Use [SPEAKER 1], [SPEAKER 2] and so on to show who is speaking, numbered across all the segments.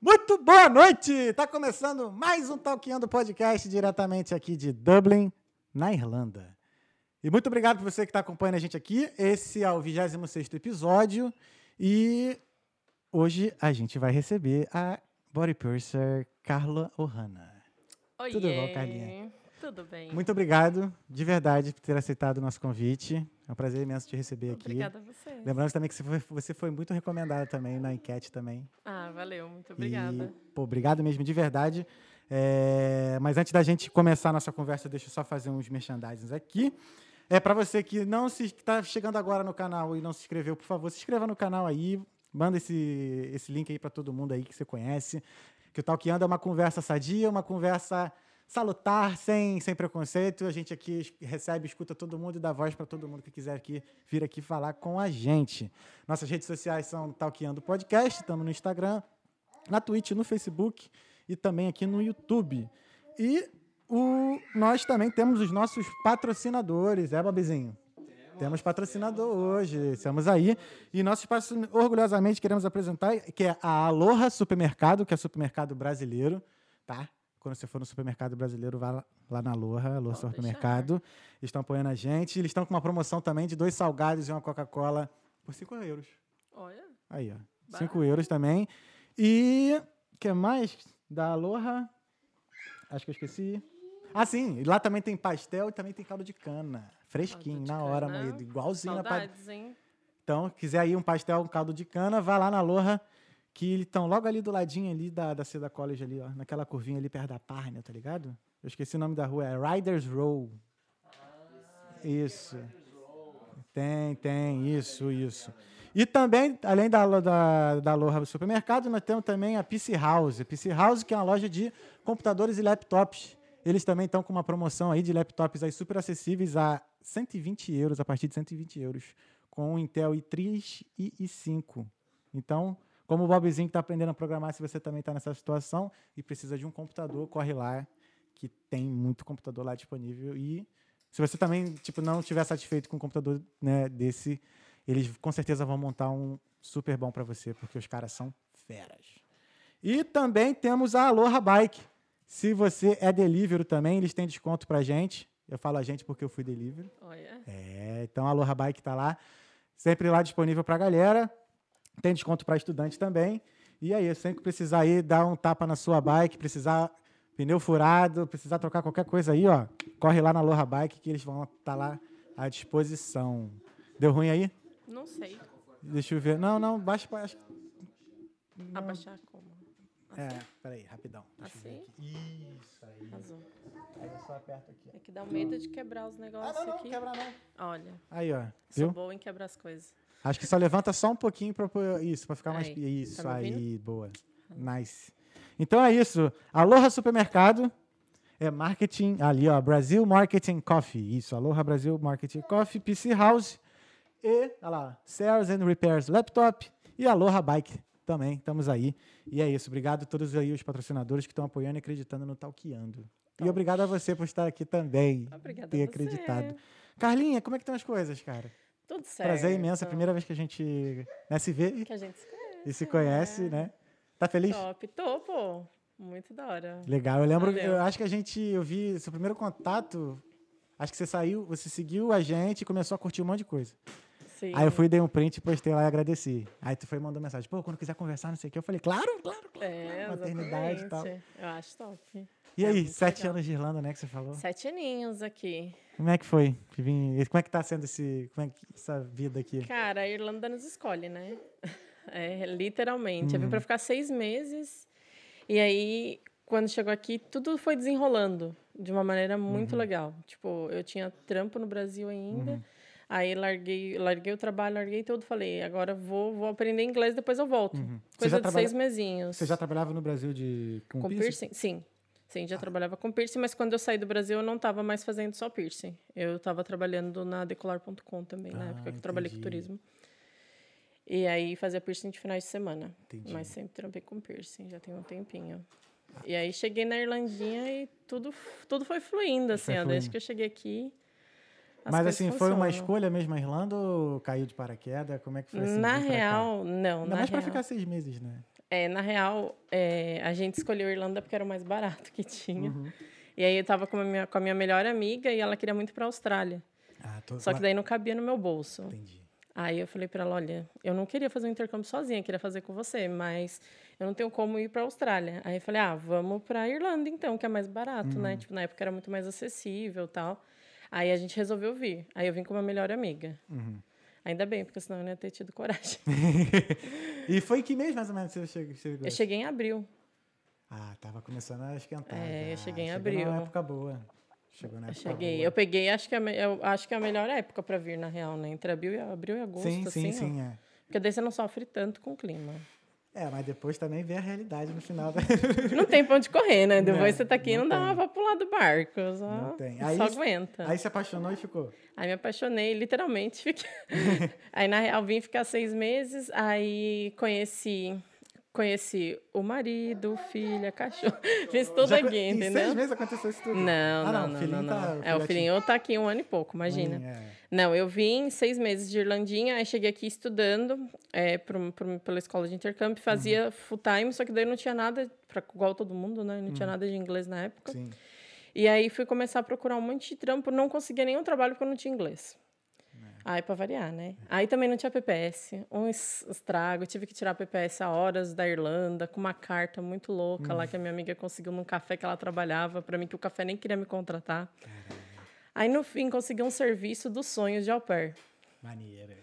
[SPEAKER 1] Muito boa noite! Tá começando mais um Talkando Podcast diretamente aqui de Dublin, na Irlanda. E muito obrigado por você que está acompanhando a gente aqui. Esse é o 26º episódio e hoje a gente vai receber a body purser Carla Ohana.
[SPEAKER 2] Oi,
[SPEAKER 1] Tudo bom, Carlinha?
[SPEAKER 2] Tudo bem.
[SPEAKER 1] Muito obrigado, de verdade, por ter aceitado o nosso convite. É um prazer imenso te receber aqui.
[SPEAKER 2] Obrigada a você.
[SPEAKER 1] Lembrando também que você foi, você foi muito recomendada também na enquete também.
[SPEAKER 2] Ah, valeu. Muito obrigada.
[SPEAKER 1] E, pô, obrigado mesmo, de verdade. É, mas antes da gente começar a nossa conversa, deixa eu só fazer uns merchandisings aqui. É para você que não se está chegando agora no canal e não se inscreveu, por favor, se inscreva no canal aí, manda esse, esse link aí para todo mundo aí que você conhece. Que o Talkando é uma conversa sadia, uma conversa salutar, sem, sem preconceito. A gente aqui recebe, escuta todo mundo e dá voz para todo mundo que quiser aqui vir aqui falar com a gente. Nossas redes sociais são Talkando Podcast, estamos no Instagram, na Twitch, no Facebook e também aqui no YouTube. E o, nós também temos os nossos patrocinadores, é, Bobizinho? Temos patrocinador hoje, estamos aí. E nós orgulhosamente queremos apresentar, que é a Aloha Supermercado, que é supermercado brasileiro, tá? Quando você for no supermercado brasileiro, vá lá na Aloha, Aloha
[SPEAKER 2] Pode
[SPEAKER 1] Supermercado. Estão apoiando a gente. Eles estão com uma promoção também de dois salgados e uma Coca-Cola por 5 euros.
[SPEAKER 2] Olha,
[SPEAKER 1] Aí, ó.
[SPEAKER 2] Barato.
[SPEAKER 1] 5 euros também. E o que mais? Da Aloha. Acho que eu esqueci. Ah, sim. Lá também tem pastel e também tem caldo de cana. Fresquinho,
[SPEAKER 2] de
[SPEAKER 1] na hora,
[SPEAKER 2] cana.
[SPEAKER 1] moído. Igualzinho na padaria.
[SPEAKER 2] saudades, hein?
[SPEAKER 1] Então, quiser aí um pastel, um caldo de cana, vá lá na Loja, que estão logo ali do ladinho ali da, da Seda College ali, ó, naquela curvinha ali perto da Párnia, tá ligado? Eu esqueci o nome da rua, é Riders Row. Isso. Tem, tem, isso, isso. E também, além da, da, da do supermercado, nós temos também a PC House. PC House, que é uma loja de computadores e laptops. Eles também estão com uma promoção aí de laptops aí super acessíveis a 120 euros, a partir de 120 euros, com Intel i3 e i5. Então, como o Bobzinho está aprendendo a programar, se você também está nessa situação e precisa de um computador, corre lá, que tem muito computador lá disponível. E se você também tipo, não estiver satisfeito com um computador né, desse, eles com certeza vão montar um super bom para você, porque os caras são feras. E também temos a Aloha Bike. Se você é delivery também, eles têm desconto pra gente. Eu falo a gente porque eu fui delivery.
[SPEAKER 2] Olha.
[SPEAKER 1] É, então a Aloha Bike está lá, sempre lá disponível para a galera. Tem desconto para estudante também. E aí, sempre que precisar aí dar um tapa na sua bike, precisar pneu furado, precisar trocar qualquer coisa aí, ó, corre lá na Aloha Bike que eles vão estar lá à disposição. Deu ruim aí?
[SPEAKER 2] Não sei.
[SPEAKER 1] Deixa eu ver. Não, não, baixa para
[SPEAKER 2] Abaixar como?
[SPEAKER 1] É, peraí, rapidão.
[SPEAKER 2] Assim?
[SPEAKER 1] aqui. Isso aí.
[SPEAKER 2] Azul.
[SPEAKER 1] Aí eu só aperto aqui.
[SPEAKER 2] É que dá medo de quebrar os
[SPEAKER 1] Ah,
[SPEAKER 2] negócios
[SPEAKER 1] não, não,
[SPEAKER 2] aqui.
[SPEAKER 1] quebra não.
[SPEAKER 2] Olha,
[SPEAKER 1] Aí, ó.
[SPEAKER 2] sou
[SPEAKER 1] Viu?
[SPEAKER 2] boa em quebrar as coisas.
[SPEAKER 1] Acho que só levanta só um pouquinho para isso, para ficar mais
[SPEAKER 2] Aí,
[SPEAKER 1] isso
[SPEAKER 2] tá
[SPEAKER 1] aí, boa. Nice. Então é isso. Aloha Supermercado é marketing ali, ó, Brasil Marketing Coffee. Isso, Aloha Brasil Marketing Coffee, PC House e, olha lá, Sales and Repairs Laptop e Aloha Bike também. Estamos aí. E é isso. Obrigado a todos aí os patrocinadores que estão apoiando e acreditando no Talqueando. E obrigado a você por estar aqui também.
[SPEAKER 2] Obrigada
[SPEAKER 1] ter acreditado. Carlinha, como é que estão as coisas, cara?
[SPEAKER 2] Tudo certo.
[SPEAKER 1] Prazer imenso, é a primeira vez que a gente né, se vê
[SPEAKER 2] Que a gente se conhece.
[SPEAKER 1] e se conhece,
[SPEAKER 2] é.
[SPEAKER 1] né? Tá feliz?
[SPEAKER 2] Top. Tô, pô. Muito da hora.
[SPEAKER 1] Legal. Eu lembro,
[SPEAKER 2] Valeu.
[SPEAKER 1] eu acho que a gente, eu vi seu primeiro contato, acho que você saiu, você seguiu a gente e começou a curtir um monte de coisa.
[SPEAKER 2] Sim.
[SPEAKER 1] Aí eu fui, dei um print, postei lá e agradeci. Aí tu foi e mandou mensagem, pô, quando quiser conversar, não sei o que. Eu falei, claro, claro, claro.
[SPEAKER 2] É,
[SPEAKER 1] maternidade e tal.
[SPEAKER 2] Eu acho top.
[SPEAKER 1] E
[SPEAKER 2] É
[SPEAKER 1] aí, sete
[SPEAKER 2] legal.
[SPEAKER 1] anos de Irlanda, né, que você falou?
[SPEAKER 2] Sete aninhos aqui.
[SPEAKER 1] Como é que foi? Como é que tá sendo esse, como é que, essa vida aqui?
[SPEAKER 2] Cara, a Irlanda nos escolhe, né? É, literalmente. Eu vim
[SPEAKER 1] Uhum.
[SPEAKER 2] pra ficar seis meses. E aí, quando chegou aqui, tudo foi desenrolando de uma maneira muito
[SPEAKER 1] Uhum.
[SPEAKER 2] legal. Tipo, eu tinha trampo no Brasil ainda.
[SPEAKER 1] Uhum.
[SPEAKER 2] Aí larguei, larguei o trabalho, larguei tudo. Falei, agora vou, vou aprender inglês, depois eu volto.
[SPEAKER 1] Uhum.
[SPEAKER 2] Coisa de
[SPEAKER 1] trabalha-
[SPEAKER 2] seis mesinhos.
[SPEAKER 1] Você já trabalhava no Brasil de com,
[SPEAKER 2] Com
[SPEAKER 1] piercing?
[SPEAKER 2] piercing? Sim. Sim, já trabalhava com piercing, mas quando eu saí do Brasil, eu não estava mais fazendo só piercing. Eu estava trabalhando na decolar.com também, na
[SPEAKER 1] Ah,
[SPEAKER 2] época que eu trabalhei com turismo. E aí fazia piercing de finais de semana.
[SPEAKER 1] Entendi.
[SPEAKER 2] Mas sempre trampei com piercing, já tem um tempinho. E aí cheguei na Irlandinha e tudo, tudo foi fluindo, assim,
[SPEAKER 1] Foi
[SPEAKER 2] ó,
[SPEAKER 1] fluindo.
[SPEAKER 2] desde que eu cheguei aqui. As
[SPEAKER 1] Mas assim, foi uma escolha mesmo a Irlanda ou caiu de paraquedas? Como é que foi assim?
[SPEAKER 2] Na real, não.
[SPEAKER 1] Ainda
[SPEAKER 2] na
[SPEAKER 1] mais pra
[SPEAKER 2] real.
[SPEAKER 1] ficar seis meses, né?
[SPEAKER 2] É, na real, é, a gente escolheu Irlanda porque era o mais barato que tinha. E aí eu tava com a minha, com a minha melhor amiga e ela queria muito ir pra Austrália.
[SPEAKER 1] Ah, tô...
[SPEAKER 2] Só que daí não cabia no meu bolso.
[SPEAKER 1] Entendi.
[SPEAKER 2] Aí eu falei pra ela, olha, eu não queria fazer um intercâmbio sozinha, queria fazer com você, mas eu não tenho como ir pra Austrália. Aí eu falei, ah, vamos pra Irlanda então, que é mais barato, né? Tipo, na época era muito mais acessível tal. Aí a gente resolveu vir. Aí eu vim com uma melhor amiga. Ainda bem, porque senão eu não ia ter tido coragem.
[SPEAKER 1] e foi que mês mais ou menos você chegou? chegou?
[SPEAKER 2] Eu cheguei em abril.
[SPEAKER 1] Ah, tava começando a esquentar.
[SPEAKER 2] É, eu
[SPEAKER 1] já.
[SPEAKER 2] cheguei em
[SPEAKER 1] Chegou
[SPEAKER 2] abril.
[SPEAKER 1] numa época boa. Chegou na
[SPEAKER 2] Eu
[SPEAKER 1] época
[SPEAKER 2] cheguei.
[SPEAKER 1] boa.
[SPEAKER 2] Eu peguei, acho que, a, me- eu acho que é a melhor época pra vir, na real, né? Entre abril e, abril e agosto,
[SPEAKER 1] Sim, sim,
[SPEAKER 2] assim. ó.
[SPEAKER 1] sim, é.
[SPEAKER 2] Porque daí você não sofre tanto com o clima.
[SPEAKER 1] É, mas depois também vem a realidade no final. Da...
[SPEAKER 2] Não tem pra onde correr, né? Depois
[SPEAKER 1] Não,
[SPEAKER 2] você tá aqui e
[SPEAKER 1] não
[SPEAKER 2] não dá uma pra pular do barco. Só,
[SPEAKER 1] Não tem.
[SPEAKER 2] só
[SPEAKER 1] Aí-
[SPEAKER 2] aguenta.
[SPEAKER 1] Aí se apaixonou e ficou.
[SPEAKER 2] Aí me apaixonei, literalmente. Fiquei... aí, na real, vim ficar seis meses. Aí conheci, conheci o marido, o filho, a cachorro. Fiz tudo aqui,
[SPEAKER 1] Em
[SPEAKER 2] entendeu?
[SPEAKER 1] seis meses aconteceu isso tudo?
[SPEAKER 2] Não,
[SPEAKER 1] ah,
[SPEAKER 2] não, não, não, não.
[SPEAKER 1] Tá,
[SPEAKER 2] é, o filhinho tá aqui um ano e pouco, imagina.
[SPEAKER 1] Hum, é.
[SPEAKER 2] Não, eu vim seis meses de Irlandinha, aí cheguei aqui estudando é, pro, pro- pela escola de intercâmbio, fazia
[SPEAKER 1] Uhum.
[SPEAKER 2] full time, só que daí não tinha nada, pra, igual todo mundo, né? Não tinha nada de inglês na época.
[SPEAKER 1] Sim.
[SPEAKER 2] E aí fui começar a procurar um monte de trampo, não conseguia nenhum trabalho porque eu não tinha inglês. Aí, pra variar, né? Aí também não tinha PPS, um es- estrago. Tive que tirar PPS a horas da Irlanda, com uma carta muito louca lá que a minha amiga conseguiu num café que ela trabalhava, pra mim que o café nem queria me contratar. Aí, no fim, consegui um serviço dos sonhos de au pair.
[SPEAKER 1] Maneira.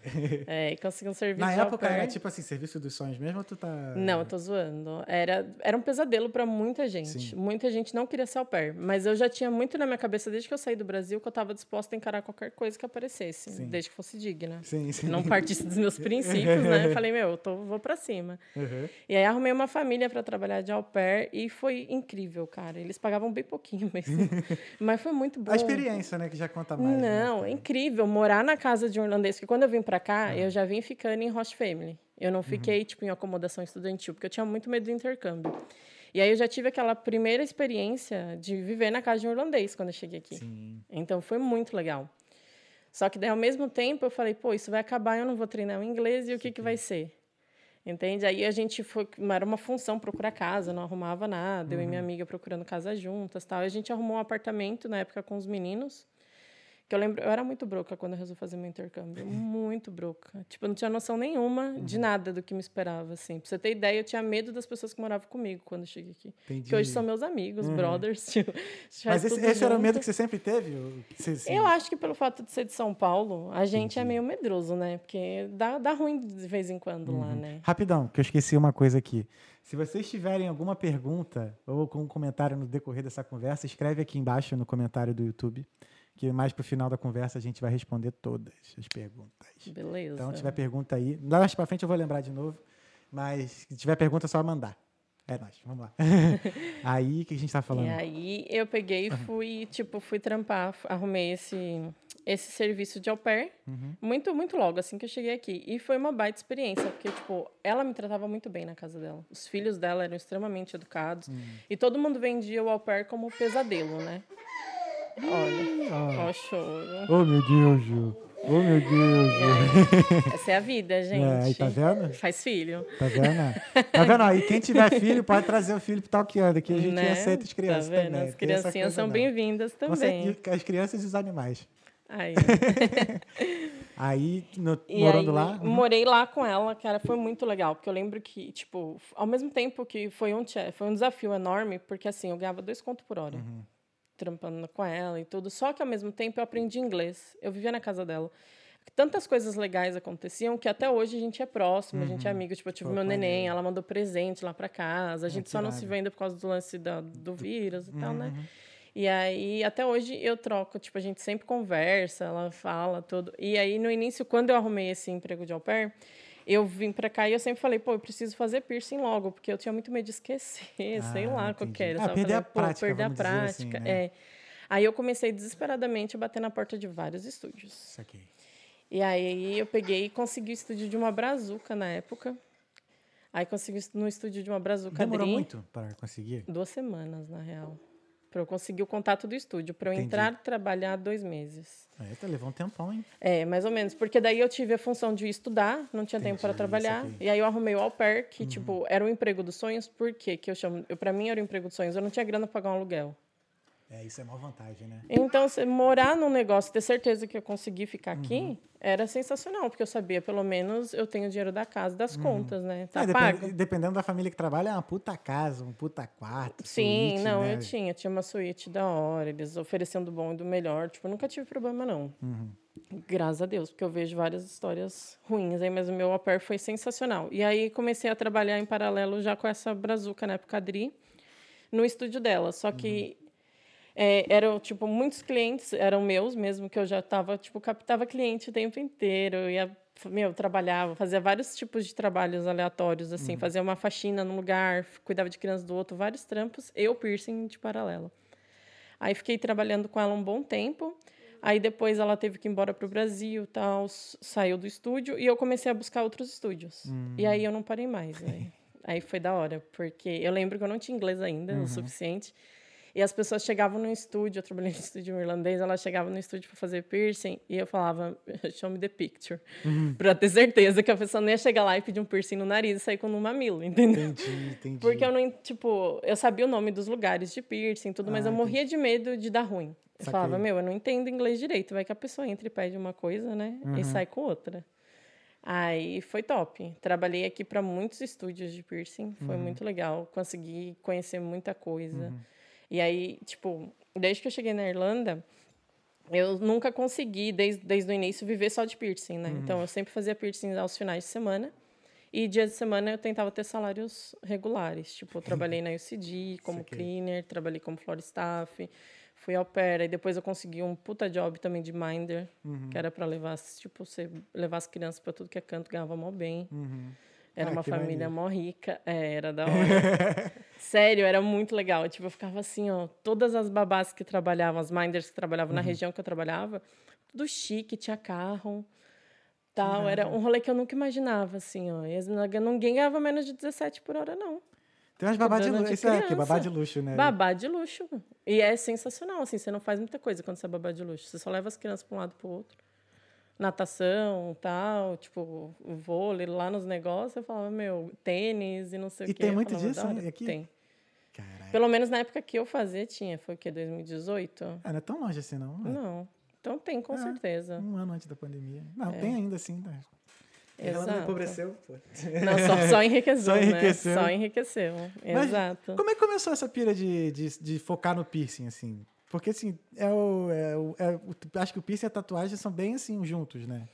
[SPEAKER 2] É, e consegui um serviço
[SPEAKER 1] Na época era tipo assim, serviço dos sonhos mesmo ou tu tá.
[SPEAKER 2] Não, eu tô zoando. Era, era um pesadelo para muita gente.
[SPEAKER 1] Sim.
[SPEAKER 2] Muita gente não queria ser au pair. Mas eu já tinha muito na minha cabeça, desde que eu saí do Brasil, que eu estava disposta a encarar qualquer coisa que aparecesse,
[SPEAKER 1] Sim.
[SPEAKER 2] desde que fosse digna.
[SPEAKER 1] Sim, sim.
[SPEAKER 2] Não partisse dos meus princípios, né? Eu falei, meu, eu tô, vou para cima.
[SPEAKER 1] Uhum.
[SPEAKER 2] E aí arrumei uma família para trabalhar de au pair e foi incrível, cara. Eles pagavam bem pouquinho mesmo. Mas foi muito bom.
[SPEAKER 1] A experiência, né, que já conta mais. né,
[SPEAKER 2] Não, é
[SPEAKER 1] cara?
[SPEAKER 2] incrível morar na casa de um irlandês. Porque quando eu vim pra cá,
[SPEAKER 1] Ah.
[SPEAKER 2] eu já vim ficando em host family. Eu
[SPEAKER 1] Uhum.
[SPEAKER 2] não fiquei, tipo, em acomodação estudantil, porque eu tinha muito medo do intercâmbio. E aí eu já tive aquela primeira experiência de viver na casa de um irlandês quando eu cheguei aqui.
[SPEAKER 1] Sim.
[SPEAKER 2] Então foi muito legal. Só que daí, ao mesmo tempo, eu falei, pô, isso vai acabar, eu não vou treinar o inglês, e o que, que vai ser? Entende? Aí a gente foi. Era uma função procurar casa, não arrumava nada. Eu e
[SPEAKER 1] Uhum.
[SPEAKER 2] minha amiga procurando casa juntas tal. E a gente arrumou um apartamento na época com os meninos. Que eu lembro, eu era muito broca quando eu resolvi fazer meu intercâmbio. Muito broca. Tipo, eu não tinha noção nenhuma
[SPEAKER 1] Uhum.
[SPEAKER 2] de nada do que me esperava, assim. Pra você ter ideia, eu tinha medo das pessoas que moravam comigo quando eu cheguei aqui.
[SPEAKER 1] Entendi.
[SPEAKER 2] Que hoje são meus amigos, brothers, tipo,
[SPEAKER 1] Mas esse, esse era o medo que você sempre teve? Você- assim,
[SPEAKER 2] Eu acho que pelo fato de ser de São Paulo, a gente é meio medroso, né? Porque dá, dá ruim de vez em quando lá,
[SPEAKER 1] Uhum.
[SPEAKER 2] né?
[SPEAKER 1] Rapidão, que eu esqueci uma coisa aqui. Se vocês tiverem alguma pergunta ou com um comentário no decorrer dessa conversa, escreve aqui embaixo no comentário do YouTube, que mais pro final da conversa a gente vai responder todas as perguntas.
[SPEAKER 2] Beleza.
[SPEAKER 1] Então, se tiver pergunta aí, lá mais pra frente eu vou lembrar de novo, mas se tiver pergunta é só mandar. É nóis, vamos lá. aí, o que a gente tá falando?
[SPEAKER 2] E aí eu peguei e fui, tipo, fui trampar, arrumei esse, esse serviço de au pair,
[SPEAKER 1] Uhum.
[SPEAKER 2] muito, muito logo, assim que eu cheguei aqui. E foi uma baita experiência, porque, tipo, ela me tratava muito bem na casa dela. Os filhos dela eram extremamente educados.
[SPEAKER 1] Uhum.
[SPEAKER 2] E todo mundo vendia o au pair como pesadelo, né? Olha, ó o choro.
[SPEAKER 1] Oh, meu Deus, Ju. Oh, meu Deus, Ju.
[SPEAKER 2] Essa é a vida, gente.
[SPEAKER 1] É, aí tá vendo?
[SPEAKER 2] Faz filho.
[SPEAKER 1] Tá vendo? Tá vendo? Aí quem tiver filho pode trazer o filho pro Talkando, que a gente
[SPEAKER 2] né?
[SPEAKER 1] aceita as crianças
[SPEAKER 2] tá vendo?
[SPEAKER 1] também.
[SPEAKER 2] As criancinhas são bem-vindas também.
[SPEAKER 1] certeza, As crianças e os animais.
[SPEAKER 2] Aí.
[SPEAKER 1] Aí, no- morando
[SPEAKER 2] aí,
[SPEAKER 1] lá. uhum.
[SPEAKER 2] Morei lá com ela, cara, foi muito legal, porque eu lembro que, tipo, ao mesmo tempo que foi um, foi um desafio enorme, porque assim, eu ganhava dois contos por hora,
[SPEAKER 1] Uhum.
[SPEAKER 2] Trampando com ela e tudo, só que ao mesmo tempo eu aprendi inglês, eu vivia na casa dela. Tantas coisas legais aconteciam que até hoje a gente é próximo, a gente é amigo. Tipo, eu tive
[SPEAKER 1] Uhum. Pô,
[SPEAKER 2] meu neném, ela mandou presente lá pra casa. A gente
[SPEAKER 1] que
[SPEAKER 2] só não se vê ainda por causa do lance da, do vírus e tal, né?
[SPEAKER 1] Uhum.
[SPEAKER 2] E aí, até hoje, eu troco. Tipo, a gente sempre conversa, ela fala tudo. E aí, no início, quando eu arrumei esse emprego de au pair, eu vim pra cá e eu sempre falei, pô, eu preciso fazer piercing logo, porque eu tinha muito medo de esquecer, sei
[SPEAKER 1] Ah,
[SPEAKER 2] lá, qual
[SPEAKER 1] entendi.
[SPEAKER 2] que era.
[SPEAKER 1] Ah, perder a
[SPEAKER 2] falei, pô,
[SPEAKER 1] prática,
[SPEAKER 2] Perder a
[SPEAKER 1] assim,
[SPEAKER 2] prática,
[SPEAKER 1] né?
[SPEAKER 2] é. Aí eu comecei desesperadamente a bater na porta de vários estúdios.
[SPEAKER 1] Isso aqui.
[SPEAKER 2] E aí eu peguei e consegui o estúdio de uma brazuca na época. Aí consegui no estúdio de uma brazuca
[SPEAKER 1] Demorou
[SPEAKER 2] Adri,
[SPEAKER 1] muito para conseguir?
[SPEAKER 2] Duas semanas, na real. Pra eu conseguir o contato do estúdio. Pra eu
[SPEAKER 1] Entendi.
[SPEAKER 2] entrar e trabalhar dois meses.
[SPEAKER 1] Eita, levou um tempão, hein?
[SPEAKER 2] É, mais ou menos. Porque daí eu tive a função de estudar, não tinha tempo para
[SPEAKER 1] Entendi,
[SPEAKER 2] trabalhar. E aí eu arrumei o au pair, que, tipo, era o emprego dos sonhos. Por quê? Que eu chamo... Eu, pra mim era o emprego dos sonhos. Eu não tinha grana pra pagar um aluguel.
[SPEAKER 1] É, isso é uma vantagem, né?
[SPEAKER 2] Então, morar num negócio, ter certeza que eu consegui ficar aqui,
[SPEAKER 1] Uhum.
[SPEAKER 2] era sensacional. Porque eu sabia, pelo menos, eu tenho o dinheiro da casa, das contas, né? Tá
[SPEAKER 1] É, depen-
[SPEAKER 2] pago.
[SPEAKER 1] dependendo da família que trabalha, é uma puta casa, um puta quarto.
[SPEAKER 2] Sim,
[SPEAKER 1] suíte,
[SPEAKER 2] não,
[SPEAKER 1] né?
[SPEAKER 2] eu tinha. Tinha uma suíte da hora, eles oferecendo do bom e do melhor. Tipo, eu nunca tive problema, não.
[SPEAKER 1] Uhum.
[SPEAKER 2] Graças a Deus, porque eu vejo várias histórias ruins aí, mas o meu au pair foi sensacional. E aí comecei a trabalhar em paralelo já com essa brazuca, na época, Adri, no estúdio dela. Só que é, eram, tipo, muitos clientes eram meus mesmo, que eu já tava, tipo, captava cliente o tempo inteiro. Eu ia, meu, trabalhava, fazia vários tipos de trabalhos aleatórios, assim. Fazia uma faxina num lugar, cuidava de crianças do outro, vários trampos. Eu, piercing, de paralelo. Aí fiquei trabalhando com ela um bom tempo. Aí depois ela teve que ir embora para o Brasil, tal, saiu do estúdio e eu comecei a buscar outros estúdios. E aí eu não parei mais. Aí, aí foi da hora, porque eu lembro que eu não tinha inglês ainda o suficiente. E as pessoas chegavam no estúdio, eu trabalhei no estúdio irlandês, elas chegavam no estúdio para fazer piercing e eu falava, show me the picture, para ter certeza que a pessoa não ia chegar lá e pedir um piercing no nariz e sair com um mamilo, entendeu?
[SPEAKER 1] Entendi, entendi.
[SPEAKER 2] Porque eu não, tipo, eu sabia o nome dos lugares de piercing tudo, mas
[SPEAKER 1] Ah,
[SPEAKER 2] eu morria de medo de dar ruim. Eu
[SPEAKER 1] Saquei.
[SPEAKER 2] falava, meu, eu não entendo inglês direito. Vai que a pessoa entra e pede uma coisa, né?
[SPEAKER 1] Uhum.
[SPEAKER 2] E sai com outra. Aí foi top. Trabalhei aqui para muitos estúdios de piercing. Foi
[SPEAKER 1] Uhum.
[SPEAKER 2] muito legal. Consegui conhecer muita coisa. E aí, tipo, desde que eu cheguei na Irlanda, eu nunca consegui, desde, desde o início, viver só de piercing, né? Então, eu sempre fazia piercing aos finais de semana. E dias de semana eu tentava ter salários regulares. Tipo, eu trabalhei na UCD como cleaner, trabalhei como floor staff, fui ao pair. E depois eu consegui um puta job também de minder, que era para levar, as- tipo, você levar as crianças para tudo que é canto, ganhava mó bem. Era
[SPEAKER 1] Ah,
[SPEAKER 2] uma família mó rica. É, era da hora. Sério, era muito legal. Tipo, eu ficava assim, ó. Todas as babás que trabalhavam, as minders que trabalhavam
[SPEAKER 1] Uhum.
[SPEAKER 2] na região que eu trabalhava, tudo chique, tinha carro. Tal. Era um rolê que eu nunca imaginava, assim, ó. E as- ninguém ganhava menos de 17 por hora, não.
[SPEAKER 1] Tem umas babá de
[SPEAKER 2] Cuidando
[SPEAKER 1] luxo. Isso é
[SPEAKER 2] criança.
[SPEAKER 1] babá de luxo, né?
[SPEAKER 2] Babá de luxo. E é sensacional, assim. Você não faz muita coisa quando você é babá de luxo. Você só leva as crianças para um lado para o outro. Natação, tal, tipo, vôlei lá nos negócios. Eu falava, meu, tênis e não sei
[SPEAKER 1] E
[SPEAKER 2] o quê.
[SPEAKER 1] tem
[SPEAKER 2] Eu
[SPEAKER 1] muito
[SPEAKER 2] falava,
[SPEAKER 1] disso, né, aqui?
[SPEAKER 2] Tem.
[SPEAKER 1] Caralho.
[SPEAKER 2] Pelo menos na época que eu fazia, tinha. Foi o quê? 2018?
[SPEAKER 1] Ah, não é tão longe assim, não. né?
[SPEAKER 2] Não. Então tem, com
[SPEAKER 1] É.
[SPEAKER 2] certeza.
[SPEAKER 1] Um ano antes da pandemia. Não,
[SPEAKER 2] É.
[SPEAKER 1] tem ainda assim. Né? Ela não empobreceu, pô.
[SPEAKER 2] Não, só, só enriqueceu,
[SPEAKER 1] Só enriqueceu.
[SPEAKER 2] né? Só enriqueceu.
[SPEAKER 1] Mas
[SPEAKER 2] Exato.
[SPEAKER 1] Como é que começou essa pira de, de, de focar no piercing, assim? Porque, assim, é o, é o, é o- acho que o piercing e a tatuagem são bem, assim, juntos, né?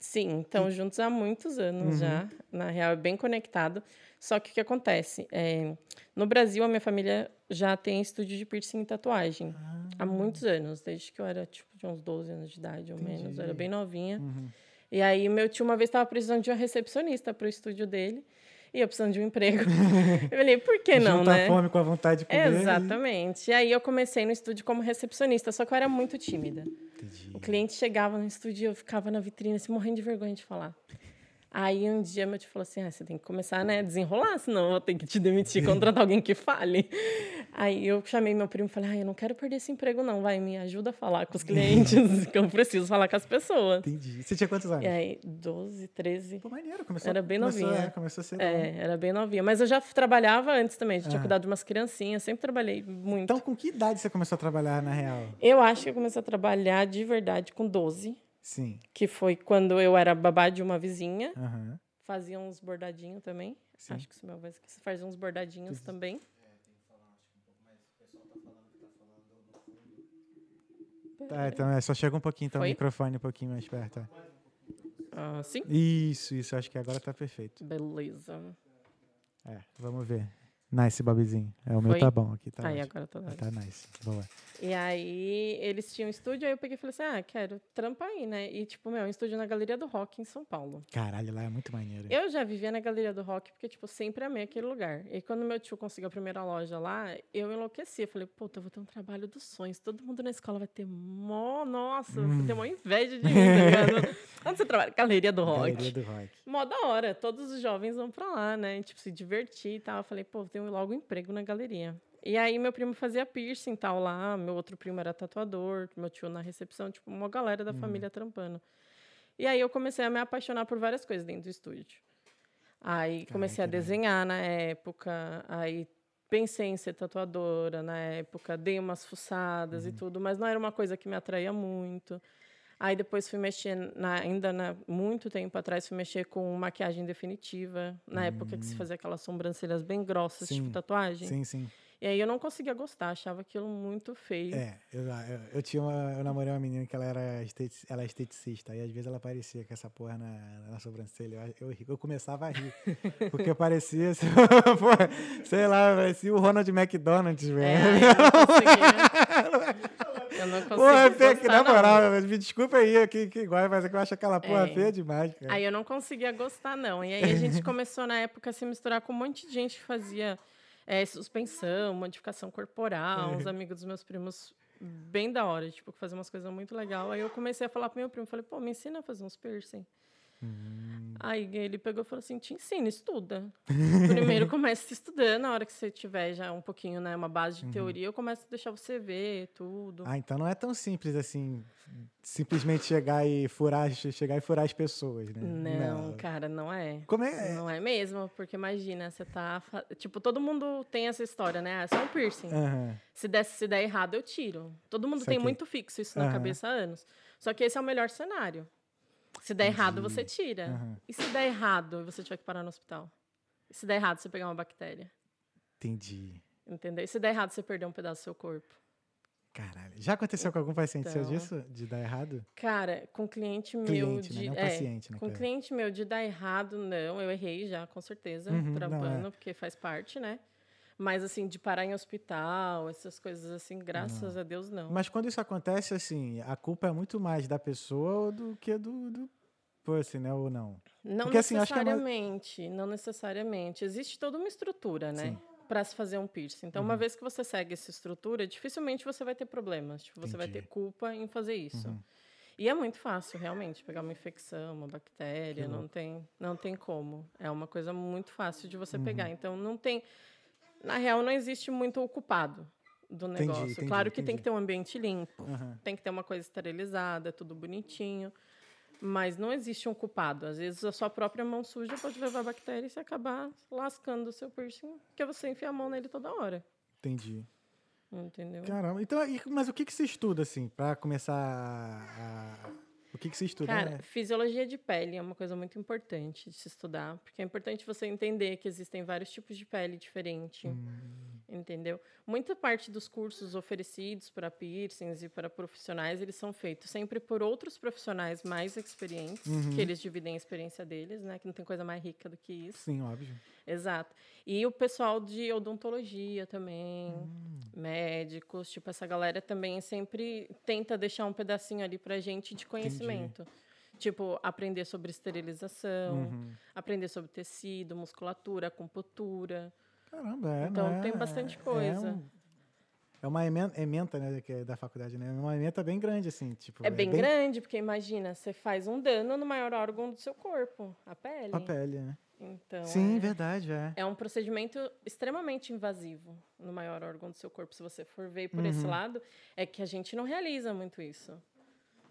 [SPEAKER 2] Sim, estão juntos há muitos anos
[SPEAKER 1] Uhum.
[SPEAKER 2] já. Na real, é bem conectado. Só que o que acontece? É, no Brasil, a minha família já tem estúdio de piercing e tatuagem. Há muitos anos, desde que eu era, tipo, de uns 12 anos de idade, ou menos. Eu era bem novinha.
[SPEAKER 1] Uhum.
[SPEAKER 2] E aí, meu tio uma vez estava precisando de uma recepcionista para o estúdio dele. E eu precisando de um emprego. eu falei, por que não,
[SPEAKER 1] Junta
[SPEAKER 2] né?
[SPEAKER 1] a fome com a vontade de comer.
[SPEAKER 2] Exatamente. E aí eu comecei no estúdio como recepcionista, só que eu era muito tímida.
[SPEAKER 1] Entendi.
[SPEAKER 2] O cliente chegava no estúdio e eu ficava na vitrine, assim, morrendo de vergonha de falar. Aí um dia meu tio falou assim: ah, você tem que começar né, a desenrolar, senão eu vou ter que te demitir, contratar alguém que fale. Aí eu chamei meu primo e falei: ah, eu não quero perder esse emprego, não. Vai, me ajuda a falar com os clientes, que eu preciso falar com as pessoas.
[SPEAKER 1] Entendi. Você tinha quantos anos?
[SPEAKER 2] E aí, 12, 13.
[SPEAKER 1] Pô, maneiro. Começou,
[SPEAKER 2] Era bem
[SPEAKER 1] começou,
[SPEAKER 2] novinha.
[SPEAKER 1] É, começou a ser...
[SPEAKER 2] É, era bem novinha. Mas eu já trabalhava antes também, já tinha
[SPEAKER 1] Ah.
[SPEAKER 2] cuidado de umas criancinhas, sempre trabalhei muito.
[SPEAKER 1] Então, com que idade você começou a trabalhar, na real?
[SPEAKER 2] Eu acho que eu comecei a trabalhar de verdade com 12,
[SPEAKER 1] Sim.
[SPEAKER 2] que foi quando eu era babá de uma vizinha.
[SPEAKER 1] Aham.
[SPEAKER 2] Fazia uns bordadinhos também.
[SPEAKER 1] Sim.
[SPEAKER 2] Acho que isso é meu aqui. Você faz uns bordadinhos também.
[SPEAKER 1] Tá, então é, só chega um pouquinho, então, o
[SPEAKER 2] Foi?
[SPEAKER 1] microfone um pouquinho mais perto. é.
[SPEAKER 2] Ah, sim.
[SPEAKER 1] Isso, isso. Acho que agora tá perfeito.
[SPEAKER 2] Beleza.
[SPEAKER 1] É, vamos ver. Nice, Babizinho. É, o meu
[SPEAKER 2] Foi?
[SPEAKER 1] tá bom aqui, tá
[SPEAKER 2] aí
[SPEAKER 1] ótimo.
[SPEAKER 2] agora tá dando.
[SPEAKER 1] Tá nice. Boa.
[SPEAKER 2] E aí, eles tinham um estúdio, aí eu peguei e falei assim: ah, quero trampa aí, né? E, tipo, meu, um estúdio na Galeria do Rock, em São Paulo.
[SPEAKER 1] Caralho, lá é muito maneiro.
[SPEAKER 2] Eu já vivia na Galeria do Rock, porque, tipo, sempre amei aquele lugar. E quando meu tio conseguiu a primeira loja lá, eu enlouqueci. Eu falei, puta, eu vou ter um trabalho dos sonhos. Todo mundo na escola vai ter mó... Nossa, vai ter mó inveja de mim, tá ligado? Onde você trabalha? Galeria do Rock.
[SPEAKER 1] Galeria do Rock.
[SPEAKER 2] Mó da hora. Todos os jovens vão pra lá, né? E, tipo, se divertir e tal. Eu falei, pô, vou ter logo um emprego na galeria. E aí meu primo fazia piercing tal lá, meu outro primo era tatuador, meu tio na recepção, tipo, uma galera da família trampando. E aí eu comecei a me apaixonar por várias coisas dentro do estúdio. Aí comecei a
[SPEAKER 1] Caraca,
[SPEAKER 2] desenhar na época, aí pensei em ser tatuadora na época, dei umas fuçadas e tudo, mas não era uma coisa que me atraía muito. Aí depois fui mexer, na- ainda na, muito tempo atrás, fui mexer com maquiagem definitiva, na época que se fazia aquelas sobrancelhas bem grossas, tipo
[SPEAKER 1] Sim.
[SPEAKER 2] tatuagem.
[SPEAKER 1] Sim, sim.
[SPEAKER 2] E aí eu não conseguia gostar, achava aquilo muito feio.
[SPEAKER 1] É, eu, eu, eu tinha uma, eu namorei uma menina que ela era esteti- ela é esteticista, e às vezes ela aparecia com essa porra na, na sobrancelha. Eu, eu, eu começava a rir. Porque parecia, assim, sei lá, parecia o Ronald McDonald's,
[SPEAKER 2] É,
[SPEAKER 1] velho.
[SPEAKER 2] aí eu não conseguia. eu não conseguia.
[SPEAKER 1] Porra, é feia,
[SPEAKER 2] gostar,
[SPEAKER 1] na
[SPEAKER 2] não.
[SPEAKER 1] moral, me desculpa aí que, que igual, mas é que eu acho aquela porra
[SPEAKER 2] É.
[SPEAKER 1] feia demais, cara.
[SPEAKER 2] Aí eu não conseguia gostar, não. E aí a gente começou, na época, a se misturar com um monte de gente que fazia eh, suspensão, modificação corporal, uns amigos dos meus primos bem da hora, tipo, que faziam umas coisas muito legais. Aí eu comecei a falar pro meu primo, falei, pô, me ensina a fazer uns piercing. Aí ele pegou e falou assim, te ensina, estuda. Primeiro começa estudando, na hora que você tiver já um pouquinho, né, uma base de teoria, eu começo a deixar você ver tudo.
[SPEAKER 1] Ah, então não é tão simples assim, simplesmente chegar e furar, che- chegar e furar as pessoas, né?
[SPEAKER 2] Não, cara, não é.
[SPEAKER 1] Como é?
[SPEAKER 2] Não é mesmo, porque imagina, você tá. Tipo, todo mundo tem essa história, né? Ah, só um piercing.
[SPEAKER 1] Aham.
[SPEAKER 2] Se, der, se der errado, eu tiro. Todo mundo tem
[SPEAKER 1] Saquei.
[SPEAKER 2] muito fixo isso na
[SPEAKER 1] Aham.
[SPEAKER 2] cabeça há anos. Só que esse é o melhor cenário. Se der errado, você tira.
[SPEAKER 1] Aham.
[SPEAKER 2] E se der errado e você tiver que parar no hospital? E se der errado, você pegar uma bactéria?
[SPEAKER 1] Entendi.
[SPEAKER 2] Entendeu? E se der errado, você perder um pedaço do seu corpo?
[SPEAKER 1] Caralho. Já aconteceu com algum paciente seu
[SPEAKER 2] Então.
[SPEAKER 1] disso? De dar errado?
[SPEAKER 2] Cara, com cliente meu
[SPEAKER 1] Cliente, né?
[SPEAKER 2] de.
[SPEAKER 1] Não
[SPEAKER 2] é,
[SPEAKER 1] paciente, né,
[SPEAKER 2] Com cliente meu de dar errado, não. Eu errei já, com certeza,
[SPEAKER 1] Uhum,
[SPEAKER 2] trampando,
[SPEAKER 1] é.
[SPEAKER 2] porque faz parte, né? Mas, assim, de parar em hospital, essas coisas assim, graças a Deus, não.
[SPEAKER 1] Mas quando isso acontece, assim, a culpa é muito mais da pessoa do que do, do pussy, né? Ou não?
[SPEAKER 2] Não
[SPEAKER 1] porque, assim, é mais-
[SPEAKER 2] necessariamente, não necessariamente. Existe toda uma estrutura, né?
[SPEAKER 1] Sim. Uhum.
[SPEAKER 2] Para se fazer um piercing. Então, uma vez que você segue essa estrutura, dificilmente você vai ter problemas. Tipo, você vai
[SPEAKER 1] Entendi. Uhum.
[SPEAKER 2] ter culpa em fazer isso. E é muito fácil, realmente, pegar uma infecção, uma bactéria, não tem, não tem como. É uma coisa muito fácil de você
[SPEAKER 1] Uhum.
[SPEAKER 2] pegar. Então, não tem. Na real, não existe muito o culpado do
[SPEAKER 1] Entendi,
[SPEAKER 2] negócio.
[SPEAKER 1] entendi,
[SPEAKER 2] claro que tem
[SPEAKER 1] entendi.
[SPEAKER 2] que ter um ambiente limpo,
[SPEAKER 1] Aham.
[SPEAKER 2] tem que ter uma coisa esterilizada, tudo bonitinho. Mas não existe um culpado. Às vezes a sua própria mão suja pode levar bactéria e você acabar lascando o seu piercing, porque você enfia a mão nele toda hora.
[SPEAKER 1] Entendi.
[SPEAKER 2] Entendeu?
[SPEAKER 1] Caramba. Então, mas o que que se estuda, assim, pra começar a... O que que se estuda?
[SPEAKER 2] Cara,
[SPEAKER 1] né?
[SPEAKER 2] fisiologia de pele é uma coisa muito importante de se estudar, porque é importante você entender que existem vários tipos de pele diferente,
[SPEAKER 1] Hum.
[SPEAKER 2] Entendeu? Muita parte dos cursos oferecidos para piercings e para profissionais, eles são feitos sempre por outros profissionais mais experientes,
[SPEAKER 1] Uhum.
[SPEAKER 2] que eles dividem a experiência deles, né? Que não tem coisa mais rica do que isso.
[SPEAKER 1] Sim, óbvio.
[SPEAKER 2] Exato. E o pessoal de odontologia também,
[SPEAKER 1] Hum.
[SPEAKER 2] médicos, tipo, essa galera também sempre tenta deixar um pedacinho ali pra gente de conhecimento. Tipo, aprender sobre esterilização,
[SPEAKER 1] Uhum.
[SPEAKER 2] aprender sobre tecido, musculatura, acupuntura.
[SPEAKER 1] Caramba, é,
[SPEAKER 2] Então,
[SPEAKER 1] não é-
[SPEAKER 2] tem bastante
[SPEAKER 1] é
[SPEAKER 2] coisa.
[SPEAKER 1] um- É uma emen- ementa, né, que é da faculdade, né? É uma ementa bem grande, assim, tipo...
[SPEAKER 2] É bem, grande, porque imagina, você faz um dano no maior órgão do seu corpo, a pele.
[SPEAKER 1] A pele, né?
[SPEAKER 2] Então,
[SPEAKER 1] Sim,
[SPEAKER 2] é...
[SPEAKER 1] verdade, é.
[SPEAKER 2] É um procedimento extremamente invasivo no maior órgão do seu corpo. Se você for ver por esse
[SPEAKER 1] Uhum.
[SPEAKER 2] lado, é que a gente não realiza muito isso.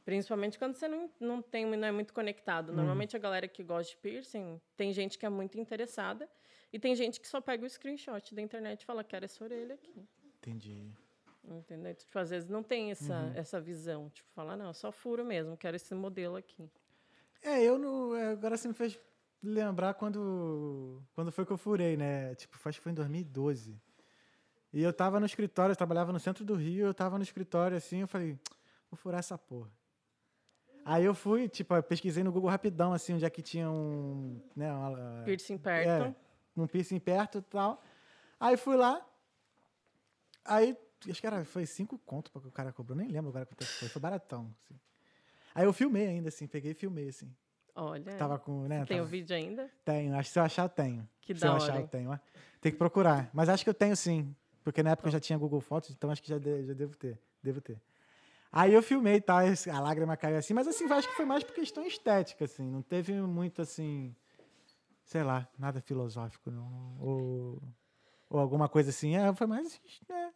[SPEAKER 2] Principalmente quando você não, não tem, não é muito conectado.
[SPEAKER 1] Uhum.
[SPEAKER 2] Normalmente a galera que gosta de piercing, tem gente que é muito interessada e tem gente que só pega o screenshot da internet e fala, quero essa orelha aqui.
[SPEAKER 1] Entendi.
[SPEAKER 2] Entendeu? Tipo, às vezes não tem essa,
[SPEAKER 1] Uhum.
[SPEAKER 2] essa visão. Tipo, fala, não, só furo mesmo, quero esse modelo aqui.
[SPEAKER 1] É, eu não. é, Agora você me fez lembrar quando. Quando foi que eu furei, né? Tipo, acho que foi em 2012. E eu tava no escritório, eu trabalhava no centro do Rio, eu tava no escritório assim, eu falei, vou furar essa porra. Aí eu fui, tipo, eu pesquisei no Google rapidão, assim, onde é que tinha um. Né, uma,
[SPEAKER 2] Piercing perto.
[SPEAKER 1] É, um piercing perto e tal. Aí fui lá. Aí, acho que era, foi cinco conto que o cara cobrou, nem lembro agora quanto é foi, foi baratão. assim. Aí eu filmei ainda, assim, peguei e filmei, assim.
[SPEAKER 2] Olha,
[SPEAKER 1] Tava com, né?
[SPEAKER 2] tem o
[SPEAKER 1] tava-
[SPEAKER 2] vídeo ainda?
[SPEAKER 1] Tenho, acho que se eu achar, eu tenho.
[SPEAKER 2] Que
[SPEAKER 1] se
[SPEAKER 2] da
[SPEAKER 1] eu
[SPEAKER 2] hora,
[SPEAKER 1] achar, eu tenho. ó. Tem que procurar. Mas acho que eu tenho sim. Porque na época eu já tinha Google Fotos, então acho que já, de- já devo ter. Devo ter. Aí eu filmei, tá? A lágrima caiu assim, mas assim, acho que foi mais por questão estética, assim. Não teve muito assim. Sei lá, nada filosófico, não. Ou. Ou alguma coisa assim. É, foi mais. É,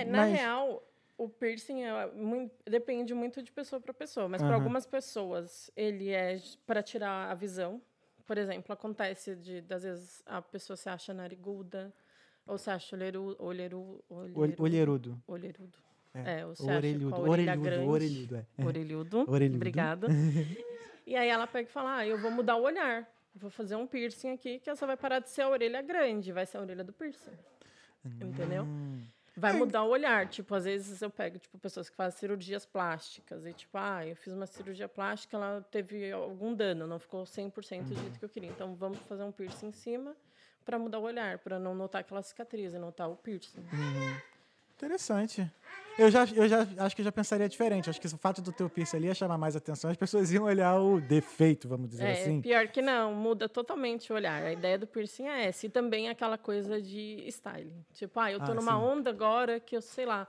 [SPEAKER 2] É, na
[SPEAKER 1] Mas-
[SPEAKER 2] real, o piercing é mui- depende muito de pessoa para pessoa, mas para
[SPEAKER 1] Aham.
[SPEAKER 2] algumas pessoas ele é para tirar a visão. Por exemplo, acontece de às vezes a pessoa se acha nariguda ou se acha olheru, olheru,
[SPEAKER 1] ol-
[SPEAKER 2] olherudo.
[SPEAKER 1] olherudo. É,
[SPEAKER 2] É, ou se acha
[SPEAKER 1] Orelhudo.
[SPEAKER 2] com a orelha
[SPEAKER 1] Orelhudo.
[SPEAKER 2] grande.
[SPEAKER 1] Orelhudo, é.
[SPEAKER 2] Orelhudo.
[SPEAKER 1] Orelhudo.
[SPEAKER 2] Obrigada. e aí ela pega e fala: ah, eu vou mudar o olhar. Vou fazer um piercing aqui que essa vai parar de ser a orelha grande, vai ser a orelha do piercing. Entendeu?
[SPEAKER 1] Hum.
[SPEAKER 2] Vai mudar o olhar. Tipo, às vezes eu pego, tipo, pessoas que fazem cirurgias plásticas. E, tipo, ah, eu fiz uma cirurgia plástica, ela teve algum dano, não ficou 100% do jeito que eu queria. Então, vamos fazer um piercing em cima para mudar o olhar, para não notar aquela cicatriz, e notar o piercing.
[SPEAKER 1] Interessante. Eu já, eu já acho que eu já pensaria diferente. Acho que o fato do teu piercing ali ia chamar mais atenção. As pessoas iam olhar o defeito, vamos dizer
[SPEAKER 2] É,
[SPEAKER 1] assim.
[SPEAKER 2] pior que não, muda totalmente o olhar. A ideia do piercing é essa. E também aquela coisa de styling. Tipo, ah, eu tô
[SPEAKER 1] Ah,
[SPEAKER 2] numa
[SPEAKER 1] sim.
[SPEAKER 2] onda agora que eu, sei lá,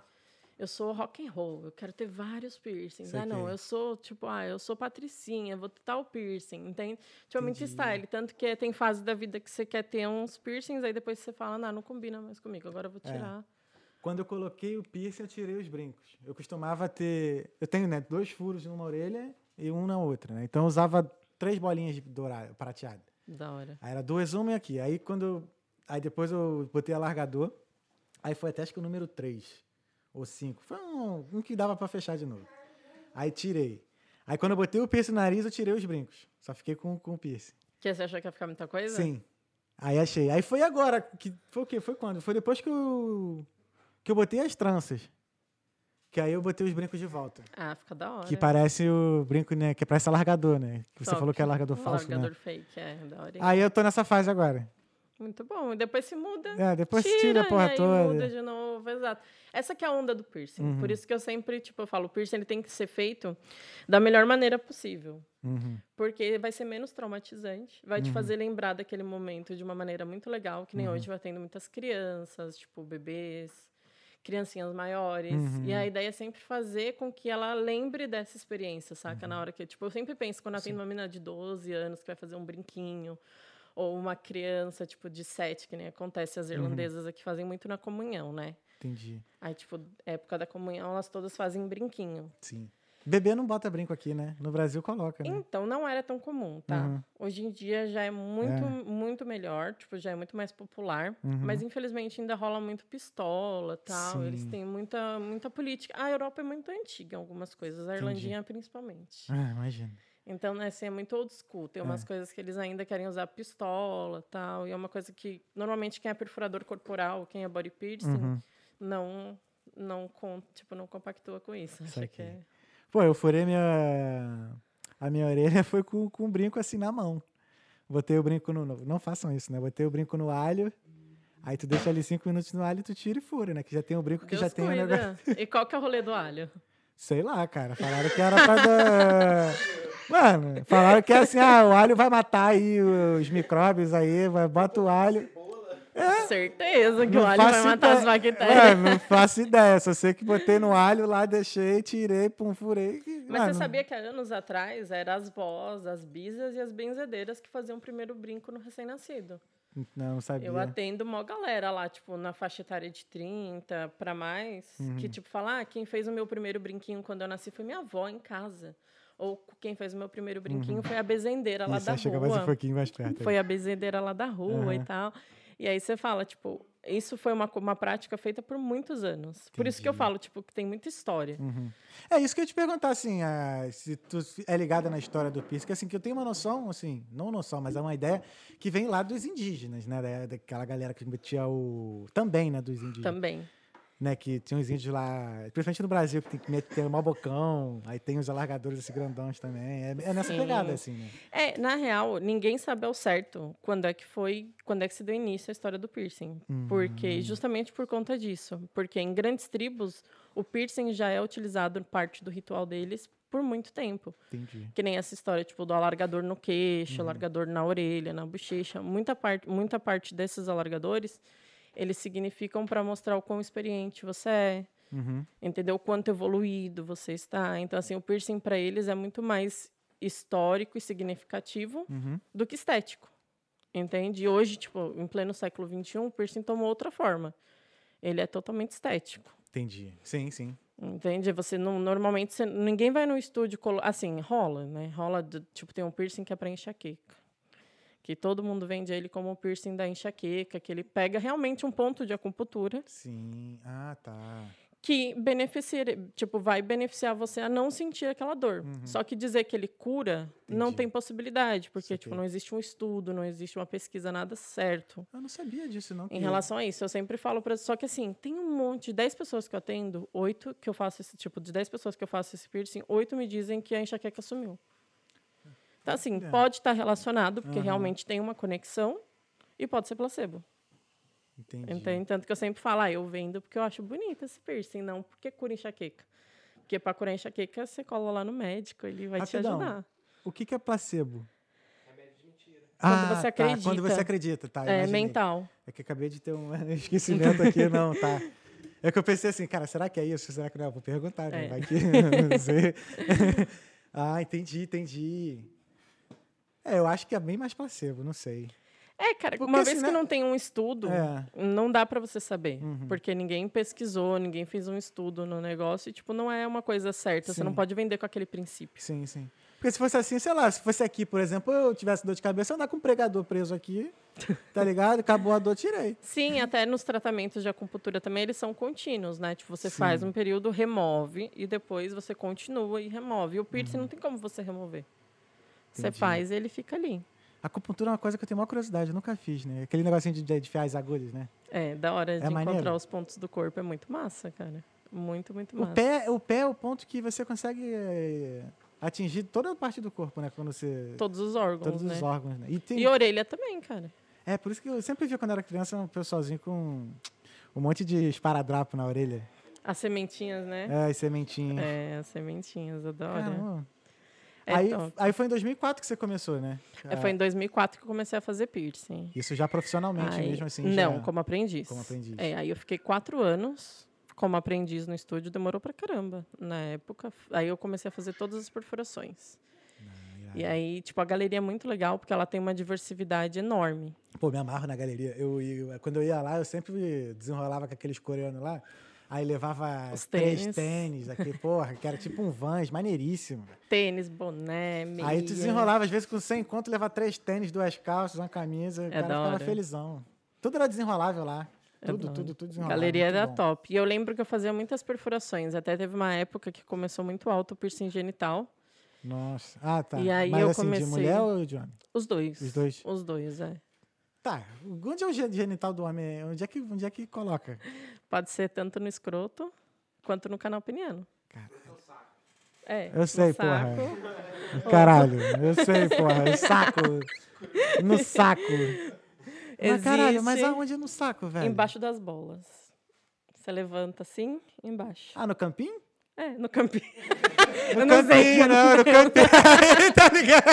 [SPEAKER 2] eu sou rock and roll, eu quero ter vários piercings. Ah, não,
[SPEAKER 1] Saquei.
[SPEAKER 2] eu sou, tipo, ah, eu sou patricinha, vou ter tal piercing, entende? Tipo, é muito style. Tanto que tem fase da vida que você quer ter uns piercings, aí depois você fala, não, não combina mais comigo, agora eu vou
[SPEAKER 1] É. Quando eu coloquei o piercing, eu tirei os brincos. Eu costumava ter. Eu tenho, né, dois furos numa orelha e um na outra, né? Então eu usava três bolinhas de dourado, prateado.
[SPEAKER 2] Da hora.
[SPEAKER 1] Aí era duas, uma e aqui. Aí quando. eu- Aí depois eu botei alargador. Aí foi até acho que o número 3 ou 5. Foi um, um que dava pra fechar de novo. Aí tirei. Aí quando eu botei o piercing no nariz, eu tirei os brincos. Só fiquei com, com o piercing.
[SPEAKER 2] Que você achou que ia ficar muita coisa?
[SPEAKER 1] Sim. Aí achei. Aí foi agora. Que, foi o quê? Foi quando? Foi depois que eu. Que eu botei as tranças. Que aí eu botei os brincos de volta.
[SPEAKER 2] Ah, fica da hora.
[SPEAKER 1] Que parece o brinco, né? Que parece alargador, né? Que você
[SPEAKER 2] Top.
[SPEAKER 1] falou que é alargador
[SPEAKER 2] Um
[SPEAKER 1] falso,
[SPEAKER 2] largador
[SPEAKER 1] né?
[SPEAKER 2] fake, é, da hora.
[SPEAKER 1] Aí eu tô nessa fase agora.
[SPEAKER 2] Muito bom. E depois se muda.
[SPEAKER 1] É, depois tira, a porra
[SPEAKER 2] aí
[SPEAKER 1] toda.
[SPEAKER 2] muda de novo, exato. Essa que é a onda do piercing.
[SPEAKER 1] Uhum.
[SPEAKER 2] Por isso que eu sempre, tipo, eu falo, o piercing ele tem que ser feito da melhor maneira possível.
[SPEAKER 1] Uhum.
[SPEAKER 2] Porque vai ser menos traumatizante, vai te fazer lembrar daquele momento de uma maneira muito legal, que nem
[SPEAKER 1] Uhum.
[SPEAKER 2] hoje vai tendo muitas crianças, tipo, bebês, criancinhas maiores.
[SPEAKER 1] Uhum.
[SPEAKER 2] E a ideia é sempre fazer com que ela lembre dessa experiência, saca?
[SPEAKER 1] Uhum.
[SPEAKER 2] Na hora que, tipo, eu sempre penso quando ela tem uma menina de 12 anos que vai fazer um brinquinho, ou uma criança, tipo, de 7, que nem acontece,
[SPEAKER 1] Uhum.
[SPEAKER 2] as irlandesas aqui fazem muito na comunhão, né?
[SPEAKER 1] Entendi.
[SPEAKER 2] Aí, tipo, época da comunhão, elas todas fazem brinquinho.
[SPEAKER 1] Sim. Bebê não bota brinco aqui, né? No Brasil coloca, né?
[SPEAKER 2] Então, não era tão comum, tá?
[SPEAKER 1] Uhum.
[SPEAKER 2] Hoje em dia já é muito,
[SPEAKER 1] É.
[SPEAKER 2] muito melhor, tipo, já é muito mais popular.
[SPEAKER 1] Uhum.
[SPEAKER 2] Mas, infelizmente, ainda rola muito pistola tal. Eles
[SPEAKER 1] Sim.
[SPEAKER 2] têm muita, muita política. A Europa é muito antiga em algumas coisas, a Irlandinha principalmente.
[SPEAKER 1] Ah, imagina.
[SPEAKER 2] Então, né, assim, é muito old school. Tem umas
[SPEAKER 1] É.
[SPEAKER 2] coisas que eles ainda querem usar pistola tal. E é uma coisa que, normalmente, quem é perfurador corporal, quem é body piercing,
[SPEAKER 1] Uhum.
[SPEAKER 2] não, não, tipo, não compactua com isso. Acha que é...
[SPEAKER 1] Pô, eu furei minha. A minha orelha foi com, com um brinco assim na mão. Botei o brinco no. Não façam isso, né? Botei o brinco no alho. Aí tu deixa ali cinco minutos no alho, tu tira e fura, né? Que já tem o brinco que
[SPEAKER 2] Deus
[SPEAKER 1] já tem o negócio.
[SPEAKER 2] E qual que é o rolê do alho?
[SPEAKER 1] Sei lá, cara. Falaram que era pra. Mano, falaram que é assim, ah, o alho vai matar aí os micróbios aí, bota o alho.
[SPEAKER 2] Certeza que
[SPEAKER 1] Não
[SPEAKER 2] o alho vai matar as bactérias.
[SPEAKER 1] Mano, não faço ideia. Só sei que botei no alho lá, deixei, tirei, pum, furei.
[SPEAKER 2] Mas
[SPEAKER 1] Mano,
[SPEAKER 2] você sabia que há anos atrás eram as vós, as bisas e as benzedeiras que faziam o primeiro brinco no recém-nascido.
[SPEAKER 1] Não, sabia.
[SPEAKER 2] Eu atendo uma galera lá, tipo, na faixa etária de 30 para mais,
[SPEAKER 1] Uhum.
[SPEAKER 2] que, tipo, fala, ah, quem fez o meu primeiro brinquinho quando eu nasci foi minha avó em casa. Ou quem fez o meu primeiro brinquinho foi a bezendeira lá
[SPEAKER 1] Isso,
[SPEAKER 2] da rua.
[SPEAKER 1] mais um pouquinho mais perto.
[SPEAKER 2] Foi a bezendeira lá da rua e
[SPEAKER 1] Aham.
[SPEAKER 2] tal. E aí você fala, tipo, isso foi uma, uma prática feita por muitos anos. Por isso que eu
[SPEAKER 1] Entendi.
[SPEAKER 2] falo, tipo, que tem muita história.
[SPEAKER 1] Uhum. É isso que eu ia te perguntar, assim, ah, se tu é ligada na história do que assim, que eu tenho uma noção, assim, não noção, mas é uma ideia que vem lá dos indígenas, né, da- daquela galera que metia o... Também, né, dos indígenas,
[SPEAKER 2] Também.
[SPEAKER 1] Né, que tinha os índios lá, principalmente no Brasil, que tem que meter o maior bocão, aí tem os alargadores, esses grandões também, é, é nessa
[SPEAKER 2] Sim.
[SPEAKER 1] pegada, assim, né.
[SPEAKER 2] É, na real, ninguém sabe ao certo quando é que foi, quando é que se deu início a história do piercing.
[SPEAKER 1] Hum.
[SPEAKER 2] Porque, justamente por conta disso. Porque em grandes tribos, o piercing já é utilizado parte do ritual deles por muito tempo.
[SPEAKER 1] Entendi.
[SPEAKER 2] Que nem essa história, tipo, do alargador no queixo,
[SPEAKER 1] Uhum.
[SPEAKER 2] alargador na orelha, na bochecha. Muita parte, muita parte desses alargadores, eles significam para mostrar o quão experiente você é,
[SPEAKER 1] Uhum.
[SPEAKER 2] entendeu? O quanto evoluído você está. Então, assim, o piercing para eles é muito mais histórico e significativo
[SPEAKER 1] Uhum.
[SPEAKER 2] do que estético. Entende? E hoje, tipo, em pleno século XXI, o piercing tomou outra forma. Ele é totalmente estético.
[SPEAKER 1] Entendi. Sim, sim.
[SPEAKER 2] Entende? Você não, normalmente você- ninguém vai no estúdio colo- assim, rola, né? Rola do- tipo tem um piercing que é para enxaqueca. Que todo mundo vende ele como o piercing da enxaqueca, que ele pega realmente um ponto de acupuntura
[SPEAKER 1] Sim. Ah, tá.
[SPEAKER 2] que beneficia, tipo, vai beneficiar você a não sentir aquela dor. Só que dizer que ele cura não
[SPEAKER 1] Uhum. Entendi.
[SPEAKER 2] tem possibilidade, porque
[SPEAKER 1] Saquei.
[SPEAKER 2] tipo, não existe um estudo, não existe uma pesquisa nada certo.
[SPEAKER 1] Eu não sabia disso, não.
[SPEAKER 2] Em relação a isso, eu sempre falo para só que assim, tem um monte de 10 pessoas que eu atendo, oito que eu faço esse tipo de 10 pessoas que eu faço esse piercing, oito me dizem que a enxaqueca sumiu. Então assim,
[SPEAKER 1] Olha.
[SPEAKER 2] pode estar relacionado, porque
[SPEAKER 1] Aham.
[SPEAKER 2] realmente tem uma conexão e pode ser placebo.
[SPEAKER 1] Entendi.
[SPEAKER 2] Entende? Tanto que eu sempre falo, ah, eu vendo porque eu acho bonito esse piercing, não porque cura enxaqueca. Porque para curar enxaqueca, você cola lá no médico, ele vai
[SPEAKER 1] Rapidão.
[SPEAKER 2] te ajudar.
[SPEAKER 1] O que, que é placebo?
[SPEAKER 2] Quando você
[SPEAKER 1] Tá.
[SPEAKER 2] acredita.
[SPEAKER 1] Quando você acredita, tá?
[SPEAKER 2] É
[SPEAKER 1] imaginei.
[SPEAKER 2] mental.
[SPEAKER 1] É que acabei de ter um esquecimento aqui, não, tá? É que eu pensei assim, cara, será que é isso? Será que não? Vou perguntar, né?
[SPEAKER 2] É.
[SPEAKER 1] Vai que. não sei. ah, entendi, entendi. É, eu acho que é bem mais placebo, não sei.
[SPEAKER 2] É, cara,
[SPEAKER 1] Porque
[SPEAKER 2] uma
[SPEAKER 1] assim,
[SPEAKER 2] vez
[SPEAKER 1] né?
[SPEAKER 2] que não tem um estudo,
[SPEAKER 1] É.
[SPEAKER 2] não dá para você saber.
[SPEAKER 1] Uhum.
[SPEAKER 2] Porque ninguém pesquisou, ninguém fez um estudo no negócio e, tipo, não é uma coisa certa. Você não
[SPEAKER 1] Sim.
[SPEAKER 2] pode vender com aquele princípio.
[SPEAKER 1] Sim, sim. Porque se fosse assim, sei lá, se fosse aqui, por exemplo, eu tivesse dor de cabeça, eu andar com um pregador preso aqui, tá ligado? Acabou a dor, tirei.
[SPEAKER 2] Sim, até nos tratamentos de acupuntura também, eles são contínuos, né? Tipo, você
[SPEAKER 1] Sim.
[SPEAKER 2] faz um período, remove e depois você continua e remove. E o
[SPEAKER 1] Uhum.
[SPEAKER 2] piercing não tem como você remover. Você faz e ele fica ali.
[SPEAKER 1] Acupuntura é uma coisa que eu tenho maior curiosidade, eu nunca fiz, né? Aquele negocinho de, de enfiar as agulhas, né?
[SPEAKER 2] É, da hora de
[SPEAKER 1] maneiro?
[SPEAKER 2] encontrar os pontos do corpo. É muito massa, cara. Muito, muito
[SPEAKER 1] O
[SPEAKER 2] massa.
[SPEAKER 1] pé, o pé é o ponto que você consegue é, atingir toda a parte do corpo, né? Quando você.
[SPEAKER 2] Todos os órgãos,
[SPEAKER 1] todos
[SPEAKER 2] né?
[SPEAKER 1] os órgãos, né? E tem,
[SPEAKER 2] E orelha também, cara.
[SPEAKER 1] É, por isso que eu sempre vi quando era criança um pessoalzinho com um monte de esparadrapo na orelha.
[SPEAKER 2] As sementinhas, né?
[SPEAKER 1] É, e sementinha.
[SPEAKER 2] É, as sementinhas, adoro.
[SPEAKER 1] Caramba.
[SPEAKER 2] É
[SPEAKER 1] aí,
[SPEAKER 2] top.
[SPEAKER 1] aí foi em 2004 que você começou, né?
[SPEAKER 2] É, foi em 2004 que eu comecei a fazer piercing.
[SPEAKER 1] Isso já profissionalmente
[SPEAKER 2] Aí-
[SPEAKER 1] mesmo, assim?
[SPEAKER 2] não,
[SPEAKER 1] já...
[SPEAKER 2] como aprendiz.
[SPEAKER 1] como aprendiz.
[SPEAKER 2] É, aí eu fiquei quatro anos como aprendiz no estúdio, demorou pra caramba na época. Aí eu comecei a fazer todas as perfurações.
[SPEAKER 1] Ah,
[SPEAKER 2] E aí, tipo, a galeria é muito legal porque ela tem uma diversidade enorme.
[SPEAKER 1] Pô, me amarro na galeria. Eu, eu- quando eu ia lá, eu sempre desenrolava com aqueles coreanos lá. Aí levava
[SPEAKER 2] Os
[SPEAKER 1] três
[SPEAKER 2] tênis.
[SPEAKER 1] tênis, aqui, porra, que era tipo um Vans, maneiríssimo.
[SPEAKER 2] Tênis, boné, meia.
[SPEAKER 1] Aí tu desenrolava, às vezes, com 100 conto, levar três tênis, duas calças, uma camisa, o
[SPEAKER 2] É
[SPEAKER 1] cara
[SPEAKER 2] da
[SPEAKER 1] ficava felizão. Tudo era desenrolável lá.
[SPEAKER 2] É
[SPEAKER 1] Tudo, tudo, tudo desenrolado.
[SPEAKER 2] Galeria era
[SPEAKER 1] bom.
[SPEAKER 2] top. E eu lembro que eu fazia muitas perfurações. Até teve uma época que começou muito alto o piercing genital.
[SPEAKER 1] Nossa. Ah, tá.
[SPEAKER 2] E aí
[SPEAKER 1] Mas
[SPEAKER 2] eu
[SPEAKER 1] assim, de
[SPEAKER 2] comecei-
[SPEAKER 1] mulher ou de homem?
[SPEAKER 2] Os dois.
[SPEAKER 1] Os dois?
[SPEAKER 2] Os dois, é.
[SPEAKER 1] Tá. Onde é o gen- genital do homem? Onde é que, onde é que coloca?
[SPEAKER 2] Pode ser tanto no escroto quanto no canal peniano.
[SPEAKER 1] Caralho.
[SPEAKER 2] É.
[SPEAKER 1] Eu sei,
[SPEAKER 2] no
[SPEAKER 1] porra.
[SPEAKER 2] saco.
[SPEAKER 1] Caralho, eu sei, porra. No saco. No saco. Mas caralho, mas aonde no saco, velho?
[SPEAKER 2] Embaixo das bolas. Você levanta assim, embaixo.
[SPEAKER 1] Ah, no campinho?
[SPEAKER 2] É, no campinho.
[SPEAKER 1] No
[SPEAKER 2] Eu não sei.
[SPEAKER 1] campinho, não, no campinho. tá ligado?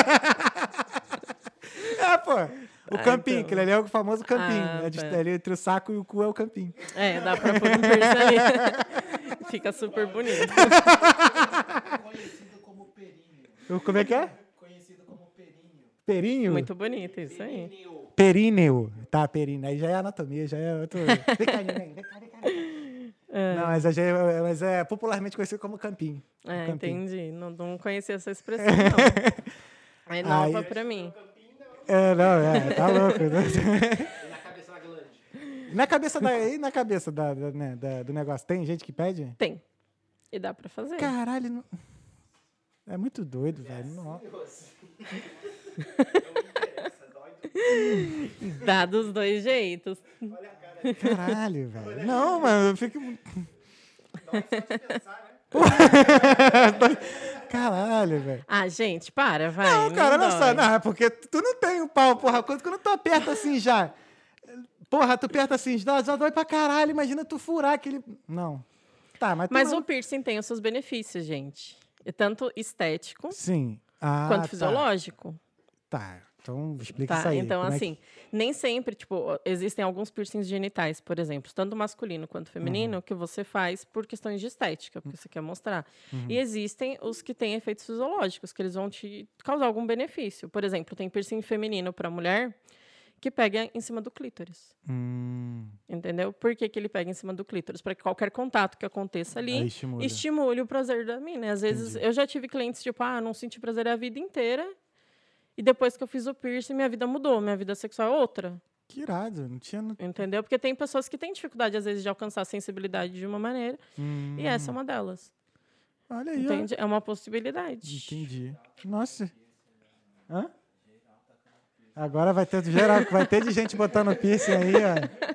[SPEAKER 1] É, pô. O
[SPEAKER 2] Ah,
[SPEAKER 1] campinho,
[SPEAKER 2] então.
[SPEAKER 1] aquele ali é o famoso campinho.
[SPEAKER 2] Ah,
[SPEAKER 1] é de-
[SPEAKER 2] tá.
[SPEAKER 1] ali entre o saco e o cu é o campinho.
[SPEAKER 2] É, dá pra pôr um ali. Fica super bonito.
[SPEAKER 3] Conhecido como perinho.
[SPEAKER 1] O- Como é que é?
[SPEAKER 3] Conhecido como perinho.
[SPEAKER 1] Perinho?
[SPEAKER 2] Muito bonito, isso aí.
[SPEAKER 3] Perinho.
[SPEAKER 1] Períneo. Tá, períneo. Aí já é anatomia, já é outro. Vem cá, neném, vem cá, vem cá.
[SPEAKER 2] É,
[SPEAKER 1] Não, mas, é, mas é popularmente conhecido como campinho.
[SPEAKER 2] é,
[SPEAKER 1] campinho.
[SPEAKER 2] entendi. Não, não conhecia essa expressão, não. É nova
[SPEAKER 1] Aí-
[SPEAKER 2] pra mim.
[SPEAKER 1] É, não, é, tá louco. né?
[SPEAKER 3] E na cabeça da glande.
[SPEAKER 1] na cabeça da, e na cabeça da, da- né, da- do negócio, tem gente que pede?
[SPEAKER 2] Tem. E dá pra fazer.
[SPEAKER 1] Caralho, não... é muito doido, velho. Não-
[SPEAKER 2] Dá dos dois jeitos.
[SPEAKER 1] Caralho, velho. Não, mano, eu fico. Caralho, velho.
[SPEAKER 2] Ah, gente, para, vai.
[SPEAKER 1] Não, cara, não
[SPEAKER 2] dói.
[SPEAKER 1] só. Não, é porque tu não tem um pau, porra. Quando, quando tu aperta assim já. Porra, tu aperta assim, já, já dói pra caralho. Imagina tu furar aquele. Não. Tá, mas
[SPEAKER 2] Mas
[SPEAKER 1] não-
[SPEAKER 2] o piercing tem os seus benefícios, gente. É tanto estético
[SPEAKER 1] Sim. Ah,
[SPEAKER 2] quanto
[SPEAKER 1] tá.
[SPEAKER 2] fisiológico.
[SPEAKER 1] Tá. Então explica
[SPEAKER 2] Tá,
[SPEAKER 1] isso aí.
[SPEAKER 2] então
[SPEAKER 1] como é que-
[SPEAKER 2] assim, nem sempre, tipo, existem alguns piercings genitais, por exemplo, tanto masculino quanto feminino,
[SPEAKER 1] Uhum.
[SPEAKER 2] que você faz por questões de estética, porque você quer mostrar.
[SPEAKER 1] Uhum.
[SPEAKER 2] E existem os que têm efeitos fisiológicos, que eles vão te causar algum benefício. Por exemplo, tem piercing feminino para mulher, que pega em cima do clítoris.
[SPEAKER 1] Hum,
[SPEAKER 2] Entendeu? Por que, que ele pega em cima do clítoris? Para que qualquer contato que aconteça ali
[SPEAKER 1] aí estimula.
[SPEAKER 2] estimule o prazer da mina. Às vezes
[SPEAKER 1] Entendi.
[SPEAKER 2] eu já tive clientes tipo, ah, não senti prazer a vida inteira. E depois que eu fiz o piercing, minha vida mudou, minha vida sexual é outra.
[SPEAKER 1] Que irado, não tinha...
[SPEAKER 2] Entendeu? Porque tem pessoas que têm dificuldade, às vezes, de alcançar a sensibilidade de uma maneira.
[SPEAKER 1] Hum,
[SPEAKER 2] E essa é uma delas.
[SPEAKER 1] Olha aí, ó.
[SPEAKER 2] Entende? É uma possibilidade.
[SPEAKER 1] Entendi. Nossa. Hã? Agora vai ter de geral, vai ter de gente botando piercing aí, ó.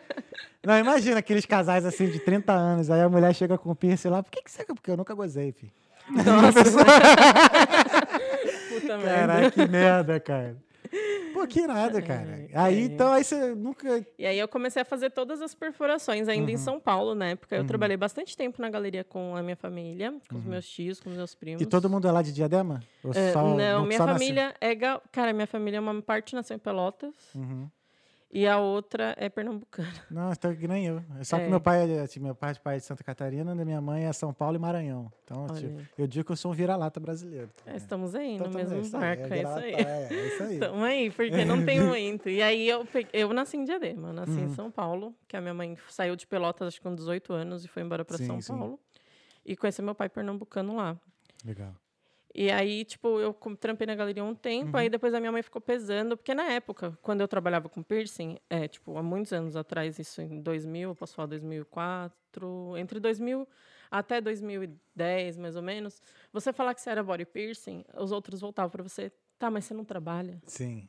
[SPEAKER 1] Não, imagina aqueles casais assim de 30 anos, aí a mulher chega com o piercing lá, por que que você... Porque eu nunca gozei, filho.
[SPEAKER 2] Nossa.
[SPEAKER 1] Caraca, que merda, cara. Pô, que irado, cara. Aí,
[SPEAKER 2] é.
[SPEAKER 1] então, aí você nunca...
[SPEAKER 2] E aí eu comecei a fazer todas as perfurações, ainda
[SPEAKER 1] Uhum.
[SPEAKER 2] em São Paulo, na época. Eu trabalhei bastante tempo na galeria com a minha família, com os meus tios, com os meus primos.
[SPEAKER 1] Uhum. E todo mundo é lá de Diadema?
[SPEAKER 2] É,
[SPEAKER 1] só,
[SPEAKER 2] não, minha
[SPEAKER 1] só nasceu?
[SPEAKER 2] família é. ga- Cara, minha família é uma parte nasceu em Pelotas
[SPEAKER 1] Uhum.
[SPEAKER 2] E a outra é pernambucana.
[SPEAKER 1] Não, então que nem eu. Só que
[SPEAKER 2] É.
[SPEAKER 1] meu pai é assim, meu pai de pai é de Santa Catarina, minha mãe é São Paulo e Maranhão. Então, tipo, eu digo que eu sou um vira-lata brasileiro.
[SPEAKER 2] É, Estamos aí,
[SPEAKER 1] Então,
[SPEAKER 2] no mesmo
[SPEAKER 1] isso aí,
[SPEAKER 2] barco, é, isso
[SPEAKER 1] vira-lata,
[SPEAKER 2] aí.
[SPEAKER 1] É, é isso aí.
[SPEAKER 2] Estamos aí, porque não tem muito. E aí eu, eu nasci em Diadema, nasci
[SPEAKER 1] Uhum.
[SPEAKER 2] em São Paulo, que a minha mãe saiu de Pelotas acho que com 18 anos e foi embora para São
[SPEAKER 1] sim.
[SPEAKER 2] Paulo. E conheci meu pai pernambucano lá.
[SPEAKER 1] Legal.
[SPEAKER 2] E aí, tipo, eu trampei na galeria um tempo,
[SPEAKER 1] Uhum.
[SPEAKER 2] aí depois a minha mãe ficou pesando, porque na época, quando eu trabalhava com piercing, é, tipo, há muitos anos atrás, isso em 2000, eu posso falar 2004, entre 2000 até 2010, mais ou menos, você falar que você era body piercing, os outros voltavam para você, tá, mas você não trabalha.
[SPEAKER 1] Sim.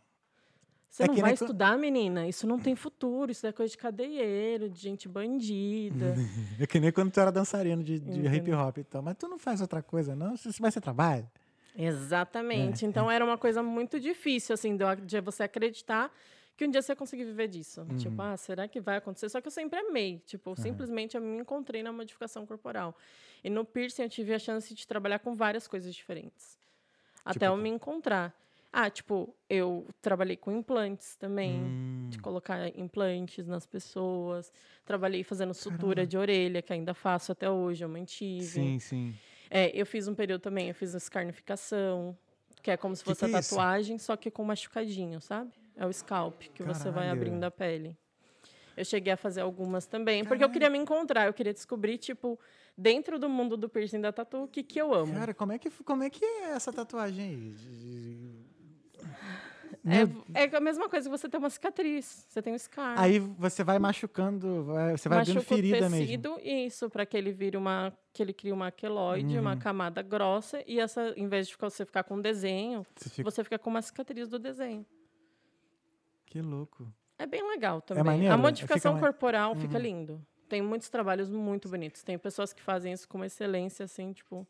[SPEAKER 2] Você
[SPEAKER 1] É
[SPEAKER 2] não vai
[SPEAKER 1] nem co-
[SPEAKER 2] estudar, menina. Isso não tem futuro. Isso é coisa de cadeieiro, de gente bandida.
[SPEAKER 1] É que nem quando tu era dançarino de, de hip hop e tal. Mas tu não faz outra coisa, não? Isso vai ser trabalho?
[SPEAKER 2] Exatamente.
[SPEAKER 1] É,
[SPEAKER 2] então era uma coisa muito difícil, assim, de você acreditar que um dia você ia conseguir viver disso.
[SPEAKER 1] Uhum.
[SPEAKER 2] Tipo, ah, será que vai acontecer? Só que eu sempre amei. Tipo, simplesmente eu me encontrei na modificação corporal. E no piercing eu tive a chance de trabalhar com várias coisas diferentes. Até
[SPEAKER 1] Tipo
[SPEAKER 2] eu me encontrar. Ah, tipo, eu trabalhei com implantes também.
[SPEAKER 1] Hum,
[SPEAKER 2] de colocar implantes nas pessoas. Trabalhei fazendo sutura de orelha, que ainda faço até hoje, eu mantive.
[SPEAKER 1] sim, sim.
[SPEAKER 2] É, eu fiz um período também, eu fiz escarnificação, que é como se
[SPEAKER 1] Que
[SPEAKER 2] fosse
[SPEAKER 1] que
[SPEAKER 2] a
[SPEAKER 1] é
[SPEAKER 2] tatuagem, só que com machucadinho, sabe? É o scalp, que você vai
[SPEAKER 1] Caralho.
[SPEAKER 2] abrindo a pele. Eu cheguei a fazer algumas também, porque eu queria me encontrar, eu queria descobrir, tipo, dentro do mundo do piercing da tatu, o que, que eu amo.
[SPEAKER 1] Cara, como é que, como é, que é essa tatuagem aí?
[SPEAKER 2] É, é a mesma coisa que você ter uma cicatriz, você tem um scar.
[SPEAKER 1] Aí você vai machucando, vai- você vai abrindo
[SPEAKER 2] Machuca o
[SPEAKER 1] ferida mesmo.
[SPEAKER 2] tecido, isso, para que ele vire uma. que ele crie uma queloide, uma
[SPEAKER 1] Uhum.
[SPEAKER 2] camada grossa, e essa, em vez de você ficar com um desenho,
[SPEAKER 1] Você fica...
[SPEAKER 2] você fica com uma cicatriz do desenho.
[SPEAKER 1] Que louco.
[SPEAKER 2] É bem legal também.
[SPEAKER 1] maneiro?
[SPEAKER 2] a
[SPEAKER 1] Fica
[SPEAKER 2] modificação
[SPEAKER 1] Uhum.
[SPEAKER 2] corporal fica lindo. Tem muitos trabalhos muito bonitos. Tem pessoas que fazem isso com uma excelência, assim, tipo,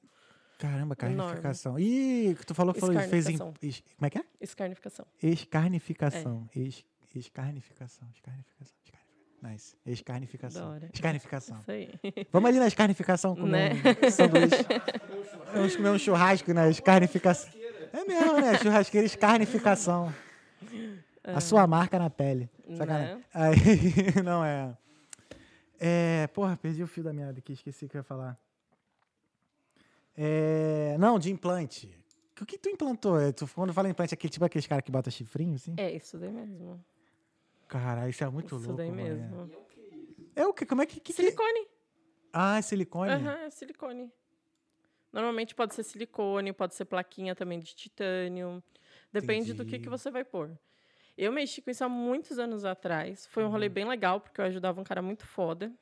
[SPEAKER 1] Caramba,
[SPEAKER 2] Enorme.
[SPEAKER 1] carnificação. Ih, tu falou que falou, fez em, es- como é que é?
[SPEAKER 2] escarnificação.
[SPEAKER 1] Escarnificação. Es, escarnificação. Escarnificação. Escarnificação. Nice. Escarnificação. Escarnificação.
[SPEAKER 2] Isso aí.
[SPEAKER 1] Vamos ali na escarnificação comer
[SPEAKER 2] Né?
[SPEAKER 1] um sanduíche. Vamos comer um churrasco na escarnificação. É mesmo, né? Churrasqueira escarnificação. A sua marca na pele. Sacanagem.
[SPEAKER 2] Né?
[SPEAKER 1] Aí, não é. É. Porra, perdi o fio da meada aqui, esqueci o que eu ia falar. É, não, de implante. O que tu implantou? É, Tu, quando fala implante, aquele tipo aqueles caras que botam chifrinho, assim?
[SPEAKER 2] É isso daí mesmo.
[SPEAKER 1] Caralho, isso é muito
[SPEAKER 2] isso
[SPEAKER 1] louco.
[SPEAKER 2] daí
[SPEAKER 1] mano.
[SPEAKER 2] mesmo.
[SPEAKER 1] É o que? Como é que. que, que...
[SPEAKER 2] Silicone.
[SPEAKER 1] Ah, é silicone?
[SPEAKER 2] Aham, é silicone. Normalmente pode ser silicone, pode ser plaquinha também de titânio. Depende do que,
[SPEAKER 1] Entendi.
[SPEAKER 2] que você vai pôr. Eu mexi com isso há muitos anos atrás. Foi um
[SPEAKER 1] Uhum.
[SPEAKER 2] rolê bem legal, porque eu ajudava um cara muito foda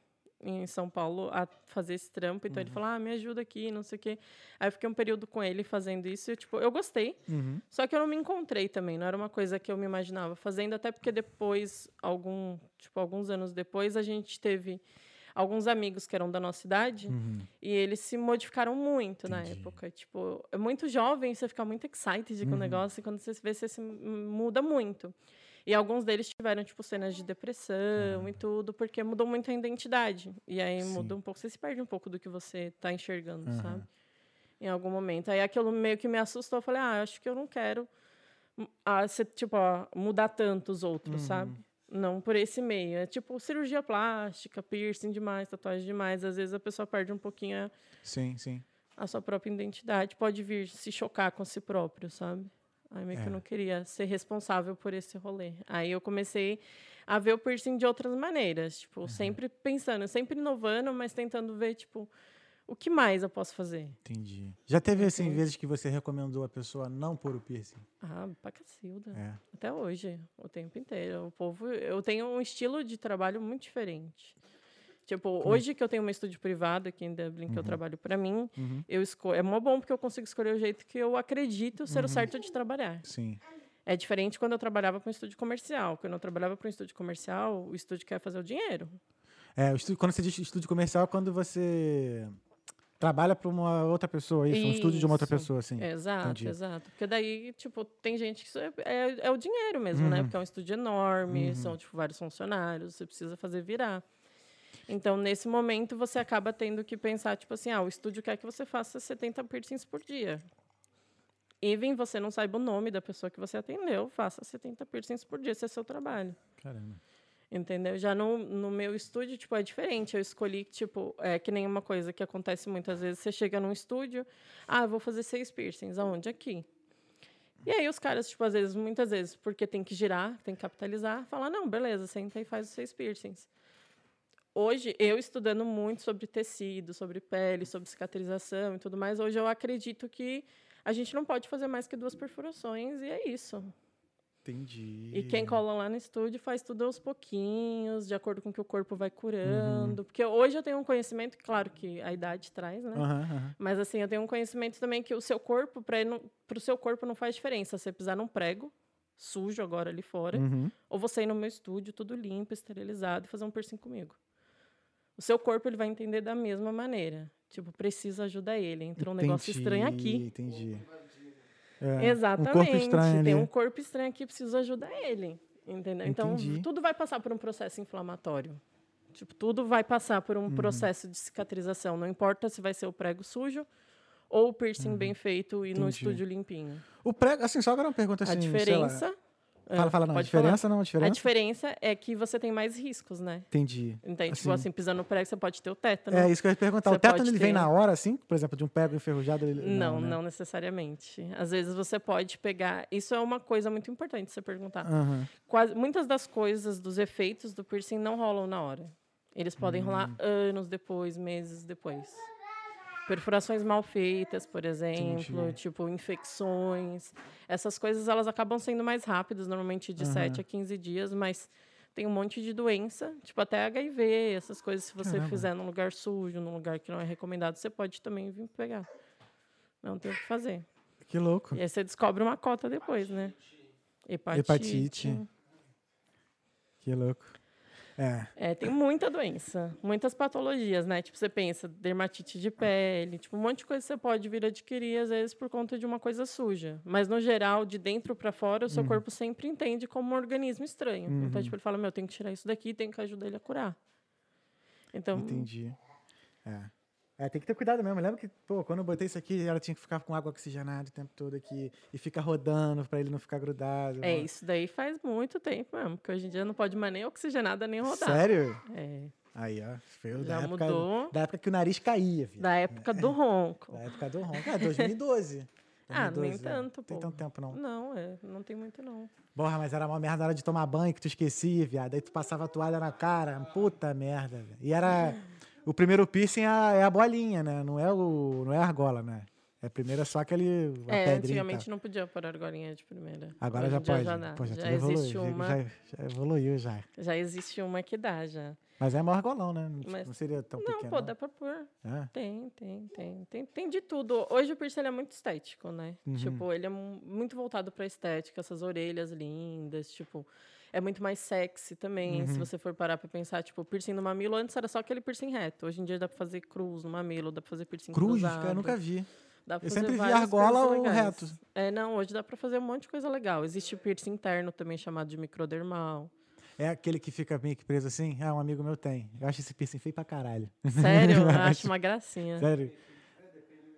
[SPEAKER 2] em São Paulo a fazer esse trampo. Então ele
[SPEAKER 1] Uhum.
[SPEAKER 2] falou, ah, me ajuda aqui, não sei o quê. Aí eu fiquei um período com ele fazendo isso. E, tipo, eu gostei.
[SPEAKER 1] Uhum.
[SPEAKER 2] Só que eu não me encontrei também, não era uma coisa que eu me imaginava fazendo, até porque depois, algum, tipo, alguns anos depois, a gente teve alguns amigos que eram da nossa idade
[SPEAKER 1] Uhum.
[SPEAKER 2] e eles se modificaram muito na
[SPEAKER 1] Entendi.
[SPEAKER 2] época. Tipo, é muito jovem, você fica muito excited com o
[SPEAKER 1] Uhum.
[SPEAKER 2] negócio e quando você vê, você se muda muito. E alguns deles tiveram, tipo, cenas de depressão e tudo, porque mudou muito a identidade. E aí
[SPEAKER 1] Sim.
[SPEAKER 2] muda um pouco, você se perde um pouco do que você está enxergando,
[SPEAKER 1] Aham.
[SPEAKER 2] sabe? Em algum momento. Aí aquilo meio que me assustou. Eu falei, ah, acho que eu não quero ah, ser, tipo, ah, mudar tanto os outros,
[SPEAKER 1] Uhum.
[SPEAKER 2] sabe? Não por esse meio. É tipo cirurgia plástica, piercing demais, tatuagem demais. Às vezes a pessoa perde um pouquinho a,
[SPEAKER 1] Sim, sim.
[SPEAKER 2] a sua própria identidade. Pode vir se chocar com si próprio, sabe? Aí meio que
[SPEAKER 1] É.
[SPEAKER 2] eu não queria ser responsável por esse rolê. Aí eu comecei a ver o piercing de outras maneiras, tipo,
[SPEAKER 1] Uhum.
[SPEAKER 2] sempre pensando, sempre inovando, mas tentando ver, tipo, o que mais eu posso fazer?
[SPEAKER 1] Entendi. Já teve, assim,
[SPEAKER 2] Entendi.
[SPEAKER 1] vezes que você recomendou a pessoa não pôr o piercing?
[SPEAKER 2] Ah, pra cacilda.
[SPEAKER 1] É.
[SPEAKER 2] Até hoje, o tempo inteiro. O povo, eu tenho um estilo de trabalho muito diferente. Tipo,
[SPEAKER 1] é?
[SPEAKER 2] hoje que eu tenho um estúdio privado aqui em Dublin, que eu trabalho pra mim,
[SPEAKER 1] Uhum.
[SPEAKER 2] eu esco é mó bom porque eu consigo escolher o jeito que eu acredito ser o certo de trabalhar.
[SPEAKER 1] Sim.
[SPEAKER 2] É diferente quando eu trabalhava para um estúdio comercial. Quando eu trabalhava para um estúdio comercial, o estúdio quer fazer o dinheiro.
[SPEAKER 1] É, o estúdio, quando você diz estúdio comercial, é quando você trabalha para uma outra pessoa, isso, um estúdio de uma outra
[SPEAKER 2] Isso.
[SPEAKER 1] pessoa, assim.
[SPEAKER 2] Exato,
[SPEAKER 1] entendi.
[SPEAKER 2] exato. Porque daí, tipo, tem gente que isso é, é, é o dinheiro mesmo, né?
[SPEAKER 1] Uhum.
[SPEAKER 2] Porque é um estúdio enorme, são, tipo, vários funcionários, você precisa fazer virar. Então, nesse momento, você acaba tendo que pensar, tipo assim, ah, o estúdio quer que você faça 70 piercings por dia. Even você não saiba o nome da pessoa que você atendeu, faça 70 piercings por dia, esse é seu trabalho.
[SPEAKER 1] Caramba.
[SPEAKER 2] Entendeu? Já no, no meu estúdio, tipo, é diferente. Eu escolhi, tipo, é que nem uma coisa que acontece muitas vezes. Você chega num estúdio, ah, vou fazer seis piercings. Aonde? Aqui. E aí os caras, tipo, às vezes, muitas vezes, porque tem que girar, tem que capitalizar, fala, não, beleza, senta e faz os seis piercings. Hoje, eu estudando muito sobre tecido, sobre pele, sobre cicatrização e tudo mais, hoje eu acredito que a gente não pode fazer mais que duas perfurações e é isso.
[SPEAKER 1] Entendi.
[SPEAKER 2] E quem cola lá no estúdio faz tudo aos pouquinhos, de acordo com o que o corpo vai
[SPEAKER 1] Uhum.
[SPEAKER 2] curando. Porque hoje eu tenho um conhecimento, claro que a idade traz, né?
[SPEAKER 1] Aham, aham.
[SPEAKER 2] Mas assim, eu tenho um conhecimento também que o seu corpo, para o seu corpo não faz diferença. Você pisar num prego, sujo agora ali fora,
[SPEAKER 1] Uhum.
[SPEAKER 2] ou você ir no meu estúdio, tudo limpo, esterilizado, e fazer um piercing comigo. O seu corpo ele vai entender da mesma maneira. Tipo, precisa ajudar ele. Entrou um negócio estranho aqui.
[SPEAKER 1] Entendi. É,
[SPEAKER 2] Exatamente.
[SPEAKER 1] Um estranho
[SPEAKER 2] Tem um corpo estranho aqui, preciso ajudar ele. Entendeu? Então,
[SPEAKER 1] Entendi.
[SPEAKER 2] tudo vai passar por um processo inflamatório. Tipo, tudo vai passar por
[SPEAKER 1] Uhum.
[SPEAKER 2] um processo de cicatrização. Não importa se vai ser o prego sujo ou o piercing bem feito e no
[SPEAKER 1] Uhum. Entendi.
[SPEAKER 2] estúdio limpinho.
[SPEAKER 1] O prego, assim, só agora uma pergunta assim.
[SPEAKER 2] a diferença.
[SPEAKER 1] Fala,
[SPEAKER 2] Ah,
[SPEAKER 1] fala, não. A
[SPEAKER 2] pode falar.
[SPEAKER 1] diferença não, a
[SPEAKER 2] A
[SPEAKER 1] diferença?
[SPEAKER 2] diferença é que você tem mais riscos, né?
[SPEAKER 1] Entendi.
[SPEAKER 2] Então, tipo
[SPEAKER 1] Assim.
[SPEAKER 2] assim, pisando no prego, você pode ter o tétano.
[SPEAKER 1] É isso que eu ia perguntar.
[SPEAKER 2] Você
[SPEAKER 1] o tétano ele vem
[SPEAKER 2] ter-
[SPEAKER 1] na hora, assim? Por exemplo, de um prego enferrujado? Ele...
[SPEAKER 2] Não,
[SPEAKER 1] né?
[SPEAKER 2] não necessariamente. Às vezes você pode pegar. Isso é uma coisa muito importante você perguntar.
[SPEAKER 1] Aham.
[SPEAKER 2] quase, muitas das coisas, dos efeitos do piercing não rolam na hora. Eles podem rolar
[SPEAKER 1] Hum.
[SPEAKER 2] anos depois, meses depois. Perfurações mal feitas, por exemplo,
[SPEAKER 1] Entendi.
[SPEAKER 2] tipo infecções. Essas coisas elas acabam sendo mais rápidas, normalmente de
[SPEAKER 1] Aham.
[SPEAKER 2] 7 a 15 dias, mas tem um monte de doença, tipo até HIV, essas coisas, se você
[SPEAKER 1] Caramba.
[SPEAKER 2] fizer num lugar sujo, num lugar que não é recomendado, você pode também vir pegar. Não tem o que fazer.
[SPEAKER 1] Que louco.
[SPEAKER 2] E aí você descobre uma cota depois, né? Hepatite.
[SPEAKER 1] Hepatite. Que louco. É.
[SPEAKER 2] É, tem muita doença, muitas patologias, né? Tipo, você pensa, dermatite de pele, tipo, um monte de coisa que você pode vir adquirir, às vezes, por conta de uma coisa suja. Mas, no geral, de dentro para fora, o seu corpo sempre entende como um organismo estranho. Então, tipo, ele fala, meu, tem que tirar isso daqui, tem que ajudar ele a curar. Então,
[SPEAKER 1] Entendi. É. É, tem que ter cuidado mesmo. Eu lembro que, pô, quando eu botei isso aqui, ela tinha que ficar com água oxigenada o tempo todo aqui e fica rodando pra ele não ficar grudado.
[SPEAKER 2] é, isso daí faz muito tempo mesmo, porque hoje em dia não pode mais nem oxigenada, nem rodar.
[SPEAKER 1] Sério?
[SPEAKER 2] É,
[SPEAKER 1] Aí, ó. Feio.
[SPEAKER 2] Já
[SPEAKER 1] da época,
[SPEAKER 2] mudou.
[SPEAKER 1] Da época que o nariz caía, filho.
[SPEAKER 2] da época do ronco.
[SPEAKER 1] Da época do ronco. É, 2012.
[SPEAKER 2] Ah, nem
[SPEAKER 1] 2012, é.
[SPEAKER 2] tanto,
[SPEAKER 1] Não tem
[SPEAKER 2] pô.
[SPEAKER 1] tanto tempo, não.
[SPEAKER 2] Não, é, não tem muito, não.
[SPEAKER 1] Porra, mas era uma merda na hora de tomar banho que tu esquecia, viado. Aí tu passava a toalha na cara. Puta merda, velho. E era. O primeiro piercing é a, é a bolinha, né? Não é, o, não é a argola, né? É primeiro é só aquele. A
[SPEAKER 2] É,
[SPEAKER 1] pedrinha.
[SPEAKER 2] antigamente não podia pôr argolinha de primeira.
[SPEAKER 1] Agora
[SPEAKER 2] Hoje
[SPEAKER 1] já pode.
[SPEAKER 2] Já, dá.
[SPEAKER 1] Pô, já,
[SPEAKER 2] já
[SPEAKER 1] evoluiu.
[SPEAKER 2] existe uma.
[SPEAKER 1] Já, já evoluiu já.
[SPEAKER 2] Já existe uma que dá, já.
[SPEAKER 1] Mas é maior argolão, né? Não,
[SPEAKER 2] Mas-
[SPEAKER 1] não seria tão
[SPEAKER 2] Não,
[SPEAKER 1] pequeno.
[SPEAKER 2] pô, dá pra pôr.
[SPEAKER 1] É?
[SPEAKER 2] Tem, tem, tem, tem. Tem de tudo. Hoje o piercing é muito estético, né?
[SPEAKER 1] Uhum.
[SPEAKER 2] Tipo, ele é mu- muito voltado pra estética, essas orelhas lindas, tipo. É muito mais sexy também,
[SPEAKER 1] Uhum.
[SPEAKER 2] se você for parar pra pensar. Tipo, piercing no mamilo, antes era só aquele piercing reto. Hoje em dia dá pra fazer cruz no mamilo, dá pra fazer piercing
[SPEAKER 1] Cruz,
[SPEAKER 2] cruzado.
[SPEAKER 1] cara, eu nunca vi.
[SPEAKER 2] Dá pra
[SPEAKER 1] Eu
[SPEAKER 2] fazer
[SPEAKER 1] sempre vi argola ou
[SPEAKER 2] legais.
[SPEAKER 1] reto.
[SPEAKER 2] É, não, hoje dá pra fazer um monte de coisa legal. Existe o piercing interno também, chamado de microdermal.
[SPEAKER 1] É aquele que fica meio que preso assim? Ah, um amigo meu tem. Eu acho esse piercing feio pra caralho.
[SPEAKER 2] Sério, eu acho uma gracinha.
[SPEAKER 1] Sério.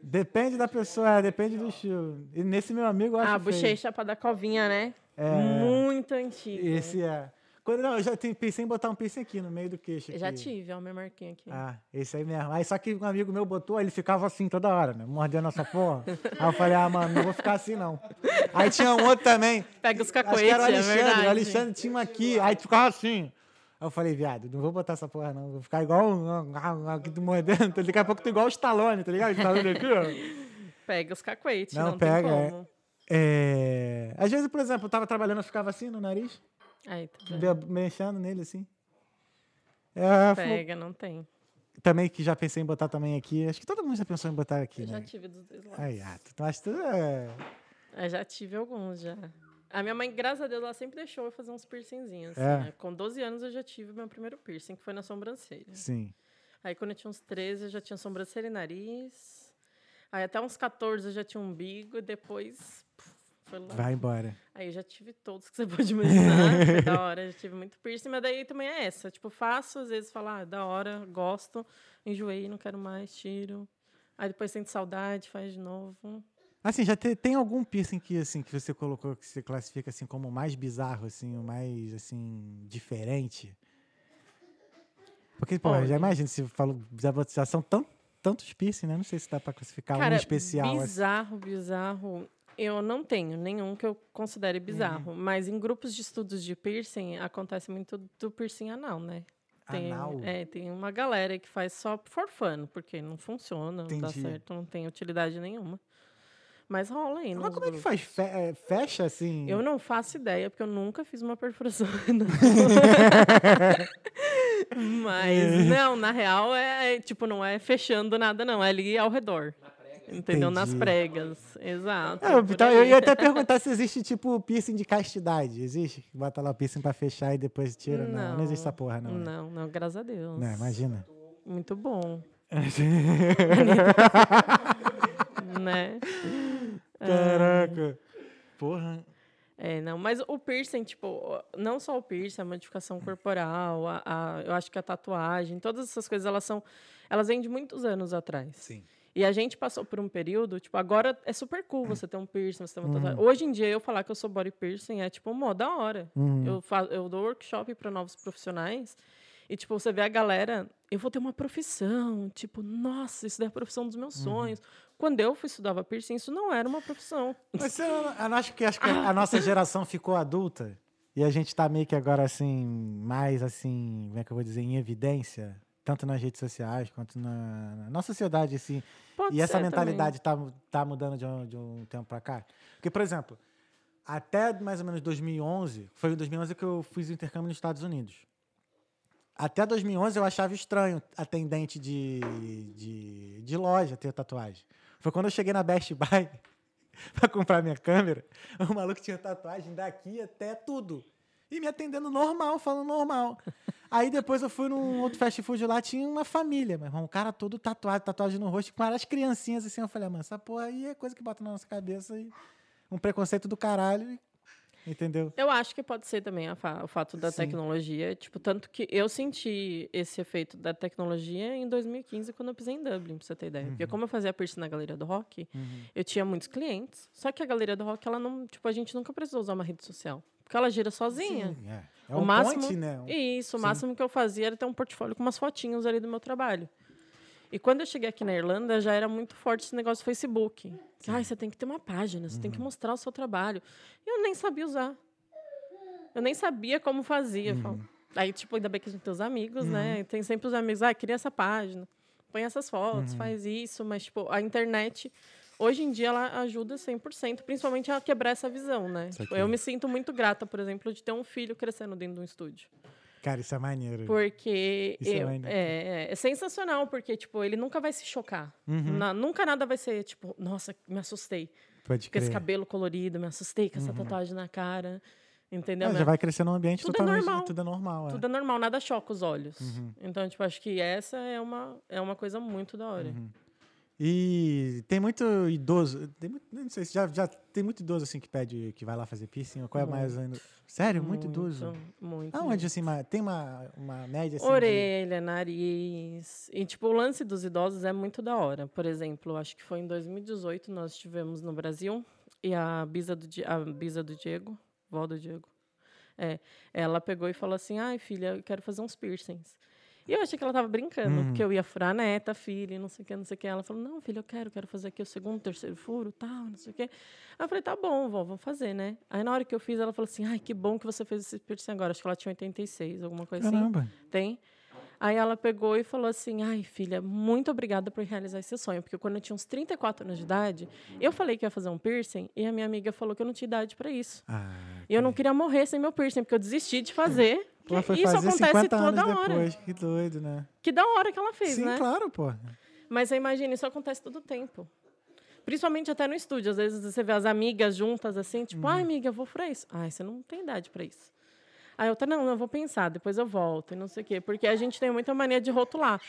[SPEAKER 1] Depende da pessoa, é, depende do estilo. E nesse meu amigo eu acho
[SPEAKER 2] Ah,
[SPEAKER 1] feio.
[SPEAKER 2] bochecha pra dar covinha, né?
[SPEAKER 1] É.
[SPEAKER 2] Muito antigo.
[SPEAKER 1] Esse é. Quando, não, eu já te- pensei em botar um piercing aqui no meio do queixo.
[SPEAKER 2] Eu já
[SPEAKER 1] aqui.
[SPEAKER 2] tive, ó, minha marquinha aqui.
[SPEAKER 1] Ah, esse aí mesmo. Aí só que um amigo meu botou, aí ele ficava assim toda hora, né? Mordendo essa porra. aí eu falei, ah, mano, não vou ficar assim não. Aí tinha um outro também.
[SPEAKER 2] Pega os
[SPEAKER 1] Acho que
[SPEAKER 2] cacoetes,
[SPEAKER 1] era o
[SPEAKER 2] é
[SPEAKER 1] Alexandre.
[SPEAKER 2] verdade.
[SPEAKER 1] o Alexandre tinha uma aqui, aí ficava assim. Aí eu falei, viado, não vou botar essa porra não. Vou ficar igual um- aqui do mordendo. Daqui a pouco tu igual o Stallone, tá ligado? Stallone aqui, ó.
[SPEAKER 2] Pega os cacoetes,
[SPEAKER 1] Não,
[SPEAKER 2] não,
[SPEAKER 1] pega,
[SPEAKER 2] tem
[SPEAKER 1] é.
[SPEAKER 2] como.
[SPEAKER 1] É... Às vezes, por exemplo, eu tava trabalhando, eu ficava assim no nariz,
[SPEAKER 2] Aí, tá
[SPEAKER 1] mexendo nele assim. É, falou-
[SPEAKER 2] Pega, não tem.
[SPEAKER 1] também que já pensei em botar também aqui. Acho que todo mundo já pensou em botar aqui,
[SPEAKER 2] Eu já
[SPEAKER 1] né?
[SPEAKER 2] tive dos dois lados.
[SPEAKER 1] Aí, ah, tu acha que tu é...
[SPEAKER 2] Eu já tive alguns, já. A minha mãe, graças a Deus, ela sempre deixou eu fazer uns piercingzinhos. assim,
[SPEAKER 1] É.
[SPEAKER 2] né? Com 12 anos eu já tive meu primeiro piercing, que foi na sobrancelha.
[SPEAKER 1] Sim.
[SPEAKER 2] Aí quando eu tinha uns 13, eu já tinha sobrancelha e nariz. Aí até uns 14 eu já tinha umbigo e depois foi lá.
[SPEAKER 1] Vai embora.
[SPEAKER 2] Aí eu já tive todos que você pode imaginar. foi da hora, já tive muito piercing, mas daí também é essa. Tipo, faço, às vezes falo, ah, da hora, gosto, enjoei, não quero mais, tiro. Aí depois sente saudade, faz de novo.
[SPEAKER 1] Assim, já te- tem algum piercing que, assim, que você colocou que você classifica assim como o mais bizarro, assim, o mais, assim, diferente? Porque, pô, já imagina, se falou, já, já são tão, tantos piercing, né? Não sei se dá pra classificar um
[SPEAKER 2] Cara,
[SPEAKER 1] especial. assim.
[SPEAKER 2] bizarro, bizarro. Eu não tenho nenhum que eu considere bizarro. Mas em grupos de estudos de piercing, acontece muito do piercing anal, né? Tem,
[SPEAKER 1] Anal?
[SPEAKER 2] É, tem uma galera que faz só for fun, porque não funciona, não dá
[SPEAKER 1] Entendi.
[SPEAKER 2] certo, não tem utilidade nenhuma. Mas rola aí.
[SPEAKER 1] Mas como é que
[SPEAKER 2] grupos.
[SPEAKER 1] faz? Fe- é, fecha, assim?
[SPEAKER 2] Eu não faço ideia, porque eu nunca fiz uma perfuração. Mas, não, na real, é é, tipo, não é fechando nada, não. É ali ao redor. Entendeu? Nas
[SPEAKER 1] Entendi.
[SPEAKER 2] pregas. Exato.
[SPEAKER 1] É,
[SPEAKER 2] por
[SPEAKER 1] então, eu ia até perguntar se existe, tipo, piercing de castidade. Existe? Bota lá o piercing pra fechar e depois tira? Não, não, existe essa porra, não. né?
[SPEAKER 2] Não, não, graças a Deus.
[SPEAKER 1] Não, imagina.
[SPEAKER 2] Muito bom, né?
[SPEAKER 1] Caraca. Porra.
[SPEAKER 2] É, não, mas o piercing, tipo, não só o piercing, a modificação corporal, a, a- eu acho que a tatuagem, todas essas coisas, elas são, elas vêm de muitos anos atrás.
[SPEAKER 1] Sim.
[SPEAKER 2] E a gente passou por um período, tipo, agora é super cool você ter um piercing, você ter
[SPEAKER 1] Uhum.
[SPEAKER 2] uma tatuagem. Hoje em dia, eu falar que eu sou body piercing é, tipo, mó da hora.
[SPEAKER 1] Uhum.
[SPEAKER 2] Eu, fa eu dou workshop para novos profissionais e, tipo, você vê a galera, eu vou ter uma profissão, tipo, nossa, isso é a profissão dos meus
[SPEAKER 1] Uhum.
[SPEAKER 2] sonhos. Quando eu fui estudava piercing, isso não era uma profissão.
[SPEAKER 1] Mas você não acho que, acho que a nossa geração ficou adulta e a gente tá meio que agora, assim, mais, assim, como é que eu vou dizer, em evidência, tanto nas redes sociais quanto na, na sociedade, assim.
[SPEAKER 2] Pode
[SPEAKER 1] E essa
[SPEAKER 2] também.
[SPEAKER 1] mentalidade tá, tá mudando de um, de um tempo pra cá? Porque, por exemplo, até mais ou menos 2011, foi em 2011 que eu fiz o intercâmbio nos Estados Unidos. Até 2011 eu achava estranho atendente de, de, de loja ter tatuagem. Foi quando eu cheguei na Best Buy pra comprar minha câmera, o maluco tinha tatuagem daqui até tudo. E me atendendo normal, falando normal. Aí depois eu fui num outro fast food lá, tinha uma família, meu irmão, um cara todo tatuado, tatuagem no rosto, com várias criancinhas assim. Eu falei, ah, mano, essa porra aí é coisa que bota na nossa cabeça e um preconceito do caralho. Entendeu?
[SPEAKER 2] Eu acho que pode ser também fa- o fato da
[SPEAKER 1] Sim.
[SPEAKER 2] tecnologia. Tipo, tanto que eu senti esse efeito da tecnologia em 2015, quando eu pisei em Dublin, pra você ter ideia. Porque como eu fazia piercing na Galeria do Rock, eu tinha muitos clientes. Só que a Galeria do Rock, ela não... Tipo, a gente nunca precisou usar uma rede social. Porque ela gira sozinha.
[SPEAKER 1] Sim, é. É
[SPEAKER 2] O
[SPEAKER 1] um
[SPEAKER 2] máximo-
[SPEAKER 1] ponte, né?
[SPEAKER 2] Isso, o
[SPEAKER 1] Sim.
[SPEAKER 2] máximo que eu fazia era ter um portfólio com umas fotinhos ali do meu trabalho. E quando eu cheguei aqui na Irlanda, já era muito forte esse negócio do Facebook. Ai, você tem que ter uma página, você
[SPEAKER 1] Uhum.
[SPEAKER 2] tem que mostrar o seu trabalho. E eu nem sabia usar. Eu nem sabia como fazia.
[SPEAKER 1] Uhum.
[SPEAKER 2] Aí, tipo, ainda bem que a gente tem os amigos, né? Tem sempre os amigos, ah, cria essa página, põe essas fotos,
[SPEAKER 1] Uhum.
[SPEAKER 2] faz isso. Mas, tipo, a internet, hoje em dia, ela ajuda 100%, principalmente a quebrar essa visão, né? Tipo, eu me sinto muito grata, por exemplo, de ter um filho crescendo dentro de um estúdio.
[SPEAKER 1] Cara, isso é maneiro.
[SPEAKER 2] Porque
[SPEAKER 1] Isso é
[SPEAKER 2] eu-
[SPEAKER 1] maneiro.
[SPEAKER 2] é, é, é sensacional, porque, tipo, ele nunca vai se chocar.
[SPEAKER 1] Uhum.
[SPEAKER 2] Na- nunca nada vai ser, tipo, nossa, me assustei.
[SPEAKER 1] Pode
[SPEAKER 2] Com esse
[SPEAKER 1] crer.
[SPEAKER 2] cabelo colorido, me assustei com essa tatuagem na cara. Entendeu?
[SPEAKER 1] É, já vai crescer num ambiente
[SPEAKER 2] Tudo é
[SPEAKER 1] totalmente
[SPEAKER 2] normal.
[SPEAKER 1] tudo é normal. é.
[SPEAKER 2] Tudo é normal, nada choca os olhos.
[SPEAKER 1] Uhum.
[SPEAKER 2] Então, tipo, acho que essa é uma, é uma coisa muito da hora.
[SPEAKER 1] Uhum. E tem muito idoso, tem muito, não sei se já, já tem muito idoso assim que pede que vai lá fazer piercing, ou qual é mais ainda? Sério, muito, idoso.
[SPEAKER 2] Muito.
[SPEAKER 1] Aonde assim, uma- tem uma, uma média assim de-
[SPEAKER 2] Orelha, nariz. E, tipo, o lance dos idosos é muito da hora. Por exemplo, acho que foi em 2018 nós estivemos no Brasil e a bisa do, a bisa do Diego, vó do Diego, É, ela pegou e falou assim: ai, filha, eu quero fazer uns piercings. E eu achei que ela tava brincando,
[SPEAKER 1] Uhum.
[SPEAKER 2] que eu ia furar a neta, a filha, não sei o que, não sei o que. Ela falou: não, filha, eu quero, quero fazer aqui o segundo, terceiro furo, tal, não sei o que. Aí eu falei: tá bom, vó, vamos fazer, né? Aí na hora que eu fiz, ela falou assim: ai, que bom que você fez esse piercing agora. Acho que ela tinha 86, alguma coisa assim.
[SPEAKER 1] Caramba.
[SPEAKER 2] Tem. Aí ela pegou e falou assim: Ai, filha, muito obrigada por realizar esse sonho. Porque quando eu tinha uns 34 anos de idade, eu falei que ia fazer um piercing e a minha amiga falou que eu não tinha idade para isso.
[SPEAKER 1] Ah,
[SPEAKER 2] E eu não queria morrer sem meu piercing, porque eu desisti de fazer.
[SPEAKER 1] Pô, foi
[SPEAKER 2] isso
[SPEAKER 1] fazer
[SPEAKER 2] acontece
[SPEAKER 1] 50
[SPEAKER 2] toda
[SPEAKER 1] anos
[SPEAKER 2] hora.
[SPEAKER 1] depois. Que doido, né?
[SPEAKER 2] Que da hora que ela fez,
[SPEAKER 1] Sim,
[SPEAKER 2] né?
[SPEAKER 1] claro, pô.
[SPEAKER 2] Mas você imagina, isso acontece todo o tempo. Principalmente até no estúdio. Às vezes você vê as amigas juntas assim, tipo,
[SPEAKER 1] Uhum.
[SPEAKER 2] ai, amiga, eu vou furar isso. Ai, você não tem idade para isso. Aí outra, não, eu vou pensar, depois eu volto e não sei o quê. Porque a gente tem muita mania de rotular.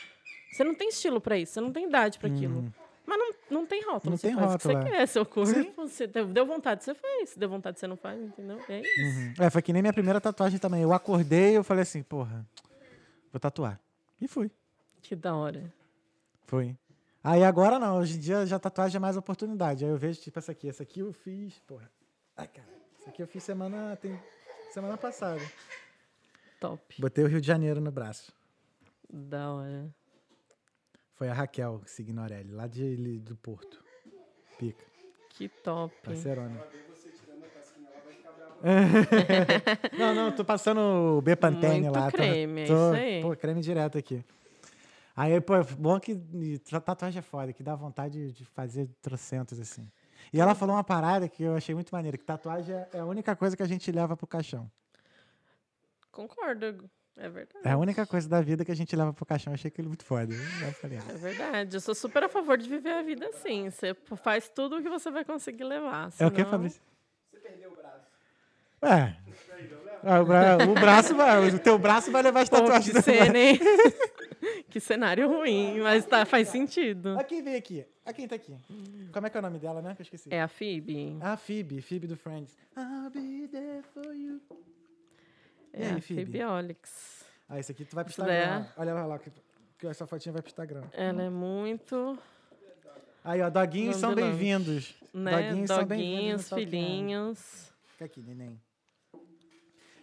[SPEAKER 2] Você não tem estilo para isso, você não tem idade para aquilo. Mas não, não tem rótulo,
[SPEAKER 1] Uhum. Não
[SPEAKER 2] você
[SPEAKER 1] tem
[SPEAKER 2] faz o que
[SPEAKER 1] rótulo,
[SPEAKER 2] você
[SPEAKER 1] é.
[SPEAKER 2] quer, seu corpo.
[SPEAKER 1] Sim.
[SPEAKER 2] Você deu vontade, você faz. Se deu vontade, você não faz, entendeu? É isso.
[SPEAKER 1] É, foi que nem minha primeira tatuagem também. Eu acordei e eu falei assim, porra, vou tatuar. E fui.
[SPEAKER 2] Que da hora.
[SPEAKER 1] Foi. Aí agora não, hoje em dia já tatuagem é mais oportunidade. Aí eu vejo, tipo, essa aqui. Essa aqui eu fiz, porra. Ai, cara. Essa aqui eu fiz semana, tem, semana passada.
[SPEAKER 2] Top.
[SPEAKER 1] Botei o Rio de Janeiro no braço.
[SPEAKER 2] Da hora.
[SPEAKER 1] Foi a Raquel Signorelli, lá de, do Porto. Pica.
[SPEAKER 2] Que top.
[SPEAKER 1] Parceirona. não, não, tô passando o Bepantene
[SPEAKER 2] Muito
[SPEAKER 1] lá. tô-
[SPEAKER 2] creme, é
[SPEAKER 1] tô,
[SPEAKER 2] isso aí.
[SPEAKER 1] Pô, creme direto aqui. Aí, pô, bom que tatuagem é foda, que dá vontade de fazer trocentos, assim. E ela falou uma parada que eu achei muito maneira, que tatuagem é- é a única coisa que a gente leva pro caixão.
[SPEAKER 2] Concordo. É verdade.
[SPEAKER 1] É a única coisa da vida que a gente leva pro caixão. Eu achei aquilo muito foda. Eu falei, ah,
[SPEAKER 2] É verdade. Eu sou super a favor de viver a vida assim. Você faz tudo o que você vai conseguir levar.
[SPEAKER 1] é o que,
[SPEAKER 2] senão-
[SPEAKER 1] Fabrício? Você perdeu o braço. É. Ah, o, bra- o braço vai, o teu braço vai levar as tatuagens.
[SPEAKER 2] que cena, hein? que cenário ruim, mas tá, faz sentido.
[SPEAKER 1] Olha quem veio aqui. Olha quem tá aqui. Como é que é o nome dela, né? Que eu esqueci.
[SPEAKER 2] É a Phoebe.
[SPEAKER 1] A Phoebe, Phoebe do Friends. I'll be there for you. E
[SPEAKER 2] É
[SPEAKER 1] aí,
[SPEAKER 2] a
[SPEAKER 1] Phoebe?
[SPEAKER 2] Phoebe Olix.
[SPEAKER 1] Ah, esse aqui tu vai pro
[SPEAKER 2] Isso
[SPEAKER 1] Instagram.
[SPEAKER 2] é-
[SPEAKER 1] Olha lá, que, que essa fotinha vai pro Instagram.
[SPEAKER 2] Ela é muito,
[SPEAKER 1] Aí, ó, doguinhos são bem-vindos.
[SPEAKER 2] né?
[SPEAKER 1] Doguinhos são bem-vindos.
[SPEAKER 2] Doguinhos,
[SPEAKER 1] no Talkcast.
[SPEAKER 2] filhinhos.
[SPEAKER 1] Fica aqui, neném.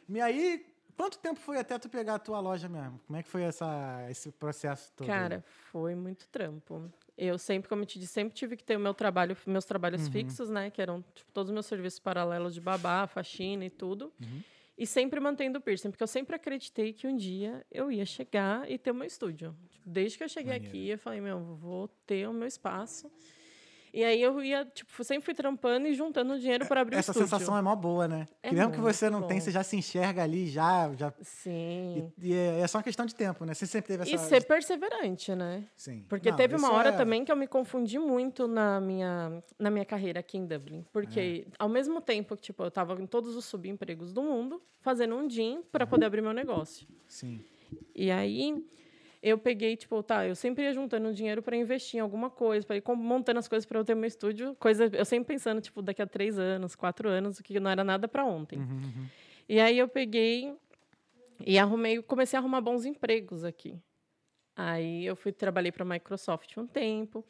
[SPEAKER 1] E aí, quanto tempo foi até tu pegar a tua loja mesmo? Como é que foi essa, esse processo todo?
[SPEAKER 2] Cara, foi muito trampo. Eu sempre, como eu te disse, sempre tive que ter o meu trabalho, meus trabalhos
[SPEAKER 1] Uhum.
[SPEAKER 2] fixos, né? Que eram tipo, todos os meus serviços paralelos de babá, faxina e tudo.
[SPEAKER 1] Uhum.
[SPEAKER 2] E sempre mantendo o piercing, porque eu sempre acreditei que um dia eu ia chegar e ter o meu estúdio. Tipo, desde que eu cheguei
[SPEAKER 1] Maneiro.
[SPEAKER 2] aqui, eu falei, meu, vou ter o meu espaço. E aí eu ia, tipo, sempre fui trampando e juntando dinheiro para abrir
[SPEAKER 1] Essa
[SPEAKER 2] o estúdio.
[SPEAKER 1] sensação é mó boa, né?
[SPEAKER 2] É
[SPEAKER 1] que mesmo que você não tem,
[SPEAKER 2] bom.
[SPEAKER 1] você já se enxerga ali, já. já
[SPEAKER 2] Sim.
[SPEAKER 1] e, e é é só uma questão de tempo, né? Você sempre teve essa.
[SPEAKER 2] E ser perseverante, né?
[SPEAKER 1] Sim.
[SPEAKER 2] Porque
[SPEAKER 1] Não,
[SPEAKER 2] teve uma hora
[SPEAKER 1] é-
[SPEAKER 2] também que eu me confundi muito na minha, na minha carreira aqui em Dublin. Porque
[SPEAKER 1] É.
[SPEAKER 2] ao mesmo tempo que tipo, eu estava em todos os subempregos do mundo, fazendo um DIN para poder abrir meu negócio.
[SPEAKER 1] Sim.
[SPEAKER 2] E aí eu peguei, tipo, tá, eu sempre ia juntando dinheiro para investir em alguma coisa, para ir montando as coisas para eu ter meu estúdio. Coisa, eu sempre pensando, tipo, daqui a três anos, quatro anos, o que não era nada para ontem.
[SPEAKER 1] Uhum,
[SPEAKER 2] E aí eu peguei e arrumei, comecei a arrumar bons empregos aqui. Aí eu fui trabalhei para a Microsoft um tempo.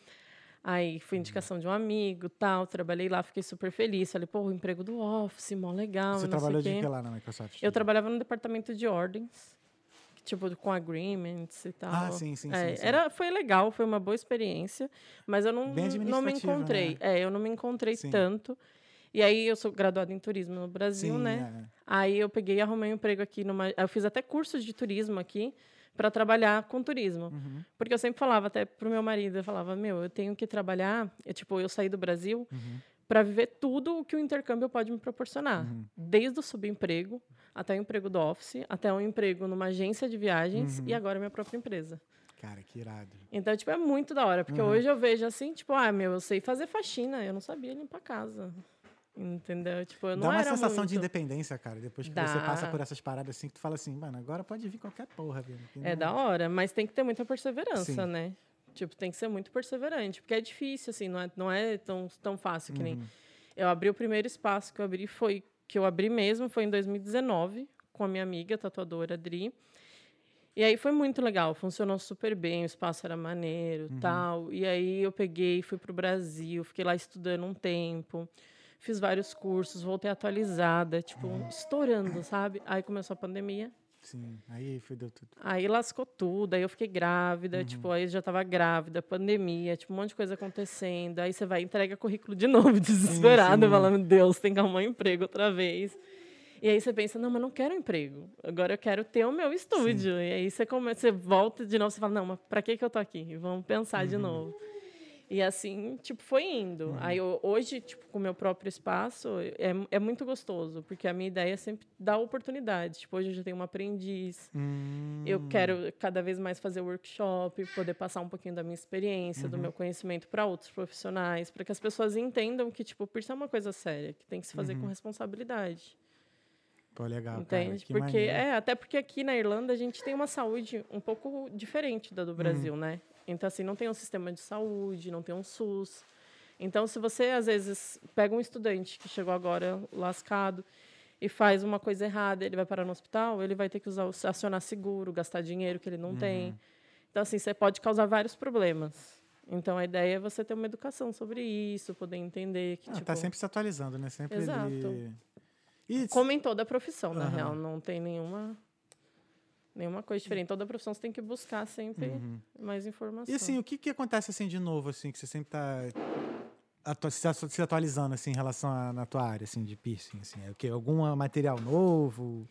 [SPEAKER 2] Aí fui indicação de um amigo, tal, trabalhei lá, fiquei super feliz. Falei, pô, o emprego do Office, mó legal,
[SPEAKER 1] Você trabalhou de
[SPEAKER 2] quê.
[SPEAKER 1] que lá na Microsoft?
[SPEAKER 2] Eu trabalhava no departamento de ordens, tipo com agreements e tal.
[SPEAKER 1] Ah, sim, sim,
[SPEAKER 2] É,
[SPEAKER 1] sim, sim.
[SPEAKER 2] Era, foi legal, foi uma boa experiência, mas eu não, não me
[SPEAKER 1] administrativa,
[SPEAKER 2] encontrei.
[SPEAKER 1] né?
[SPEAKER 2] É, eu não me encontrei
[SPEAKER 1] Sim.
[SPEAKER 2] tanto. E aí eu sou graduada em turismo no Brasil,
[SPEAKER 1] Sim,
[SPEAKER 2] né?
[SPEAKER 1] é.
[SPEAKER 2] Aí eu peguei e arrumei um emprego aqui numa. Eu fiz até cursos de turismo aqui para trabalhar com turismo.
[SPEAKER 1] Uhum.
[SPEAKER 2] Porque eu sempre falava até pro meu marido, eu falava, meu, eu tenho que trabalhar, eu, tipo, eu saí do Brasil
[SPEAKER 1] Uhum.
[SPEAKER 2] Para viver tudo o que o intercâmbio pode me proporcionar.
[SPEAKER 1] Uhum.
[SPEAKER 2] Desde o subemprego até o emprego do office, até um emprego numa agência de viagens
[SPEAKER 1] Uhum.
[SPEAKER 2] e agora minha própria empresa.
[SPEAKER 1] Cara, que irado.
[SPEAKER 2] Então, tipo, é muito da hora, porque
[SPEAKER 1] Uhum.
[SPEAKER 2] hoje eu vejo assim, tipo, ah, meu, eu sei fazer faxina, eu não sabia limpar a casa. Entendeu? Tipo, eu não
[SPEAKER 1] Dá uma sensação de
[SPEAKER 2] muito...
[SPEAKER 1] independência, cara. Depois que você passa
[SPEAKER 2] Dá.
[SPEAKER 1] por essas paradas assim, que tu fala assim, mano, agora pode vir qualquer porra, que
[SPEAKER 2] É
[SPEAKER 1] não-
[SPEAKER 2] da hora, mas tem que ter muita perseverança,
[SPEAKER 1] Sim.
[SPEAKER 2] né? Tipo, tem que ser muito perseverante, porque é difícil, assim, não é, não é tão, tão fácil que nem.
[SPEAKER 1] Uhum.
[SPEAKER 2] Eu abri o primeiro espaço que eu abri foi que eu abri mesmo foi em 2019 com a minha amiga tatuadora Adri. E aí foi muito legal, funcionou super bem, o espaço era maneiro,
[SPEAKER 1] Uhum.
[SPEAKER 2] tal. E aí eu peguei, fui pro Brasil, fiquei lá estudando um tempo. Fiz vários cursos, voltei atualizada, tipo, estourando, sabe? Aí começou a pandemia.
[SPEAKER 1] Sim, aí tudo.
[SPEAKER 2] Aí lascou tudo, aí eu fiquei grávida, tipo, aí já tava grávida, pandemia, tipo, um monte de coisa acontecendo. Aí você vai e entrega currículo de novo, desesperado,
[SPEAKER 1] sim.
[SPEAKER 2] falando, Deus, tem que arrumar um emprego outra vez. E aí você pensa, não, mas não quero um emprego. Agora eu quero ter o meu estúdio. E aí você começa, você volta de novo, você fala, não, mas pra que, que eu tô aqui? Vamos pensar de novo. E assim, tipo, foi indo. Aí eu- hoje, tipo, com o meu próprio espaço, é, é muito gostoso, porque a minha ideia é sempre dar oportunidade. Tipo, hoje eu já tenho uma aprendiz.
[SPEAKER 1] Hum,
[SPEAKER 2] Eu quero cada vez mais fazer workshop, poder passar um pouquinho da minha experiência, do meu conhecimento para outros profissionais, para que as pessoas entendam que, tipo, por ser uma coisa séria, que tem que se fazer com responsabilidade.
[SPEAKER 1] Pô, legal, cara,
[SPEAKER 2] Entende?
[SPEAKER 1] que
[SPEAKER 2] porque,
[SPEAKER 1] maneiro.
[SPEAKER 2] é, até porque aqui na Irlanda a gente tem uma saúde um pouco diferente da do Brasil, né? Então, assim, não tem um sistema de saúde, não tem um SUS. Então, se você, às vezes, pega um estudante que chegou agora lascado e faz uma coisa errada, ele vai parar no hospital, ele vai ter que usar, acionar seguro, gastar dinheiro que ele não tem. Então, assim, você pode causar vários problemas. Então, a ideia é você ter uma educação sobre isso, poder entender que,
[SPEAKER 1] Ah,
[SPEAKER 2] tipo...
[SPEAKER 1] tá sempre se atualizando, né? Sempre
[SPEAKER 2] Exato.
[SPEAKER 1] ali. E
[SPEAKER 2] Como em toda profissão, na
[SPEAKER 1] Aham.
[SPEAKER 2] real. Não tem nenhuma, nenhuma coisa diferente. Toda profissão você tem que buscar sempre mais informação.
[SPEAKER 1] E assim, o que, que acontece assim de novo, assim, que você sempre tá atu- se, atu- se atualizando assim, em relação à na tua área assim, de piercing? Assim? É o quê? Algum material novo?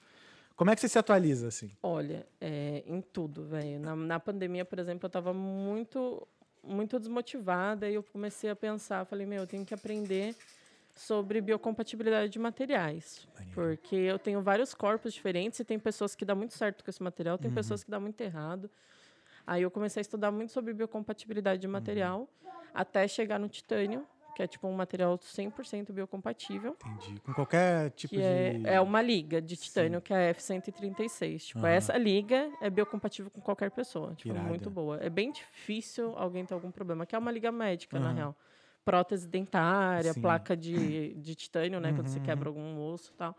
[SPEAKER 1] Como é que você se atualiza, assim?
[SPEAKER 2] Olha, é, em tudo, velho. Na, na pandemia, por exemplo, eu estava muito, muito desmotivada e eu comecei a pensar, falei, meu, eu tenho que aprender sobre biocompatibilidade de materiais.
[SPEAKER 1] Maneiro.
[SPEAKER 2] Porque eu tenho vários corpos diferentes e tem pessoas que dá muito certo com esse material, tem pessoas que dá muito errado. Aí eu comecei a estudar muito sobre biocompatibilidade de material, até chegar no titânio, que é tipo um material 100% biocompatível.
[SPEAKER 1] Entendi. Com qualquer tipo
[SPEAKER 2] Que é,
[SPEAKER 1] de.
[SPEAKER 2] é uma liga de titânio, que é a F136. Tipo,
[SPEAKER 1] Aham.
[SPEAKER 2] essa liga é biocompatível com qualquer pessoa. Tipo,
[SPEAKER 1] irado.
[SPEAKER 2] muito boa. É bem difícil alguém ter algum problema, que é uma liga médica, na real. Prótese dentária,
[SPEAKER 1] Sim.
[SPEAKER 2] placa de, de titânio, né? Quando você
[SPEAKER 1] Uhum,
[SPEAKER 2] quebra algum osso e tal.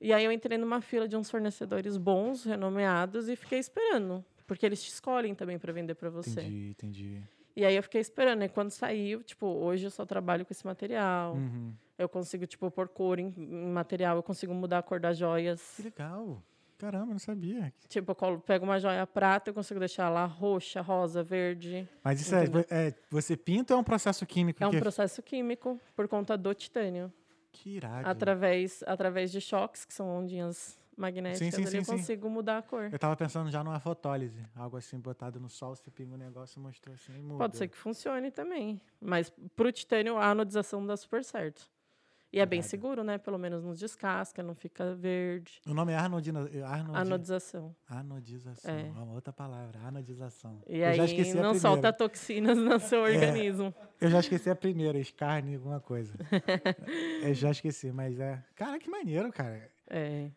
[SPEAKER 2] E aí eu entrei numa fila de uns fornecedores bons, renomeados, e fiquei esperando. Porque eles te escolhem também para vender para você.
[SPEAKER 1] Entendi, entendi.
[SPEAKER 2] E aí eu fiquei esperando. E quando saiu, tipo, hoje eu só trabalho com esse material.
[SPEAKER 1] Uhum.
[SPEAKER 2] Eu consigo, tipo, pôr cor em, em material, eu consigo mudar a cor das joias.
[SPEAKER 1] Que legal. Caramba, não sabia.
[SPEAKER 2] Tipo, eu pego uma joia prata, eu consigo deixar lá roxa, rosa, verde.
[SPEAKER 1] Mas isso é, é- Você pinta ou é um processo químico?
[SPEAKER 2] É um
[SPEAKER 1] que...
[SPEAKER 2] processo químico por conta do titânio.
[SPEAKER 1] Que irado.
[SPEAKER 2] Através, através de choques, que são ondinhas magnéticas,
[SPEAKER 1] sim,
[SPEAKER 2] ali
[SPEAKER 1] sim,
[SPEAKER 2] eu
[SPEAKER 1] sim.
[SPEAKER 2] consigo mudar a cor.
[SPEAKER 1] Eu tava pensando já numa fotólise. Algo assim, botado no sol, você pinga o negócio e mostrou assim e muda.
[SPEAKER 2] Pode ser que funcione também. Mas pro titânio, a anodização dá super certo. E é bem seguro, né? Pelo menos não descasca, não fica verde.
[SPEAKER 1] O nome é arnodina... arnodi...
[SPEAKER 2] Anodização.
[SPEAKER 1] Anodização.
[SPEAKER 2] É.
[SPEAKER 1] É uma outra palavra. Anodização.
[SPEAKER 2] E
[SPEAKER 1] Eu já
[SPEAKER 2] aí
[SPEAKER 1] esqueci a
[SPEAKER 2] não
[SPEAKER 1] primeira. É.
[SPEAKER 2] solta toxinas no seu organismo.
[SPEAKER 1] Eu já esqueci a primeira, escarne, alguma coisa. eu já esqueci, mas é. Cara, que maneiro, cara.
[SPEAKER 2] É.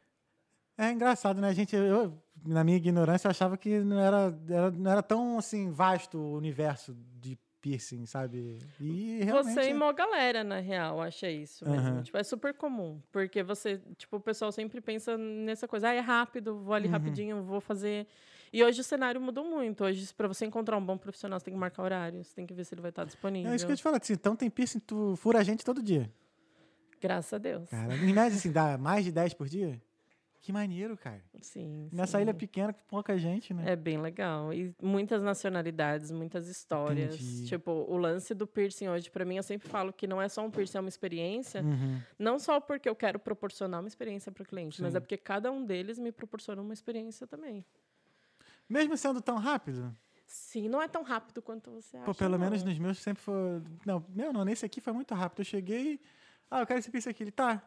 [SPEAKER 1] É engraçado, né? A gente, eu, na minha ignorância, eu achava que não era, era- não era tão assim vasto o universo de piercing, sabe? E realmente.
[SPEAKER 2] Você e
[SPEAKER 1] é-
[SPEAKER 2] uma galera, na real, acha isso mesmo.
[SPEAKER 1] Aham.
[SPEAKER 2] Tipo, é super comum. Porque você, tipo, o pessoal sempre pensa nessa coisa, ah, é rápido, vou
[SPEAKER 1] Uhum.
[SPEAKER 2] ali rapidinho, vou fazer. E hoje o cenário mudou muito. Hoje, para você encontrar um bom profissional, você tem que marcar horário, você tem que ver se ele vai estar disponível.
[SPEAKER 1] É isso que eu te falo. Assim, então tem piercing, tu fura a gente todo dia.
[SPEAKER 2] Graças a Deus.
[SPEAKER 1] Cara, em média, assim, dá mais de 10 por dia? Que maneiro, cara.
[SPEAKER 2] Sim.
[SPEAKER 1] Nessa
[SPEAKER 2] sim.
[SPEAKER 1] ilha pequena, com pouca gente, né?
[SPEAKER 2] É bem legal. E muitas nacionalidades, muitas histórias.
[SPEAKER 1] Entendi.
[SPEAKER 2] Tipo, o lance do piercing hoje, pra mim, eu sempre falo que não é só um piercing, é uma experiência.
[SPEAKER 1] Uhum.
[SPEAKER 2] Não só porque eu quero proporcionar uma experiência para o cliente, mas
[SPEAKER 1] Sim.
[SPEAKER 2] é porque cada um deles me proporciona uma experiência também.
[SPEAKER 1] Mesmo sendo tão rápido,
[SPEAKER 2] Sim, não é tão rápido quanto você acha.
[SPEAKER 1] Pô, pelo
[SPEAKER 2] não.
[SPEAKER 1] menos nos meus sempre foi. Não, meu não, nesse aqui foi muito rápido. Eu cheguei. Ah, eu quero esse piercing aqui. Ele tá.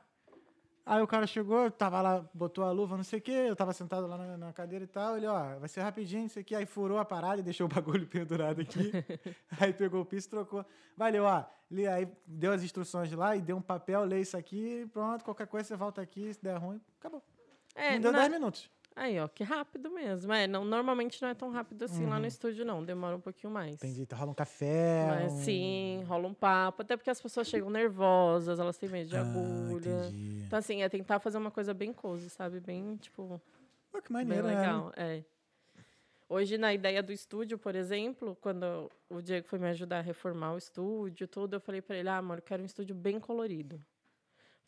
[SPEAKER 1] Aí o cara chegou, tava lá, botou a luva, não sei o quê. Eu tava sentado lá na, na cadeira e tal. Ele, ó, vai ser rapidinho, isso aqui. Aí furou a parada e deixou o bagulho pendurado aqui. aí pegou o piso e trocou. Valeu, ó. li- Aí deu as instruções lá e deu um papel, lê isso aqui. Pronto, qualquer coisa você volta aqui. Se der ruim, acabou.
[SPEAKER 2] É,
[SPEAKER 1] não deu
[SPEAKER 2] na-
[SPEAKER 1] 10 minutos.
[SPEAKER 2] Aí, ó, que rápido mesmo. É, não, normalmente não é tão rápido assim lá no estúdio, não. Demora um pouquinho mais.
[SPEAKER 1] Uhum. Entendi. Rola um café.
[SPEAKER 2] Mas
[SPEAKER 1] um...
[SPEAKER 2] sim, rola um papo. Até porque as pessoas chegam nervosas, elas têm medo de
[SPEAKER 1] Ah,
[SPEAKER 2] agulha.
[SPEAKER 1] entendi.
[SPEAKER 2] Então, assim, é tentar fazer uma coisa bem cozy, sabe? Bem, tipo,
[SPEAKER 1] Pô, que maneiro,
[SPEAKER 2] bem
[SPEAKER 1] né?
[SPEAKER 2] legal. É. Hoje, na ideia do estúdio, por exemplo, quando o Diego foi me ajudar a reformar o estúdio, tudo, eu falei pra ele, ah, amor, eu quero um estúdio bem colorido.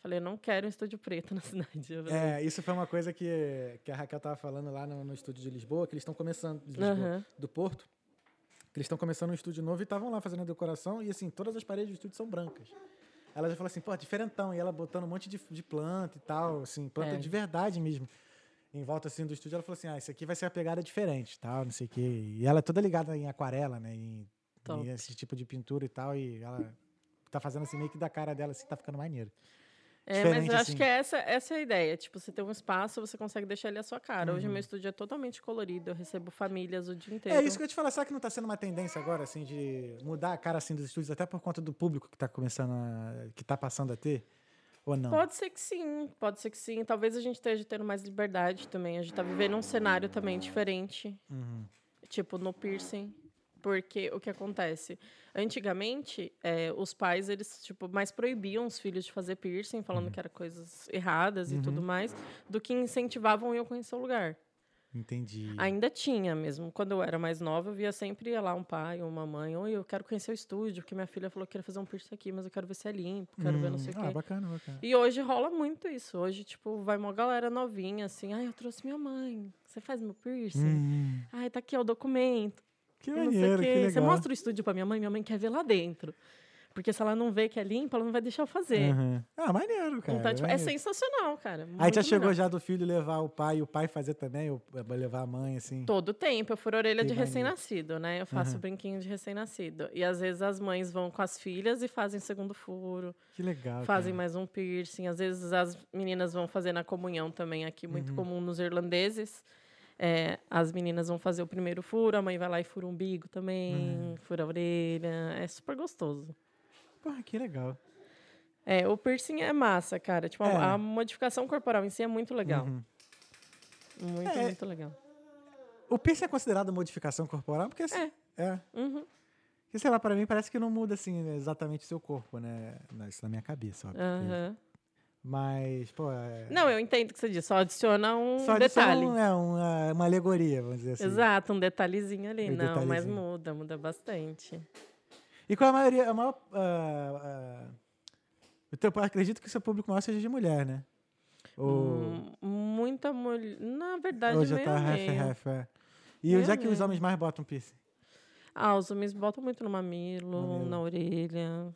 [SPEAKER 2] Falei, eu não quero um estúdio preto na cidade.
[SPEAKER 1] É, isso foi uma coisa que, que a Raquel tava falando lá no, no estúdio de Lisboa, que eles estão começando, Lisboa,
[SPEAKER 2] Aham.
[SPEAKER 1] do Porto, que eles estão começando um estúdio novo e estavam lá fazendo a decoração, e assim, todas as paredes do estúdio são brancas. Ela já falou assim, pô, diferentão, e ela botando um monte de, de planta e tal, assim, planta
[SPEAKER 2] É.
[SPEAKER 1] de verdade mesmo. Em volta assim do estúdio, ela falou assim: ah, isso aqui vai ser a pegada diferente, tal, não sei o quê. E ela é toda ligada em aquarela, né? Em, em esse tipo de pintura e tal. E ela tá fazendo assim meio que da cara dela, assim, tá ficando maneiro.
[SPEAKER 2] É, mas eu acho
[SPEAKER 1] assim.
[SPEAKER 2] que é essa, essa é a ideia. Tipo, você tem um espaço, você consegue deixar ele a sua cara. Hoje
[SPEAKER 1] Uhum.
[SPEAKER 2] meu estúdio é totalmente colorido, eu recebo famílias o dia inteiro.
[SPEAKER 1] É isso que eu te falar, será que não tá sendo uma tendência agora, assim, de mudar a cara assim dos estúdios, até por conta do público que tá começando a. que tá passando a ter? Ou não?
[SPEAKER 2] Pode ser que sim, pode ser que sim. Talvez a gente esteja tendo mais liberdade também. A gente tá vivendo um cenário também diferente,
[SPEAKER 1] Uhum.
[SPEAKER 2] tipo no piercing. Porque o que acontece? Antigamente, eh, os pais, eles, tipo, mais proibiam os filhos de fazer piercing, falando que eram coisas erradas e tudo mais, do que incentivavam eu conhecer o lugar.
[SPEAKER 1] Entendi.
[SPEAKER 2] Ainda tinha mesmo. Quando eu era mais nova, eu via sempre lá um pai ou uma mãe. Oi, eu quero conhecer o estúdio, porque minha filha falou que queria fazer um piercing aqui, mas eu quero ver se é limpo, quero ver não sei o
[SPEAKER 1] ah,
[SPEAKER 2] quê.
[SPEAKER 1] bacana, bacana.
[SPEAKER 2] E hoje rola muito isso. Hoje, tipo, vai uma galera novinha, assim. Ai, eu trouxe minha mãe. Você faz meu piercing?
[SPEAKER 1] Hum,
[SPEAKER 2] Ai, tá aqui ó, o documento.
[SPEAKER 1] Que maneiro, que legal.
[SPEAKER 2] Você mostra o estúdio pra minha mãe, minha mãe quer ver lá dentro. Porque se ela não vê que é limpo, ela não vai deixar eu fazer.
[SPEAKER 1] Aham. Ah, maneiro, cara.
[SPEAKER 2] Então, tipo, é
[SPEAKER 1] maneiro.
[SPEAKER 2] sensacional, cara.
[SPEAKER 1] Aí já chegou já do filho levar o pai e o pai fazer também, ou eh, levar a mãe, assim.
[SPEAKER 2] Todo tempo. Eu furo orelha
[SPEAKER 1] Que
[SPEAKER 2] de recém-nascido, né? Eu faço
[SPEAKER 1] Aham.
[SPEAKER 2] brinquinho de recém-nascido. E às vezes as mães vão com as filhas e fazem segundo furo.
[SPEAKER 1] Que legal.
[SPEAKER 2] fazem
[SPEAKER 1] cara.
[SPEAKER 2] mais um piercing. Às vezes as meninas vão fazer na comunhão também, aqui,
[SPEAKER 1] Uhum.
[SPEAKER 2] muito comum nos irlandeses. É, as meninas vão fazer o primeiro furo, a mãe vai lá e fura o umbigo também,
[SPEAKER 1] Uhum.
[SPEAKER 2] fura a orelha. É super gostoso.
[SPEAKER 1] Porra, que legal.
[SPEAKER 2] É, o piercing é massa, cara. Tipo, a-
[SPEAKER 1] É.
[SPEAKER 2] a modificação corporal em si é muito legal.
[SPEAKER 1] Uhum.
[SPEAKER 2] Muito,
[SPEAKER 1] É.
[SPEAKER 2] muito legal.
[SPEAKER 1] O piercing é considerado modificação corporal? Porque assim. É.
[SPEAKER 2] Uhum.
[SPEAKER 1] Porque, sei lá, pra mim parece que não muda, assim, exatamente o seu corpo, né? Isso na minha cabeça, óbvio.
[SPEAKER 2] aham.
[SPEAKER 1] Mas, pô. É...
[SPEAKER 2] Não, eu entendo o que você diz. Só adiciona um
[SPEAKER 1] Só adiciona
[SPEAKER 2] detalhe.
[SPEAKER 1] um- é, uma, uma alegoria, vamos dizer assim.
[SPEAKER 2] Exato, um detalhezinho ali.
[SPEAKER 1] Um
[SPEAKER 2] Não, mas muda, muda bastante.
[SPEAKER 1] E com a maioria, a maior. o teu, acredito que o seu público maior seja de mulher, né? Ou,
[SPEAKER 2] Hum, muita mulher. Na verdade,
[SPEAKER 1] já
[SPEAKER 2] meio
[SPEAKER 1] tá
[SPEAKER 2] a
[SPEAKER 1] half,
[SPEAKER 2] meio.
[SPEAKER 1] half, é. E
[SPEAKER 2] Meio
[SPEAKER 1] já que os
[SPEAKER 2] meio.
[SPEAKER 1] homens mais botam piercing?
[SPEAKER 2] Ah, os homens botam muito no mamilo,
[SPEAKER 1] Mamilo.
[SPEAKER 2] na orelha.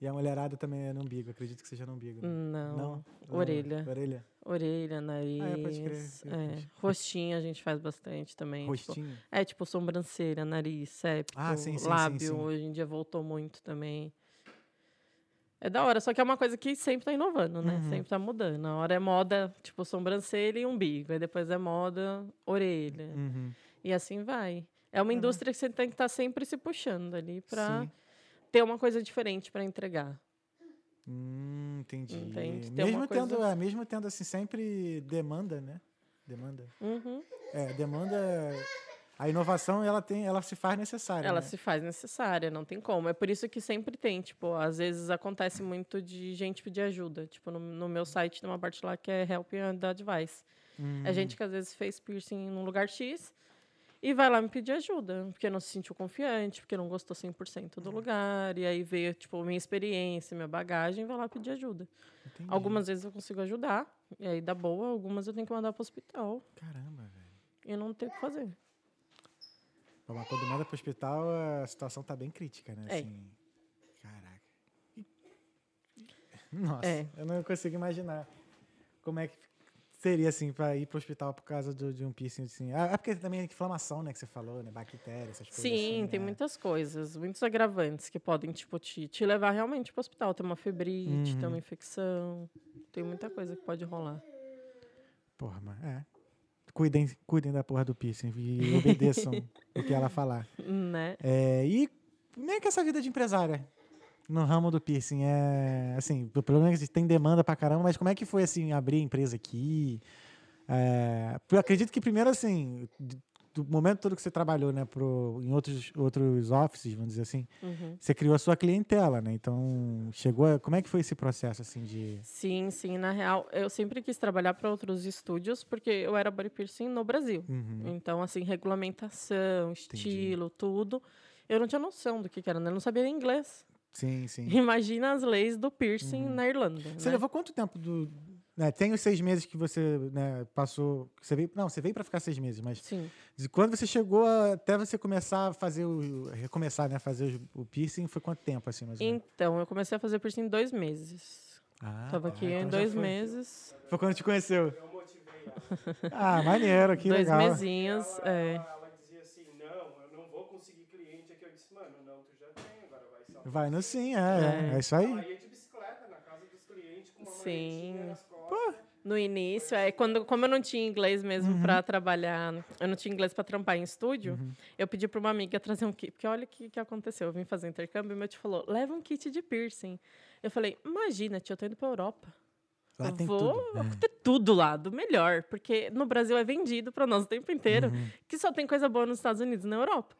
[SPEAKER 1] E a mulherada também é no umbigo, acredito que seja no umbigo. né?
[SPEAKER 2] Não.
[SPEAKER 1] Não?
[SPEAKER 2] Orelha.
[SPEAKER 1] Orelha.
[SPEAKER 2] Orelha, nariz.
[SPEAKER 1] Ah, é, pode crer,
[SPEAKER 2] é. Rostinho a gente faz bastante também. tipo,
[SPEAKER 1] Rostinho.
[SPEAKER 2] é, tipo sobrancelha, nariz, septo,
[SPEAKER 1] Ah, sim, sim,
[SPEAKER 2] lábio.
[SPEAKER 1] sim.
[SPEAKER 2] Hoje em dia voltou muito também. É da hora, só que é uma coisa que sempre tá inovando, né?
[SPEAKER 1] Uhum.
[SPEAKER 2] Sempre tá mudando. Na hora é moda, tipo, sobrancelha e umbigo. Aí depois é moda, orelha.
[SPEAKER 1] Uhum.
[SPEAKER 2] E assim vai. É uma
[SPEAKER 1] Uhum.
[SPEAKER 2] indústria que você tem que estar sempre se puxando ali pra
[SPEAKER 1] Sim.
[SPEAKER 2] Ter uma coisa diferente pra entregar.
[SPEAKER 1] Hum, entendi.
[SPEAKER 2] Entende?
[SPEAKER 1] Mesmo
[SPEAKER 2] uma
[SPEAKER 1] tendo,
[SPEAKER 2] coisa-
[SPEAKER 1] é, mesmo tendo assim sempre demanda, né? Demanda.
[SPEAKER 2] Uhum.
[SPEAKER 1] É, demanda. A inovação ela tem, ela se faz necessária.
[SPEAKER 2] Ela
[SPEAKER 1] né?
[SPEAKER 2] se faz necessária, não tem como. É por isso que sempre tem, tipo, às vezes acontece muito de gente pedir ajuda. Tipo, no, no meu site tem uma parte lá que é Help and Advice.
[SPEAKER 1] Hum,
[SPEAKER 2] É gente que às vezes fez piercing num lugar X e vai lá me pedir ajuda, porque não se sentiu confiante, porque não gostou 100%
[SPEAKER 1] Uhum.
[SPEAKER 2] do lugar, e aí veio, tipo, minha experiência, minha bagagem, vai lá pedir ajuda.
[SPEAKER 1] entendi.
[SPEAKER 2] Algumas vezes eu consigo ajudar, e aí dá boa, algumas eu tenho que mandar para o hospital
[SPEAKER 1] Caramba, velho.
[SPEAKER 2] e não tem o que fazer.
[SPEAKER 1] Pô, Mas quando manda pro hospital, a situação tá bem crítica, né?
[SPEAKER 2] É.
[SPEAKER 1] Assim, caraca. Nossa,
[SPEAKER 2] É.
[SPEAKER 1] eu não consigo imaginar como é que seria, assim, pra ir pro hospital por causa do- de um piercing, assim. Ah, É porque também é inflamação, né, que você falou, né? Bactéria, essas coisas
[SPEAKER 2] Sim,
[SPEAKER 1] assim,
[SPEAKER 2] tem
[SPEAKER 1] né?
[SPEAKER 2] muitas coisas, muitos agravantes que podem, tipo, te, te levar realmente para o hospital. Tem uma febrite, tem
[SPEAKER 1] Uhum.
[SPEAKER 2] uma infecção, tem muita coisa que pode rolar.
[SPEAKER 1] Porra, mas é. Cuidem, cuidem da porra do piercing e obedeçam o que ela falar.
[SPEAKER 2] Né?
[SPEAKER 1] É, e é que é essa vida de empresária no ramo do piercing? É, assim, o problema é que tem demanda pra caramba, mas como é que foi, assim, abrir a empresa aqui? É, eu acredito que primeiro, assim, do momento todo que você trabalhou, né, pro, em outros, outros offices, vamos dizer assim,
[SPEAKER 2] Uhum.
[SPEAKER 1] você criou a sua clientela, né? Então, chegou a, Como é que foi esse processo, assim, de...
[SPEAKER 2] Sim, sim. Na real, eu sempre quis trabalhar para outros estúdios, porque eu era body piercing no Brasil.
[SPEAKER 1] Uhum.
[SPEAKER 2] Então, assim, regulamentação, estilo, tudo. Eu não tinha noção do que, que era, né? Eu não sabia nem inglês.
[SPEAKER 1] Sim, sim.
[SPEAKER 2] Imagina as leis do piercing
[SPEAKER 1] Uhum.
[SPEAKER 2] na Irlanda.
[SPEAKER 1] Você
[SPEAKER 2] né?
[SPEAKER 1] levou quanto tempo do. Né, tem os seis meses que você né, passou. que Você veio, não, você veio pra ficar seis meses, mas
[SPEAKER 2] Sim.
[SPEAKER 1] quando você chegou a- até você começar a fazer o. recomeçar, né? Fazer os- o piercing foi quanto tempo, assim, mais ou menos?
[SPEAKER 2] Então, eu comecei a fazer piercing em dois meses.
[SPEAKER 1] Ah,
[SPEAKER 2] Tava aqui
[SPEAKER 1] então
[SPEAKER 2] em dois
[SPEAKER 1] foi.
[SPEAKER 2] meses.
[SPEAKER 1] Foi quando te conheceu.
[SPEAKER 3] Eu motivei ela.
[SPEAKER 1] Ah, maneiro, que
[SPEAKER 2] dois
[SPEAKER 1] legal.
[SPEAKER 2] mesinhos.
[SPEAKER 3] ela,
[SPEAKER 2] é.
[SPEAKER 3] ela, ela dizia assim, não, eu não vou conseguir cliente aqui. Eu disse, mano, não, tu já tem, agora vai
[SPEAKER 1] no sim, é, é,
[SPEAKER 2] É.
[SPEAKER 1] é isso aí.
[SPEAKER 3] ia de bicicleta na casa dos clientes com uma
[SPEAKER 2] Sim.
[SPEAKER 3] costas.
[SPEAKER 2] No início, é quando, como eu não tinha inglês mesmo
[SPEAKER 1] Uhum.
[SPEAKER 2] pra trabalhar, eu não tinha inglês pra trampar em estúdio,
[SPEAKER 1] Uhum.
[SPEAKER 2] eu pedi pra uma amiga trazer um kit. Porque olha o que, que aconteceu. Eu vim fazer intercâmbio e meu tio falou: leva um kit de piercing. Eu falei: imagina, tio, eu tô indo pra Europa.
[SPEAKER 1] Lá
[SPEAKER 2] eu
[SPEAKER 1] tem
[SPEAKER 2] vou
[SPEAKER 1] tudo. é.
[SPEAKER 2] ter tudo lá, do melhor. Porque no Brasil é vendido pra nós o tempo inteiro,
[SPEAKER 1] Uhum.
[SPEAKER 2] que só tem coisa boa nos Estados Unidos e na Europa.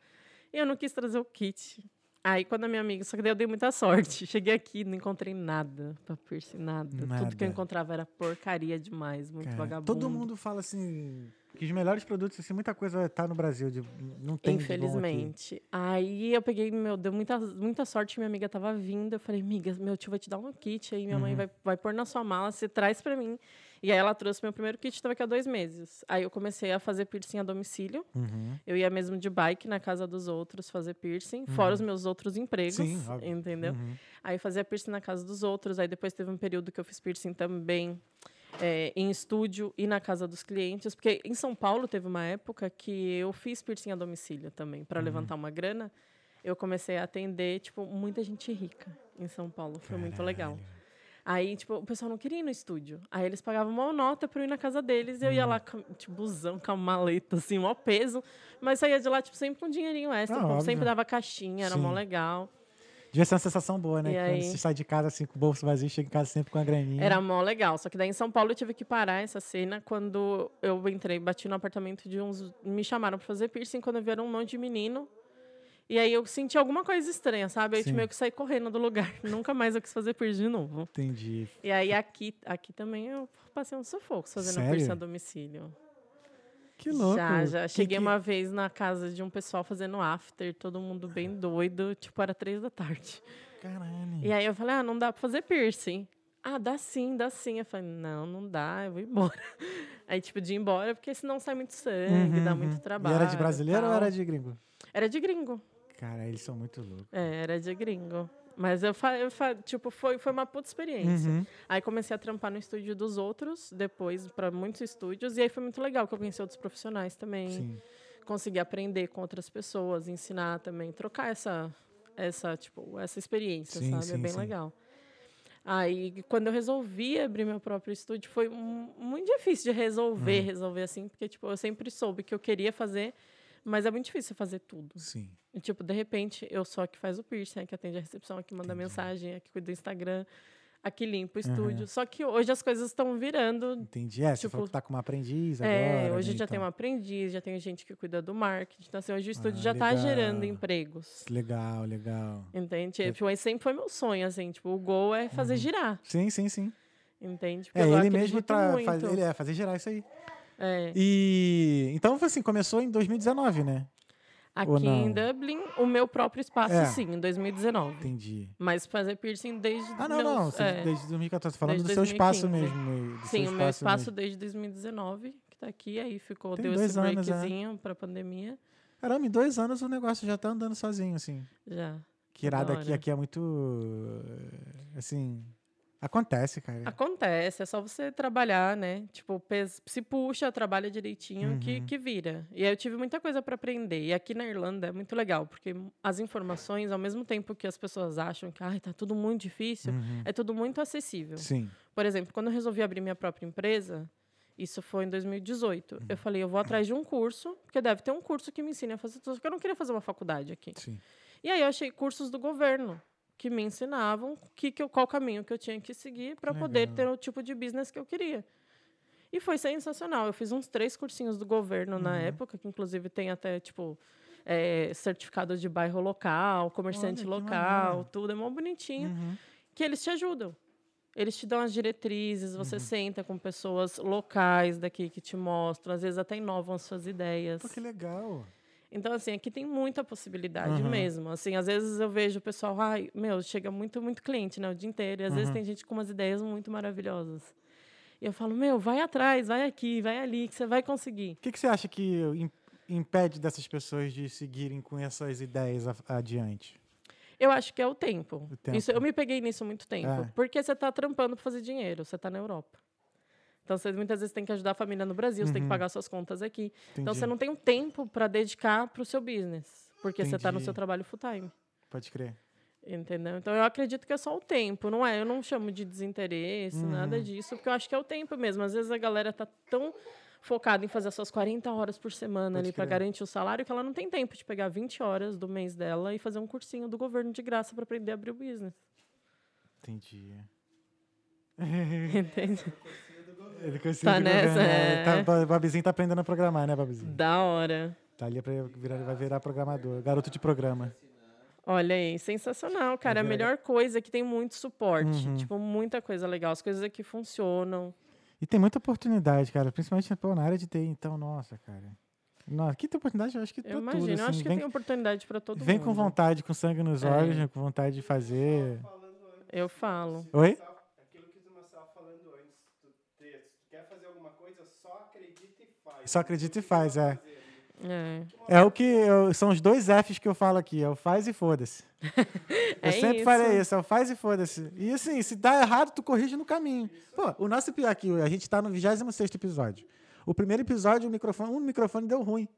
[SPEAKER 2] E eu não quis trazer o kit. Aí, quando a minha amiga, só que daí eu dei muita sorte. Cheguei aqui, não encontrei nada pra piercing, nada. Tudo que eu
[SPEAKER 1] Nada.
[SPEAKER 2] encontrava era porcaria demais, muito
[SPEAKER 1] Cara,
[SPEAKER 2] vagabundo.
[SPEAKER 1] todo mundo fala assim que os melhores produtos, assim, muita coisa tá no Brasil, de, não tem.
[SPEAKER 2] Infelizmente. Aí eu peguei, meu, deu muita, muita sorte minha amiga tava vindo. Eu falei, amiga, meu tio vai te dar um kit aí, minha mãe
[SPEAKER 1] Uhum.
[SPEAKER 2] vai, vai pôr na sua mala, você traz pra mim. E aí ela trouxe meu primeiro kit, tava aqui há dois meses. Aí eu comecei a fazer piercing a domicílio.
[SPEAKER 1] Uhum.
[SPEAKER 2] Eu ia mesmo de bike na casa dos outros fazer piercing, fora os meus outros empregos,
[SPEAKER 1] Sim,
[SPEAKER 2] entendeu?
[SPEAKER 1] Uhum.
[SPEAKER 2] Aí fazia piercing na casa dos outros. Aí depois teve um período que eu fiz piercing também é, em estúdio e na casa dos clientes. Porque em São Paulo teve uma época que eu fiz piercing a domicílio também, para levantar uma grana. Eu comecei a atender, tipo, muita gente rica em São Paulo. Foi muito legal. Aí, tipo, o pessoal não queria ir no estúdio. Aí eles pagavam uma nota pra eu ir na casa deles. E eu ia lá, com, tipo, busão, com a maleta, assim, mó peso. Mas saía de lá, tipo, sempre com um dinheirinho extra.
[SPEAKER 1] Ah,
[SPEAKER 2] sempre dava caixinha, era mó
[SPEAKER 1] Sim.
[SPEAKER 2] legal.
[SPEAKER 1] Devia ser uma sensação boa, né?
[SPEAKER 2] E
[SPEAKER 1] Quando
[SPEAKER 2] aí?
[SPEAKER 1] você sai de casa assim com o bolso vazio, chega em casa sempre com a graninha.
[SPEAKER 2] Era mó legal. Só que daí em São Paulo eu tive que parar essa cena quando eu entrei, bati no apartamento de uns. Me chamaram pra fazer piercing quando vieram um monte de menino. E aí eu senti alguma coisa estranha, sabe?
[SPEAKER 1] Sim.
[SPEAKER 2] eu meio que saí correndo do lugar. Nunca mais eu quis fazer piercing de novo.
[SPEAKER 1] Entendi.
[SPEAKER 2] E aí aqui, aqui também eu passei um sufoco fazendo
[SPEAKER 1] Sério?
[SPEAKER 2] piercing a domicílio.
[SPEAKER 1] Que louco.
[SPEAKER 2] Já, já. Cheguei
[SPEAKER 1] que-
[SPEAKER 2] uma vez na casa de um pessoal fazendo after, todo mundo bem doido, tipo, era três da tarde.
[SPEAKER 1] Caralho.
[SPEAKER 2] E aí eu falei, ah, não dá pra fazer piercing. Ah, dá sim, dá sim. Eu falei, não, não dá, eu vou embora. Aí, tipo, de ir embora, porque senão sai muito sangue,
[SPEAKER 1] Uhum,
[SPEAKER 2] dá
[SPEAKER 1] uhum.
[SPEAKER 2] muito
[SPEAKER 1] E
[SPEAKER 2] trabalho.
[SPEAKER 1] era de brasileiro ou era de gringo?
[SPEAKER 2] Era de gringo.
[SPEAKER 1] Cara, eles são muito loucos.
[SPEAKER 2] É, era de gringo. Mas eu, fa eu fa tipo, foi, foi uma puta experiência.
[SPEAKER 1] Uhum.
[SPEAKER 2] Aí comecei a trampar no estúdio dos outros, depois para muitos estúdios, e aí foi muito legal, que eu conheci outros profissionais também.
[SPEAKER 1] Sim.
[SPEAKER 2] Consegui aprender com outras pessoas, ensinar também, trocar essa, essa, tipo, essa experiência,
[SPEAKER 1] Sim,
[SPEAKER 2] sabe?
[SPEAKER 1] sim,
[SPEAKER 2] é bem
[SPEAKER 1] sim.
[SPEAKER 2] legal. Aí, quando eu resolvi abrir meu próprio estúdio, foi mu- muito difícil de resolver,
[SPEAKER 1] Uhum.
[SPEAKER 2] resolver assim, porque, tipo, eu sempre soube que eu queria fazer, mas é muito difícil fazer tudo.
[SPEAKER 1] Sim.
[SPEAKER 2] E, tipo, de repente, eu sou a que faz o piercing, a que atende a recepção, a que manda
[SPEAKER 1] Entendi.
[SPEAKER 2] mensagem, a que cuida do Instagram, a que limpa o estúdio. Só que hoje as coisas estão virando.
[SPEAKER 1] Entendi. É, você
[SPEAKER 2] Tipo,
[SPEAKER 1] falou que tá com uma aprendiz
[SPEAKER 2] É,
[SPEAKER 1] agora.
[SPEAKER 2] hoje
[SPEAKER 1] né,
[SPEAKER 2] já tem um
[SPEAKER 1] então.
[SPEAKER 2] aprendiz, já tem gente que cuida do marketing. Então, assim, hoje o estúdio
[SPEAKER 1] Ah,
[SPEAKER 2] já gerando
[SPEAKER 1] legal.
[SPEAKER 2] empregos.
[SPEAKER 1] Legal, legal.
[SPEAKER 2] Entende?
[SPEAKER 1] Eu-
[SPEAKER 2] Tipo, sempre foi meu sonho, assim. Tipo, o gol é fazer girar.
[SPEAKER 1] Sim, sim, sim.
[SPEAKER 2] Entende? Porque
[SPEAKER 1] É, ele mesmo tra...
[SPEAKER 2] muito.
[SPEAKER 1] faz, ele é fazer gerar isso aí.
[SPEAKER 2] É.
[SPEAKER 1] E então assim, começou em 2019, né?
[SPEAKER 2] Aqui em? Dublin, o meu próprio espaço,
[SPEAKER 1] É.
[SPEAKER 2] sim, em 2019.
[SPEAKER 1] Entendi.
[SPEAKER 2] Mas fazer piercing desde.
[SPEAKER 1] Ah, não,
[SPEAKER 2] meus-
[SPEAKER 1] não. você-
[SPEAKER 2] é.
[SPEAKER 1] Desde 2014, falando
[SPEAKER 2] Desde
[SPEAKER 1] do seu espaço
[SPEAKER 2] 2015.
[SPEAKER 1] mesmo.
[SPEAKER 2] Sim,
[SPEAKER 1] seu
[SPEAKER 2] o meu espaço
[SPEAKER 1] mesmo.
[SPEAKER 2] desde 2019, que tá aqui, aí ficou,
[SPEAKER 1] Tem
[SPEAKER 2] deu
[SPEAKER 1] dois
[SPEAKER 2] esse
[SPEAKER 1] anos, é.
[SPEAKER 2] breakzinho pra pandemia.
[SPEAKER 1] Caramba, em dois anos o negócio já tá andando sozinho, assim.
[SPEAKER 2] Já.
[SPEAKER 1] Que irado aqui, aqui é muito. Assim. Acontece, cara.
[SPEAKER 2] Acontece, é só você trabalhar, né? Tipo, se puxa, trabalha direitinho, que,
[SPEAKER 1] Uhum.
[SPEAKER 2] que vira. E aí eu tive muita coisa para aprender. E aqui na Irlanda é muito legal, porque as informações, ao mesmo tempo que as pessoas acham que ai, tá tudo muito difícil,
[SPEAKER 1] Uhum.
[SPEAKER 2] é tudo muito acessível.
[SPEAKER 1] Sim.
[SPEAKER 2] Por exemplo, quando eu resolvi abrir minha própria empresa, isso foi em 2018,
[SPEAKER 1] Uhum.
[SPEAKER 2] eu falei, eu vou atrás de um curso, porque deve ter um curso que me ensine a fazer tudo, porque eu não queria fazer uma faculdade aqui.
[SPEAKER 1] Sim.
[SPEAKER 2] E aí eu achei cursos do governo que me ensinavam que, que eu, qual caminho que eu tinha que seguir para poder ter o tipo de business que eu queria. E foi sensacional. Eu fiz uns três cursinhos do governo na
[SPEAKER 1] Uhum.
[SPEAKER 2] época, que inclusive tem até, tipo, é, certificado de bairro local, comerciante
[SPEAKER 1] Olha,
[SPEAKER 2] local, tudo. É mó bonitinho.
[SPEAKER 1] Uhum.
[SPEAKER 2] Que eles te ajudam. Eles te dão as diretrizes,
[SPEAKER 1] Uhum.
[SPEAKER 2] você senta com pessoas locais daqui que te mostram, às vezes até inovam as suas ideias.
[SPEAKER 1] Pô, que legal.
[SPEAKER 2] Então, assim, aqui tem muita possibilidade
[SPEAKER 1] Uhum.
[SPEAKER 2] mesmo. Assim, às vezes eu vejo o pessoal, ai, meu, chega muito, muito cliente, né, o dia inteiro. E às vezes
[SPEAKER 1] Uhum.
[SPEAKER 2] tem gente com umas ideias muito maravilhosas. E eu falo, meu, vai atrás, vai aqui, vai ali, que você vai conseguir.
[SPEAKER 1] O que, que você acha que im- impede dessas pessoas de seguirem com essas ideias adiante?
[SPEAKER 2] Eu acho que é o tempo.
[SPEAKER 1] O tempo.
[SPEAKER 2] Isso, eu me peguei nisso há muito tempo.
[SPEAKER 1] É.
[SPEAKER 2] Porque você está trampando para fazer dinheiro, você está na Europa. Então, você muitas vezes tem que ajudar a família no Brasil, você tem que
[SPEAKER 1] Uhum.
[SPEAKER 2] pagar suas contas aqui. Então,
[SPEAKER 1] Entendi.
[SPEAKER 2] você não tem um tempo para dedicar para o seu business. Porque você está no
[SPEAKER 1] Entendi.
[SPEAKER 2] seu trabalho full time.
[SPEAKER 1] Pode crer.
[SPEAKER 2] Entendeu? Então eu acredito que é só o tempo, não é? Eu não chamo de desinteresse,
[SPEAKER 1] Uhum.
[SPEAKER 2] nada disso, porque eu acho que é o tempo mesmo. Às vezes a galera tá tão focada em fazer as suas 40 horas por semana
[SPEAKER 1] Pode
[SPEAKER 2] ali para garantir o salário que ela não tem tempo de pegar 20 horas do mês dela e fazer um cursinho do governo de graça para aprender a abrir o business.
[SPEAKER 1] Entendi.
[SPEAKER 2] Entende?
[SPEAKER 1] Ele conseguiu
[SPEAKER 2] Tá nessa, é.
[SPEAKER 1] Tá, o Babizinho tá aprendendo a programar, né, Babizinho?
[SPEAKER 2] Da hora.
[SPEAKER 1] Tá ali pra virar, vai virar programador, garoto de programa.
[SPEAKER 2] Olha aí, sensacional, cara. É a melhor coisa é que tem muito suporte.
[SPEAKER 1] Uhum.
[SPEAKER 2] Tipo, muita coisa legal. As coisas aqui funcionam.
[SPEAKER 1] E tem muita oportunidade, cara. Principalmente pô, na área de TI, então, nossa, cara. Nossa, aqui tem oportunidade, eu acho que pra
[SPEAKER 2] Eu
[SPEAKER 1] tudo.
[SPEAKER 2] imagino. eu
[SPEAKER 1] assim.
[SPEAKER 2] acho que
[SPEAKER 1] vem
[SPEAKER 2] tem oportunidade para todo
[SPEAKER 1] vem
[SPEAKER 2] mundo.
[SPEAKER 1] com vontade, com sangue nos
[SPEAKER 2] É.
[SPEAKER 1] olhos, né, com vontade de fazer.
[SPEAKER 2] Eu falo.
[SPEAKER 1] Oi?
[SPEAKER 3] Aquilo que tu estava falando antes, tu, te- tu quer fazer alguma coisa, só acredita e faz.
[SPEAKER 1] Só acredita e faz, é.
[SPEAKER 2] É.
[SPEAKER 1] É o que eu- são os dois Fs que eu falo aqui, é o faz e foda-se. Eu
[SPEAKER 2] É
[SPEAKER 1] sempre
[SPEAKER 2] isso.
[SPEAKER 1] falei isso, é o faz e foda-se. E assim, se dá errado, tu corrige no caminho. Pô, o nosso aqui, a gente tá no 26 episódio. O primeiro episódio, o microfone, um microfone deu ruim.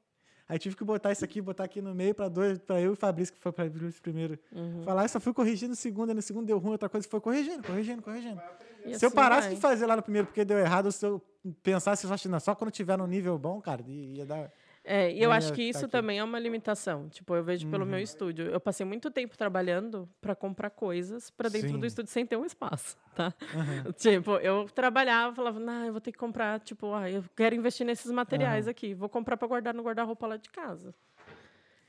[SPEAKER 1] Aí tive que botar isso aqui, botar aqui no meio pra dois, para eu e o Fabrício, que foi pra Fabrício primeiro.
[SPEAKER 2] Uhum.
[SPEAKER 1] Falar, eu só fui corrigindo no segundo, e no segundo deu ruim, outra coisa foi corrigindo, corrigindo, corrigindo. Se eu
[SPEAKER 2] assim
[SPEAKER 1] parasse
[SPEAKER 2] vai.
[SPEAKER 1] de fazer lá no primeiro porque deu errado, se eu pensasse só quando tiver no nível bom, cara, ia dar.
[SPEAKER 2] É, e eu
[SPEAKER 1] Não
[SPEAKER 2] acho que
[SPEAKER 1] tá
[SPEAKER 2] isso também é uma limitação. Tipo, eu vejo pelo
[SPEAKER 1] Uhum.
[SPEAKER 2] meu estúdio. Eu passei muito tempo trabalhando para comprar coisas para dentro
[SPEAKER 1] Sim.
[SPEAKER 2] do estúdio sem ter um espaço, tá?
[SPEAKER 1] Aham.
[SPEAKER 2] Tipo, eu trabalhava, falava, nah, eu vou ter que comprar, tipo, ah, eu quero investir nesses materiais
[SPEAKER 1] Aham.
[SPEAKER 2] aqui. Vou comprar para guardar no guarda-roupa lá de casa.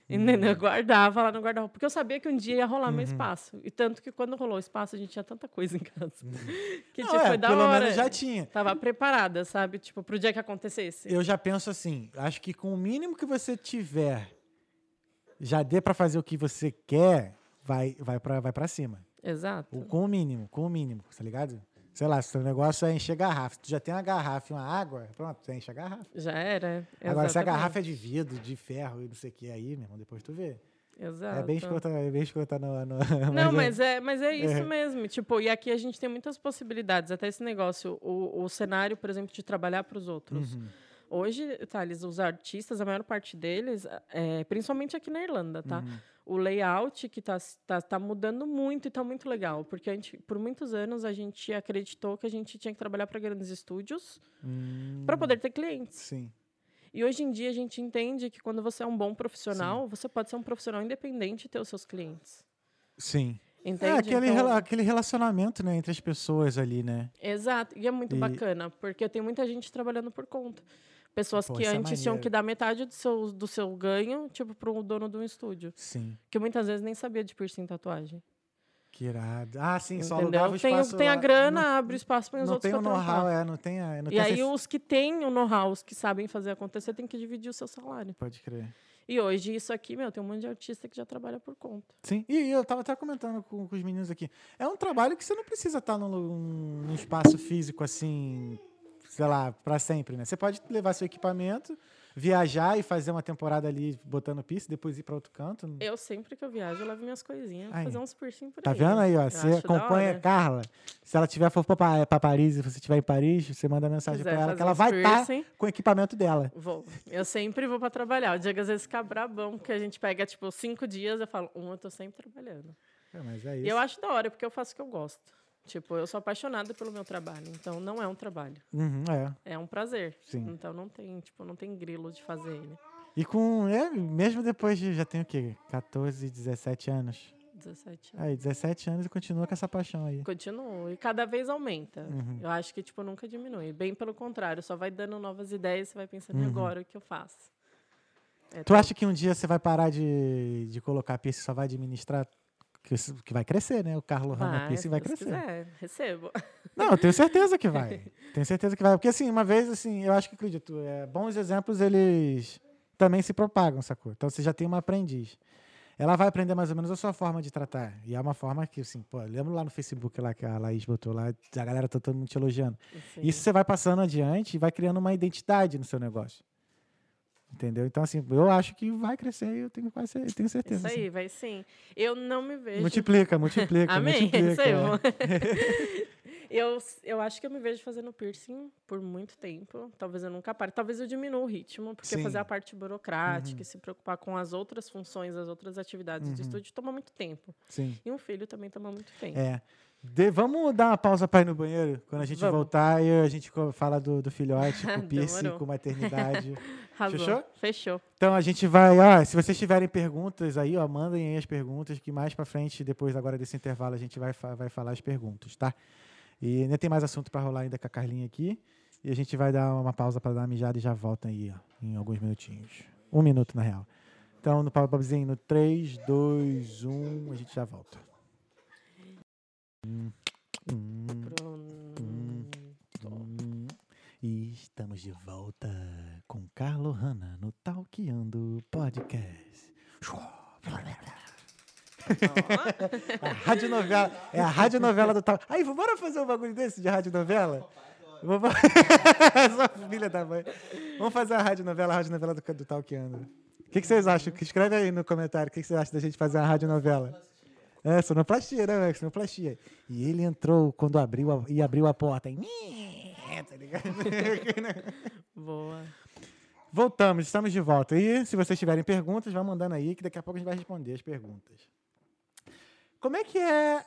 [SPEAKER 1] Uhum.
[SPEAKER 2] Entendeu? Eu guardava lá no guarda-roupa. Porque eu sabia que um dia ia rolar
[SPEAKER 1] Uhum.
[SPEAKER 2] meu espaço. E tanto que quando rolou o espaço, a gente tinha tanta coisa em casa. Que,
[SPEAKER 1] Não,
[SPEAKER 2] tipo,
[SPEAKER 1] é,
[SPEAKER 2] foi da
[SPEAKER 1] pelo
[SPEAKER 2] hora.
[SPEAKER 1] menos já tinha.
[SPEAKER 2] Tava preparada, sabe? Tipo, pro dia que acontecesse.
[SPEAKER 1] Eu já penso assim, acho que com o mínimo que você tiver, já dê pra fazer o que você quer, vai, vai, pra, vai pra cima.
[SPEAKER 2] Exato.
[SPEAKER 1] O- Com o mínimo, com o mínimo, tá ligado? Sei lá, se o negócio é encher garrafa. Se tu já tem uma garrafa e uma água, pronto, você enche a garrafa.
[SPEAKER 2] Já era.
[SPEAKER 1] Agora, se a
[SPEAKER 2] exatamente.
[SPEAKER 1] garrafa é de vidro, de ferro e não sei o que, aí, meu irmão, depois tu vê.
[SPEAKER 2] Exato.
[SPEAKER 1] É bem escrota, é bem escrota no... no
[SPEAKER 2] Não,
[SPEAKER 1] é-
[SPEAKER 2] mas é, mas é isso
[SPEAKER 1] É.
[SPEAKER 2] mesmo. Tipo, e aqui a gente tem muitas possibilidades. Até esse negócio, o, o cenário, por exemplo, de trabalhar para os outros.
[SPEAKER 1] Uhum.
[SPEAKER 2] Hoje, Thales, os artistas, a maior parte deles, é, principalmente aqui na Irlanda, tá?
[SPEAKER 1] Uhum.
[SPEAKER 2] O layout que tá, tá, tá mudando muito e tá muito legal. Porque a gente, por muitos anos a gente acreditou que a gente tinha que trabalhar para grandes estúdios
[SPEAKER 1] Hum,
[SPEAKER 2] para poder ter clientes.
[SPEAKER 1] Sim.
[SPEAKER 2] E hoje em dia a gente entende que quando você é um bom profissional, você pode ser um profissional independente e ter os seus clientes.
[SPEAKER 1] Sim.
[SPEAKER 2] Entende?
[SPEAKER 1] É aquele,
[SPEAKER 2] Então-
[SPEAKER 1] rela- aquele relacionamento, né, entre as pessoas ali, né?
[SPEAKER 2] Exato, e é muito
[SPEAKER 1] E-
[SPEAKER 2] bacana, porque tem muita gente trabalhando por conta. Pessoas
[SPEAKER 1] Pô,
[SPEAKER 2] que
[SPEAKER 1] é
[SPEAKER 2] antes tinham
[SPEAKER 1] maneiro.
[SPEAKER 2] que dar metade do seu, do seu ganho, tipo, para o dono de um estúdio.
[SPEAKER 1] Sim.
[SPEAKER 2] Que muitas vezes nem sabia de piercing tatuagem.
[SPEAKER 1] Que irado. Ah, sim, só
[SPEAKER 2] entendeu?
[SPEAKER 1] alugava o
[SPEAKER 2] Tem,
[SPEAKER 1] espaço
[SPEAKER 2] tem a
[SPEAKER 1] lá.
[SPEAKER 2] grana,
[SPEAKER 1] Não-
[SPEAKER 2] abre espaço para os
[SPEAKER 1] não
[SPEAKER 2] outros
[SPEAKER 1] tem o know-how, é, não tem a, não
[SPEAKER 2] E
[SPEAKER 1] tem
[SPEAKER 2] aí
[SPEAKER 1] essa-
[SPEAKER 2] os que têm o know-how, os que sabem fazer acontecer, tem que dividir o seu salário.
[SPEAKER 1] Pode crer.
[SPEAKER 2] E hoje isso aqui, meu, tem um monte de artista que já trabalha por conta.
[SPEAKER 1] Sim, e eu tava até comentando com, com os meninos aqui. É um trabalho que você não precisa estar num, num- num espaço físico assim, sei lá, pra sempre, né? Você pode levar seu equipamento, viajar e fazer uma temporada ali botando pista, depois ir pra outro canto.
[SPEAKER 2] Eu sempre que eu viajo, eu levo minhas coisinhas,
[SPEAKER 1] Aí.
[SPEAKER 2] fazer uns piercing por
[SPEAKER 1] Tá
[SPEAKER 2] aí.
[SPEAKER 1] vendo aí, ó?
[SPEAKER 2] Eu
[SPEAKER 1] Você acompanha a. Carla. Se ela tiver for pra, Pa- pra Paris e você estiver em Paris, você manda mensagem pra ela que ela vai estar
[SPEAKER 2] piercing.
[SPEAKER 1] com o equipamento dela.
[SPEAKER 2] Vou. Eu sempre vou pra trabalhar. O dia que às vezes fica brabão, porque a gente pega, tipo, cinco dias, eu falo, um, eu tô sempre trabalhando.
[SPEAKER 1] É, mas é
[SPEAKER 2] E
[SPEAKER 1] isso.
[SPEAKER 2] eu acho da hora, porque eu faço o que eu gosto. Tipo, eu sou apaixonada pelo meu trabalho. Então, não é um trabalho.
[SPEAKER 1] Uhum, é,
[SPEAKER 2] É um prazer.
[SPEAKER 1] sim.
[SPEAKER 2] Então, não tem, tipo, não tem grilo de fazer ele.
[SPEAKER 1] E com. É, mesmo depois de. Já tem o quê? 14, 17 anos.
[SPEAKER 2] 17 anos.
[SPEAKER 1] Aí, 17 anos e continua com essa paixão aí.
[SPEAKER 2] Continuo. E cada vez aumenta.
[SPEAKER 1] Uhum.
[SPEAKER 2] Eu acho que, tipo, nunca diminui. Bem pelo contrário, só vai dando novas ideias, você vai pensando,
[SPEAKER 1] Uhum.
[SPEAKER 2] agora o que eu faço? É,
[SPEAKER 1] Tu acha que um dia você vai parar de, de colocar piercing e só vai administrar? Que, que vai crescer, né? O Carlos Rama Piercing vai crescer.
[SPEAKER 2] quiser, recebo.
[SPEAKER 1] Não, eu tenho certeza que vai. Tenho certeza que vai. Porque, assim, uma vez, assim, eu acho que acredito, é, bons exemplos, eles também se propagam, sacou? Então você já tem uma aprendiz. Ela vai aprender mais ou menos a sua forma de tratar. E é uma forma que, assim, pô, lembro lá no Facebook lá que a Laís botou lá, a galera tá todo mundo te elogiando.
[SPEAKER 2] Sim.
[SPEAKER 1] Isso você vai passando adiante e vai criando uma identidade no seu negócio. Entendeu? Então, assim, eu acho que vai crescer e eu tenho quase eu tenho certeza.
[SPEAKER 2] Isso aí,
[SPEAKER 1] assim.
[SPEAKER 2] vai sim. Eu não me vejo.
[SPEAKER 1] Multiplica, multiplica,
[SPEAKER 2] Amém.
[SPEAKER 1] multiplica.
[SPEAKER 2] Isso aí,
[SPEAKER 1] é.
[SPEAKER 2] eu, eu acho que eu me vejo fazendo piercing por muito tempo. Talvez eu nunca pare. Talvez eu diminua o ritmo, porque
[SPEAKER 1] Sim.
[SPEAKER 2] fazer a parte burocrática e se preocupar com as outras funções, as outras atividades de
[SPEAKER 1] Uhum.
[SPEAKER 2] estúdio toma muito tempo.
[SPEAKER 1] Sim.
[SPEAKER 2] E um filho também toma muito tempo.
[SPEAKER 1] É. De- vamos dar uma pausa para ir no banheiro? Quando a gente
[SPEAKER 2] Vamos.
[SPEAKER 1] voltar, a gente fala do, do filhote, com piercing, com maternidade. Fechou?
[SPEAKER 2] Fechou.
[SPEAKER 1] Então a gente vai, ó, se vocês tiverem perguntas aí, ó, mandem aí as perguntas, que mais pra frente, depois agora desse intervalo, a gente vai, vai falar as perguntas, tá? E ainda tem mais assunto pra rolar ainda com a Carlinha aqui. E a gente vai dar uma pausa pra dar uma mijada e já volta aí, ó, em alguns minutinhos. Um minuto, na real. Então, no Paulo Bobzinho, no 3, 2, 1, a gente já volta.
[SPEAKER 2] Pronto.
[SPEAKER 1] E estamos de volta com Carlo Hanna no Talkeando Podcast. A radionovela. É a radionovela do tal. Aí, bora fazer um bagulho desse de radionovela? Vamos... Sua filha da mãe. Vamos fazer a radionovela, a radionovela do, do Talkeando. O que, que vocês acham? Escreve aí no comentário o que, que vocês acham da gente fazer uma radionovela. É, sonoplastia, né, Max? Sonoplastia. E ele entrou quando abriu a, e abriu a porta. E... Tá ligado?
[SPEAKER 2] Boa.
[SPEAKER 1] Voltamos, estamos de volta. E se vocês tiverem perguntas, vão mandando aí, que daqui a pouco a gente vai responder as perguntas. Como é que é.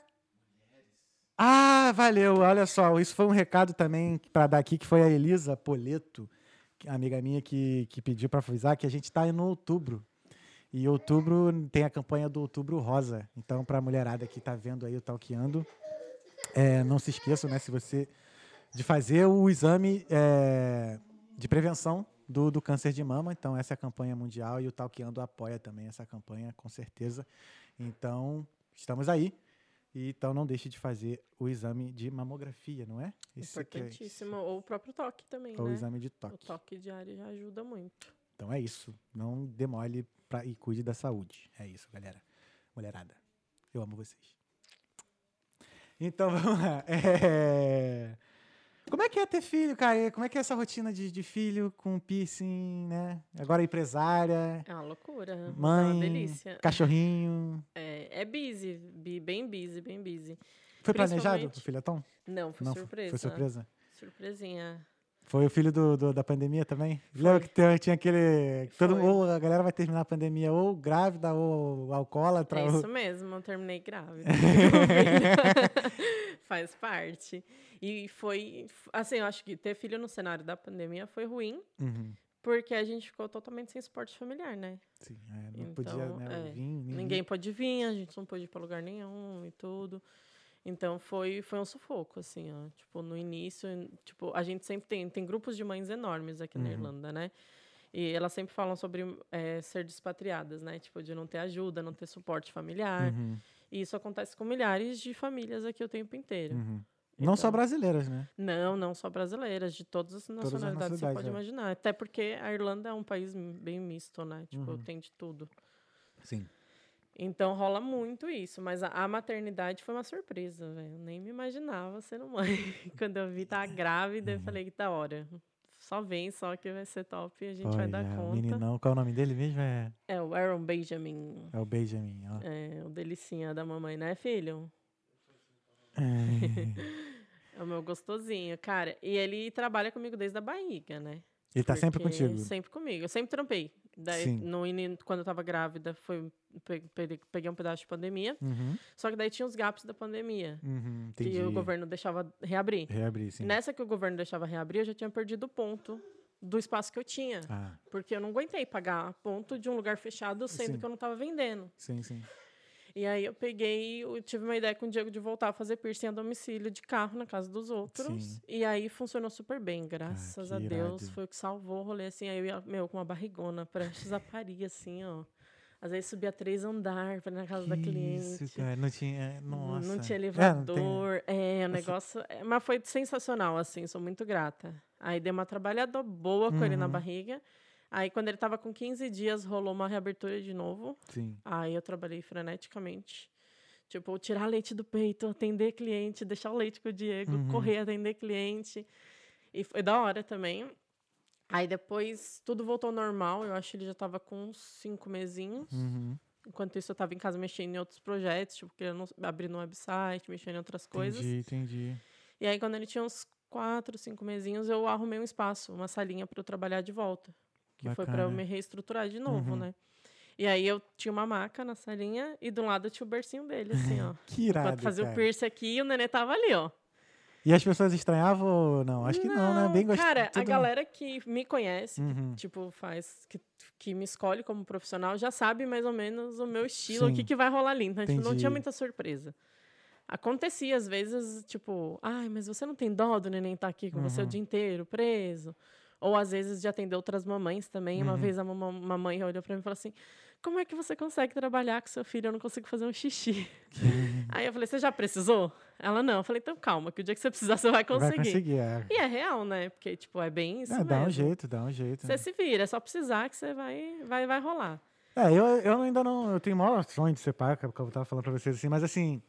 [SPEAKER 1] Ah, valeu. Olha só, isso foi um recado também para dar aqui, que foi a Elisa Poleto, amiga minha, que, que pediu para avisar que a gente está no outubro. E outubro tem a campanha do Outubro Rosa. Então, para a mulherada que está vendo aí o Talkeando, é, não se esqueçam, né, se você de fazer o exame é, de prevenção do, do câncer de mama. Então, essa é a campanha mundial e o Talkeando apoia também essa campanha, com certeza. Então, estamos aí. E, então, não deixe de fazer o exame de mamografia, não é? Esse é-
[SPEAKER 2] Importantíssimo. Ou o próprio toque também,
[SPEAKER 1] ou o
[SPEAKER 2] né?
[SPEAKER 1] exame de
[SPEAKER 2] O
[SPEAKER 1] toque.
[SPEAKER 2] toque diário já ajuda muito.
[SPEAKER 1] Então, é isso. Não demole pra, e cuide da saúde. É isso, galera. Mulherada, eu amo vocês. Então, vamos lá. É... Como é que é ter filho, cara? Como é que é essa rotina de, de filho com piercing, né? Agora empresária,
[SPEAKER 2] É uma loucura. É
[SPEAKER 1] mãe,
[SPEAKER 2] uma delícia.
[SPEAKER 1] cachorrinho.
[SPEAKER 2] É, é busy, bem busy, bem busy.
[SPEAKER 1] Foi planejado o filhotão?
[SPEAKER 2] Não, foi
[SPEAKER 1] Não,
[SPEAKER 2] surpresa.
[SPEAKER 1] Foi surpresa?
[SPEAKER 2] Surpresinha.
[SPEAKER 1] Foi o filho do, do- da pandemia também? Lembra que tinha aquele. que Todo,
[SPEAKER 2] Foi.
[SPEAKER 1] ou a galera vai terminar a pandemia ou grávida ou alcoólatra.
[SPEAKER 2] É
[SPEAKER 1] ou-
[SPEAKER 2] isso mesmo, eu terminei grávida. Faz parte. E foi, assim, eu acho que ter filho no cenário da pandemia foi ruim,
[SPEAKER 1] Uhum.
[SPEAKER 2] porque a gente ficou totalmente sem suporte familiar, né?
[SPEAKER 1] Sim, é, não
[SPEAKER 2] Então,
[SPEAKER 1] podia né,
[SPEAKER 2] é,
[SPEAKER 1] vir. Ninguém.
[SPEAKER 2] Ninguém pôde vir, a gente não pôde ir pra lugar nenhum e tudo. Então foi, foi um sufoco, assim, ó. Tipo, no início, tipo, a gente sempre tem, tem grupos de mães enormes aqui na
[SPEAKER 1] Uhum.
[SPEAKER 2] Irlanda, né? E elas sempre falam sobre eh, ser despatriadas, né? Tipo, de não ter ajuda, não ter suporte familiar.
[SPEAKER 1] Uhum,
[SPEAKER 2] E isso acontece com milhares de famílias aqui o tempo inteiro.
[SPEAKER 1] uhum. Não só
[SPEAKER 2] Então-
[SPEAKER 1] brasileiras, né?
[SPEAKER 2] Não, não só brasileiras, de todas as
[SPEAKER 1] as
[SPEAKER 2] nacionalidades, você
[SPEAKER 1] nacionalidades,
[SPEAKER 2] pode
[SPEAKER 1] é.
[SPEAKER 2] imaginar. Até porque a Irlanda é um país bem misto, né? Tipo,
[SPEAKER 1] Uhum.
[SPEAKER 2] tem de tudo.
[SPEAKER 1] Sim.
[SPEAKER 2] Então rola muito isso, mas a, a maternidade foi uma surpresa, velho. Eu nem me imaginava sendo mãe. Quando eu vi tá grávida, eu
[SPEAKER 1] Uhum.
[SPEAKER 2] falei que da hora. Só vem, só que vai ser top e a gente vai dar
[SPEAKER 1] o
[SPEAKER 2] conta.
[SPEAKER 1] meninão, qual é o nome dele mesmo? É,
[SPEAKER 2] É o Aaron Benjamin.
[SPEAKER 1] é o Benjamin, ó.
[SPEAKER 2] É, o delicinha da mamãe, né, filho?
[SPEAKER 1] É.
[SPEAKER 2] É o meu gostosinho, cara. E ele trabalha comigo desde a barriga, né?
[SPEAKER 1] Ele tá sempre contigo.
[SPEAKER 2] Sempre comigo. Eu sempre trampei. Daí,
[SPEAKER 1] Sim.
[SPEAKER 2] no, ini- quando eu tava grávida, foi, pe- pe- peguei um pedaço de pandemia.
[SPEAKER 1] Uhum,
[SPEAKER 2] Só que daí tinha os gaps da pandemia.
[SPEAKER 1] uhum.
[SPEAKER 2] Que o governo deixava reabrir.
[SPEAKER 1] Reabrir, sim.
[SPEAKER 2] Nessa que o governo deixava reabrir, eu já tinha perdido o ponto do espaço que eu tinha.
[SPEAKER 1] Ah,
[SPEAKER 2] Porque eu não aguentei pagar ponto de um lugar fechado, sendo
[SPEAKER 1] Sim.
[SPEAKER 2] que eu não tava vendendo.
[SPEAKER 1] sim, sim.
[SPEAKER 2] E aí eu peguei, eu tive uma ideia com o Diego de voltar a fazer piercing a domicílio de carro na casa dos outros.
[SPEAKER 1] Sim.
[SPEAKER 2] E aí funcionou super bem, graças
[SPEAKER 1] que
[SPEAKER 2] a Deus.
[SPEAKER 1] irado.
[SPEAKER 2] Foi o que salvou o rolê, assim. Aí eu ia, meu, com uma barrigona, prestes a parir, assim, ó. Às vezes subia três andar pra ir na casa da
[SPEAKER 1] Que
[SPEAKER 2] cliente.
[SPEAKER 1] Isso, cara. Não tinha.
[SPEAKER 2] Não-
[SPEAKER 1] Nossa.
[SPEAKER 2] Não tinha
[SPEAKER 1] É, não tem-
[SPEAKER 2] elevador. É, o negócio. é, Mas foi sensacional, assim, sou muito grata. Aí dei uma trabalhada boa com ele na
[SPEAKER 1] Uhum.
[SPEAKER 2] barriga. Aí, quando ele tava com 15 dias, rolou uma reabertura de novo.
[SPEAKER 1] Sim.
[SPEAKER 2] Aí eu trabalhei freneticamente. Tipo, tirar leite do peito, atender cliente, deixar o leite com o Diego,
[SPEAKER 1] Uhum.
[SPEAKER 2] correr, atender cliente. E foi da hora também. Aí depois tudo voltou ao normal. Eu acho que ele já tava com uns cinco mesinhos.
[SPEAKER 1] Uhum.
[SPEAKER 2] Enquanto isso, eu tava em casa mexendo em outros projetos, tipo, querendo abrir um website, mexendo em outras coisas.
[SPEAKER 1] Entendi, entendi.
[SPEAKER 2] E aí, quando ele tinha uns quatro, cinco mesinhos, eu arrumei um espaço, uma salinha para eu trabalhar de volta. Que foi para eu
[SPEAKER 1] Bacana.
[SPEAKER 2] me reestruturar de novo,
[SPEAKER 1] Uhum.
[SPEAKER 2] né? E aí eu tinha uma maca na salinha e do lado tinha o bercinho dele, assim, ó.
[SPEAKER 1] Que irado,
[SPEAKER 2] Enquanto fazia
[SPEAKER 1] cara.
[SPEAKER 2] o piercing aqui, o nenê tava ali, ó.
[SPEAKER 1] E as pessoas estranhavam ou não? Acho que não, né? Bem gostoso.
[SPEAKER 2] Cara, a galera que me conhece, que,
[SPEAKER 1] Uhum.
[SPEAKER 2] tipo, faz. Que, que me escolhe como profissional, já sabe mais ou menos o meu estilo,
[SPEAKER 1] Sim.
[SPEAKER 2] o que, que vai rolar ali. Então, tipo, não tinha muita surpresa. Acontecia, às vezes, tipo, ai, mas você não tem dó do neném estar aqui com você o
[SPEAKER 1] Uhum.
[SPEAKER 2] dia inteiro, preso. Ou às vezes de atender outras mamães também. Uma
[SPEAKER 1] Uhum.
[SPEAKER 2] vez a mama- uma mãe olhou pra mim e falou assim: Como é que você consegue trabalhar com seu filho? Eu não consigo fazer um xixi. Aí eu falei: Você já precisou? Ela não. Eu falei: Então calma, que o dia que você precisar você vai conseguir.
[SPEAKER 1] Vai conseguir, é.
[SPEAKER 2] E é real, né? Porque, tipo, é bem isso
[SPEAKER 1] É, dá um jeito, dá um jeito.
[SPEAKER 2] Você se vira, é só precisar que você vai, vai, vai rolar.
[SPEAKER 1] É, eu, eu ainda não. Eu tenho o maior sonho de ser pai, que eu tava falando pra vocês assim, mas assim,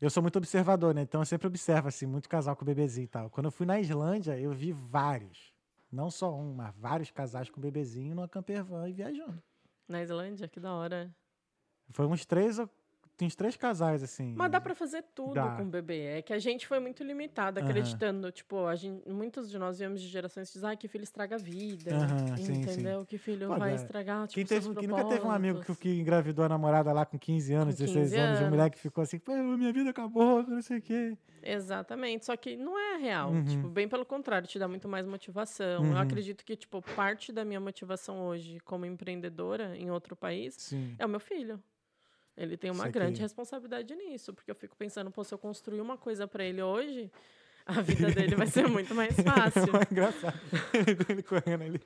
[SPEAKER 1] eu sou muito observador, né? Então eu sempre observo, assim, muito casal com bebezinho e tal. Quando eu fui na Islândia, eu vi vários. Não só um, mas vários casais com bebezinho numa camper van e viajando.
[SPEAKER 2] Na Islândia, que da hora.
[SPEAKER 1] Foi uns três, ou- tem uns três casais, assim.
[SPEAKER 2] Mas dá pra fazer tudo
[SPEAKER 1] Dá.
[SPEAKER 2] com bebê. É que a gente foi muito limitado,
[SPEAKER 1] Aham.
[SPEAKER 2] acreditando. Tipo, a gente, muitos de nós viemos de gerações que dizem, ah, que filho estraga a vida.
[SPEAKER 1] Aham, sim, sim.
[SPEAKER 2] entendeu? Que filho
[SPEAKER 1] Pô,
[SPEAKER 2] vai
[SPEAKER 1] é.
[SPEAKER 2] estragar, tipo,
[SPEAKER 1] Quem, teve, quem nunca teve um amigo que, que engravidou a namorada lá com 15 anos,
[SPEAKER 2] Com
[SPEAKER 1] 16
[SPEAKER 2] 15
[SPEAKER 1] anos, e o
[SPEAKER 2] anos.
[SPEAKER 1] moleque ficou assim, pô, minha vida acabou, não sei o quê.
[SPEAKER 2] Exatamente, só que não é real.
[SPEAKER 1] Uhum.
[SPEAKER 2] Tipo, bem pelo contrário, te dá muito mais motivação.
[SPEAKER 1] Uhum.
[SPEAKER 2] Eu acredito que, tipo, parte da minha motivação hoje como empreendedora em outro país
[SPEAKER 1] Sim.
[SPEAKER 2] é o meu filho. Ele tem uma
[SPEAKER 1] Saquei.
[SPEAKER 2] grande responsabilidade nisso, porque eu fico pensando, pô, se eu construir uma coisa pra ele hoje, a vida dele vai ser muito mais fácil.
[SPEAKER 1] É engraçado. Ele correndo ali.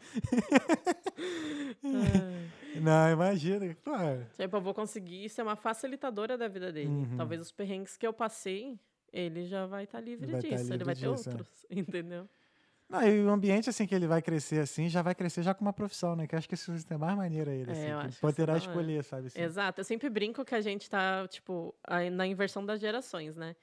[SPEAKER 2] É.
[SPEAKER 1] Não, imagina. Pô,
[SPEAKER 2] Tipo, eu vou conseguir ser uma facilitadora da vida dele.
[SPEAKER 1] Uhum.
[SPEAKER 2] Talvez os perrengues que eu passei, ele já vai estar livre
[SPEAKER 1] Vai tá
[SPEAKER 2] disso.
[SPEAKER 1] livre
[SPEAKER 2] ele vai ter
[SPEAKER 1] disso, é.
[SPEAKER 2] outros, entendeu?
[SPEAKER 1] Não, e o ambiente assim que ele vai crescer assim, já vai crescer já com uma profissão, né? Que eu acho que isso é mais maneiro ele,
[SPEAKER 2] É,
[SPEAKER 1] assim.
[SPEAKER 2] eu
[SPEAKER 1] que
[SPEAKER 2] que
[SPEAKER 1] poderá
[SPEAKER 2] é
[SPEAKER 1] escolher, sabe? Assim.
[SPEAKER 2] Exato. Eu sempre brinco que a gente tá, tipo, na inversão das gerações, né?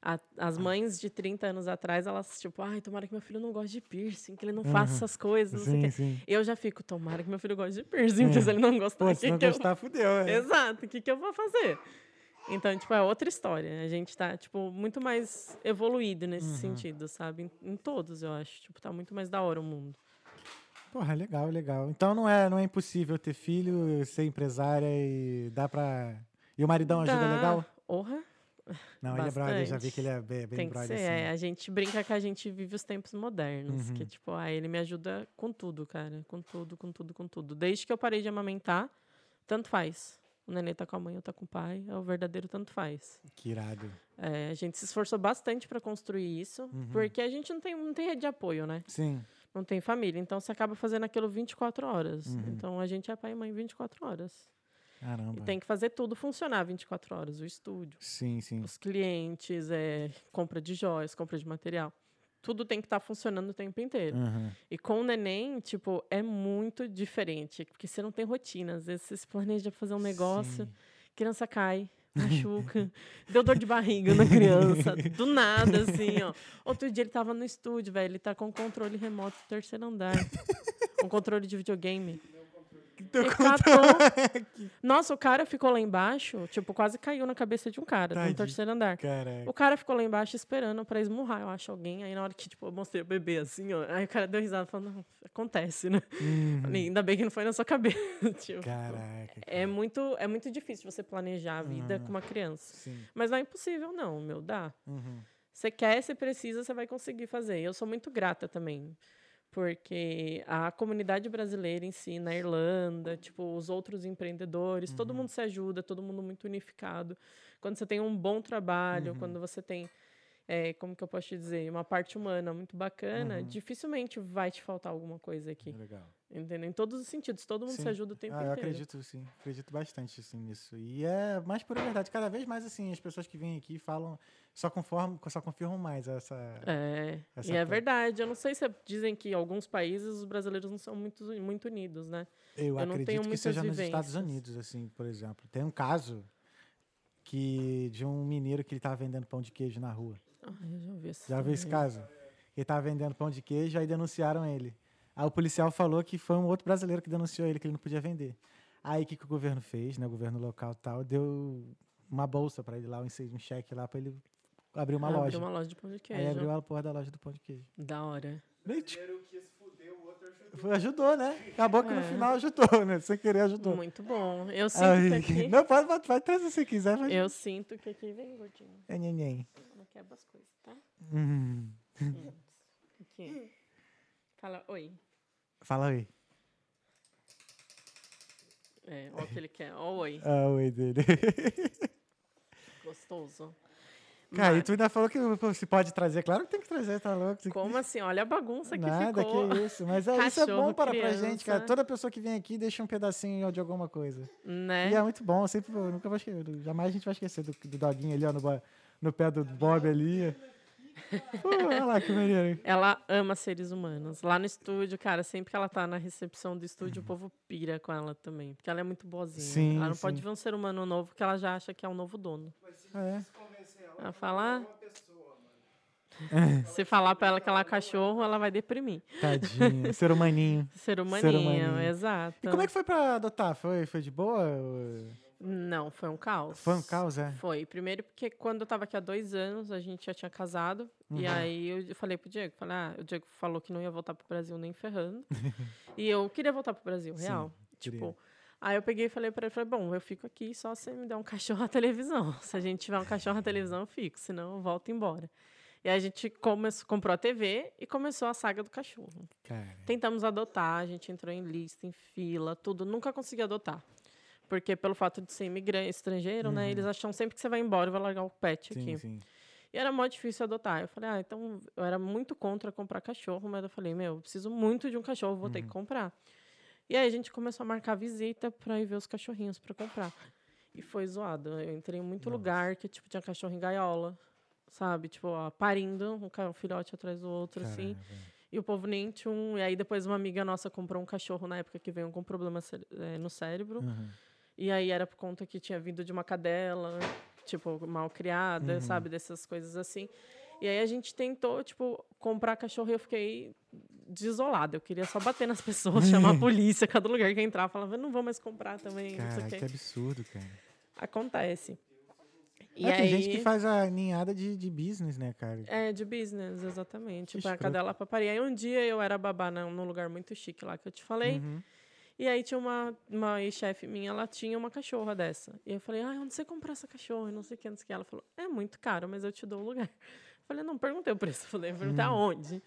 [SPEAKER 2] A- as
[SPEAKER 1] Ah.
[SPEAKER 2] mães de 30 anos atrás, elas, tipo, ai, tomara que meu filho não goste de piercing, que ele não
[SPEAKER 1] Uhum.
[SPEAKER 2] faça essas coisas, não sei o
[SPEAKER 1] Sim, sim.
[SPEAKER 2] Eu já fico, tomara que meu filho goste de piercing, porque
[SPEAKER 1] É.
[SPEAKER 2] se ele não gostar,
[SPEAKER 1] Pô,
[SPEAKER 2] o
[SPEAKER 1] se
[SPEAKER 2] que,
[SPEAKER 1] não
[SPEAKER 2] que eu
[SPEAKER 1] gostar, fudeu. É.
[SPEAKER 2] Exato, o que, que eu vou fazer? Então, tipo, é outra história. A gente tá, tipo, muito mais evoluído nesse
[SPEAKER 1] Uhum.
[SPEAKER 2] sentido, sabe? Em, em todos, eu acho. Tipo, tá muito mais da hora o mundo.
[SPEAKER 1] Porra, legal, legal. Então não é, não é impossível ter filho, ser empresária e dá pra. E o maridão ajuda
[SPEAKER 2] Dá.
[SPEAKER 1] legal?
[SPEAKER 2] Orra,
[SPEAKER 1] Não, ele é brother, eu já vi
[SPEAKER 2] Bastante.
[SPEAKER 1] que ele é bem, bem
[SPEAKER 2] tem que
[SPEAKER 1] brother
[SPEAKER 2] ser.
[SPEAKER 1] assim.
[SPEAKER 2] é, a gente brinca que a gente vive os tempos modernos. Que,
[SPEAKER 1] Uhum.
[SPEAKER 2] tipo, ah, ele me ajuda com tudo, cara. Com tudo, com tudo, com tudo. Desde que eu parei de amamentar, tanto faz. O nenê tá com a mãe ou tá com o pai, é o verdadeiro tanto faz.
[SPEAKER 1] Que irado.
[SPEAKER 2] É, a gente se esforçou bastante para construir isso,
[SPEAKER 1] Uhum.
[SPEAKER 2] porque a gente não tem, não tem rede de apoio, né?
[SPEAKER 1] Sim.
[SPEAKER 2] não tem família. Então você acaba fazendo aquilo 24 horas.
[SPEAKER 1] Uhum.
[SPEAKER 2] Então a gente é pai e mãe 24 horas.
[SPEAKER 1] Caramba.
[SPEAKER 2] E tem que fazer tudo funcionar 24 horas. O estúdio,
[SPEAKER 1] Sim, sim.
[SPEAKER 2] os clientes, é, compra de joias, compra de material. Tudo tem que estar funcionando o tempo inteiro.
[SPEAKER 1] Aham.
[SPEAKER 2] E com o neném, tipo, é muito diferente. Porque você não tem rotina. Às vezes você se planeja fazer um negócio,
[SPEAKER 1] Sim.
[SPEAKER 2] criança cai, machuca, deu dor de barriga na criança, do nada, assim, ó. Outro dia ele tava no estúdio, velho, ele tá com um controle remoto do terceiro andar. um controle de videogame.
[SPEAKER 1] Teu
[SPEAKER 2] Ele catou. Nossa, o cara ficou lá embaixo, tipo, quase caiu na cabeça de um cara,
[SPEAKER 1] Tadinho.
[SPEAKER 2] no terceiro andar.
[SPEAKER 1] Caraca.
[SPEAKER 2] O cara ficou lá embaixo esperando pra esmurrar, eu acho, alguém. Aí na hora que, tipo, eu mostrei o bebê assim, ó. Aí o cara deu risada, falando, não, acontece, né?
[SPEAKER 1] Uhum.
[SPEAKER 2] Falei, Ainda bem que não foi na sua cabeça. tipo,
[SPEAKER 1] Caraca.
[SPEAKER 2] é muito, é muito difícil você planejar a vida
[SPEAKER 1] Uhum.
[SPEAKER 2] com uma criança.
[SPEAKER 1] Sim.
[SPEAKER 2] Mas não é impossível, não, meu, dá.
[SPEAKER 1] Uhum.
[SPEAKER 2] Você quer, você precisa, você vai conseguir fazer. Eu sou muito grata também, porque a comunidade brasileira em si, na Irlanda, tipo, os outros empreendedores, todo mundo se ajuda, todo mundo muito unificado. Quando você tem um bom trabalho, quando você tem é, como que eu posso te dizer, uma parte humana muito bacana,
[SPEAKER 1] Uhum.
[SPEAKER 2] dificilmente vai te faltar alguma coisa aqui.
[SPEAKER 1] Legal.
[SPEAKER 2] Entendeu? Em todos os sentidos. Todo mundo se
[SPEAKER 1] Sim.
[SPEAKER 2] ajuda o tempo
[SPEAKER 1] Ah, eu
[SPEAKER 2] inteiro.
[SPEAKER 1] acredito, sim. Acredito bastante, assim, nisso. E é mais por verdade. Cada vez mais, assim, as pessoas que vêm aqui falam, só, conformam, só confirmam mais essa...
[SPEAKER 2] É,
[SPEAKER 1] Essa
[SPEAKER 2] e é
[SPEAKER 1] coisa.
[SPEAKER 2] verdade. Eu não sei se é- dizem que em alguns países os brasileiros não são muito, muito unidos, né?
[SPEAKER 1] Eu,
[SPEAKER 2] tenho
[SPEAKER 1] acredito que seja nos Estados
[SPEAKER 2] vivências.
[SPEAKER 1] Unidos, assim, por exemplo. Tem um caso que de um mineiro que ele tava vendendo pão de queijo na rua.
[SPEAKER 2] Ai, eu já ouvi esse
[SPEAKER 1] Já viu esse caso? Ele tava vendendo pão de queijo, aí denunciaram ele. Aí o policial falou que foi um outro brasileiro que denunciou ele, que ele não podia vender. Aí o que, que o governo fez, né? O governo local tal, deu uma bolsa para ele lá, um cheque lá para ele abrir uma
[SPEAKER 2] Abriu
[SPEAKER 1] loja.
[SPEAKER 2] uma loja de pão de
[SPEAKER 1] Aí
[SPEAKER 2] queijo.
[SPEAKER 1] abriu a porra da loja do pão de queijo.
[SPEAKER 2] Da hora.
[SPEAKER 1] Meio
[SPEAKER 3] primeiro quis fuder, o outro ajudou.
[SPEAKER 1] foi- ajudou, né? Acabou que no
[SPEAKER 2] É.
[SPEAKER 1] final ajudou, né? Sem querer ajudou.
[SPEAKER 2] Muito bom. Eu sinto
[SPEAKER 1] Aí-
[SPEAKER 2] que aqui.
[SPEAKER 1] Não, pode, pode, pode trazer se quiser, mas...
[SPEAKER 2] Eu sinto que aqui vem gordinho.
[SPEAKER 1] É nhenhen.
[SPEAKER 2] Não quebra as coisas, tá?
[SPEAKER 1] Hum.
[SPEAKER 2] Aqui. Fala, oi.
[SPEAKER 1] Fala aí.
[SPEAKER 2] É, ó o que ele quer. Ó, o oi.
[SPEAKER 1] Ah, oi dele.
[SPEAKER 2] Gostoso.
[SPEAKER 1] Cara, e
[SPEAKER 2] Mas-
[SPEAKER 1] tu ainda falou que se pode trazer. Claro que tem que trazer, tá louco?
[SPEAKER 2] Como assim? Olha a bagunça que
[SPEAKER 1] Nada,
[SPEAKER 2] ficou.
[SPEAKER 1] que isso. Mas é, isso é bom para pra gente, cara. Toda pessoa que vem aqui deixa um pedacinho de alguma coisa.
[SPEAKER 2] Né?
[SPEAKER 1] E é muito bom. Eu sempre, eu nunca vou esquecer. Jamais a gente vai esquecer do, do doguinho ali, ó, no, no pé do Bob ali. Pô, olha lá que maneiro.
[SPEAKER 2] Ela ama seres humanos. Lá no estúdio, cara, sempre que ela tá na recepção do estúdio, o povo pira com ela também. Porque ela é muito boazinha.
[SPEAKER 1] Sim,
[SPEAKER 2] ela não
[SPEAKER 1] sim.
[SPEAKER 2] pode ver um ser humano novo que ela já acha que é um novo dono.
[SPEAKER 3] Mas se
[SPEAKER 1] é?
[SPEAKER 3] difícil convencer ela,
[SPEAKER 2] Ela
[SPEAKER 3] que
[SPEAKER 2] fala,
[SPEAKER 3] ela é
[SPEAKER 2] "Ah,
[SPEAKER 3] mano.
[SPEAKER 2] Se falar pra ela que ela é cachorro, ela vai deprimir.
[SPEAKER 1] Tadinha. Ser humaninho.
[SPEAKER 2] Ser humaninho,
[SPEAKER 1] humaninho.
[SPEAKER 2] exato.
[SPEAKER 1] E como é que foi pra adotar? Foi, foi de boa? Ou-
[SPEAKER 2] Não, foi um caos.
[SPEAKER 1] Foi um caos, é?
[SPEAKER 2] Foi. Primeiro porque quando eu tava aqui há dois anos, a gente já tinha casado. E
[SPEAKER 1] Uhum.
[SPEAKER 2] aí eu falei pro Diego, falei, ah, o Diego falou que não ia voltar pro Brasil nem ferrando. e eu queria voltar pro Brasil,
[SPEAKER 1] Sim,
[SPEAKER 2] real.
[SPEAKER 1] queria.
[SPEAKER 2] Tipo, aí eu peguei e falei pra ele, falei, bom, eu fico aqui só se me der um cachorro à televisão. Se a gente tiver um cachorro na televisão, eu fico, senão eu volto embora. E aí a gente começou, comprou a TV e começou a saga do cachorro.
[SPEAKER 1] Cara.
[SPEAKER 2] Tentamos adotar, a gente entrou em lista, em fila, tudo. Nunca consegui adotar. Porque pelo fato de ser imigrante, estrangeiro, né? Eles acham sempre que você vai embora e vai largar o pet
[SPEAKER 1] Sim,
[SPEAKER 2] aqui.
[SPEAKER 1] sim.
[SPEAKER 2] E era mó difícil adotar. Eu falei, ah, então eu era muito contra comprar cachorro, mas eu falei, meu, eu preciso muito de um cachorro, vou ter que comprar. E aí a gente começou a marcar visita pra ir ver os cachorrinhos pra comprar. E foi zoado. Eu entrei em muito lugar que, tipo, tinha cachorro em gaiola, sabe? Tipo, ó, parindo, um, filhote atrás do outro, assim.
[SPEAKER 1] Caramba.
[SPEAKER 2] E o povo nem tinha um... E aí depois uma amiga nossa comprou um cachorro na época que veio com problema eh, no cérebro.
[SPEAKER 1] Uhum.
[SPEAKER 2] E aí era por conta que tinha vindo de uma cadela, tipo, mal criada, sabe? Dessas coisas assim. E aí a gente tentou, tipo, comprar cachorro e eu fiquei desolada. Eu queria só bater nas pessoas, chamar a polícia, cada lugar que entrar, falava, não vou mais comprar também,
[SPEAKER 1] Cara, que absurdo, cara.
[SPEAKER 2] Acontece. E
[SPEAKER 1] É,
[SPEAKER 2] aí...
[SPEAKER 1] tem gente que faz a ninhada de, de business, né, cara?
[SPEAKER 2] É, de business, exatamente.
[SPEAKER 1] Que
[SPEAKER 2] Põe a cadela pra parir. Aí um dia eu era babá num num lugar muito chique lá que eu te falei.
[SPEAKER 1] Uhum.
[SPEAKER 2] E aí tinha uma, uma ex-chefe minha, ela tinha uma cachorra dessa. E eu falei, ah, onde você comprou essa cachorra? E Não sei o que, não sei o que. Ela falou, é muito caro, mas eu te dou o lugar. Eu falei, não, perguntei o preço. Eu falei, perguntei
[SPEAKER 1] Hum.
[SPEAKER 2] aonde.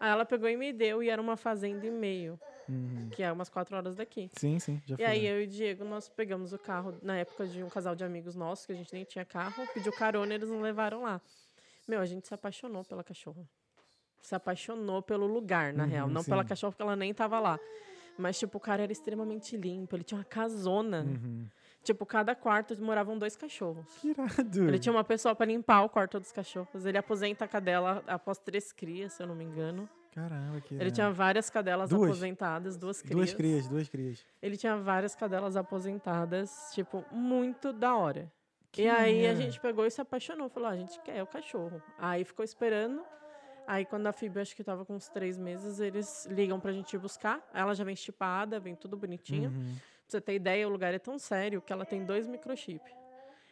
[SPEAKER 2] Aí ela pegou e me deu, e era uma fazenda e meio,
[SPEAKER 1] Uhum.
[SPEAKER 2] que é umas quatro horas daqui.
[SPEAKER 1] Sim, sim, já
[SPEAKER 2] E aí eu e o Diego, nós pegamos o carro, na época de um casal de amigos nossos, que a gente nem tinha carro, pediu carona e eles nos levaram lá. Meu, a gente se apaixonou pela cachorra. Se apaixonou pelo lugar, na real.
[SPEAKER 1] Uhum,
[SPEAKER 2] Não pela
[SPEAKER 1] sim.
[SPEAKER 2] cachorra, porque ela nem tava lá. Mas, tipo, o cara era extremamente limpo. Ele tinha uma casona.
[SPEAKER 1] Uhum.
[SPEAKER 2] Tipo, cada quarto moravam dois cachorros.
[SPEAKER 1] Que irado.
[SPEAKER 2] Ele tinha uma pessoa para limpar o quarto dos cachorros. Ele aposenta a cadela após três crias, se eu não me engano.
[SPEAKER 1] Caramba, que
[SPEAKER 2] Ele tinha várias cadelas
[SPEAKER 1] Duas?
[SPEAKER 2] aposentadas, duas crias.
[SPEAKER 1] Duas crias, duas crias.
[SPEAKER 2] Ele tinha várias cadelas aposentadas, tipo, muito da hora.
[SPEAKER 1] Que
[SPEAKER 2] e aí a gente pegou e se apaixonou. Falou, ah, a gente quer o cachorro. Aí ficou esperando. Aí quando a Phoebe, acho que tava com uns três meses, eles ligam pra gente ir buscar. Ela já vem chipada, vem tudo bonitinho.
[SPEAKER 1] Uhum.
[SPEAKER 2] Pra você ter ideia, o lugar é tão sério que ela tem dois microchips.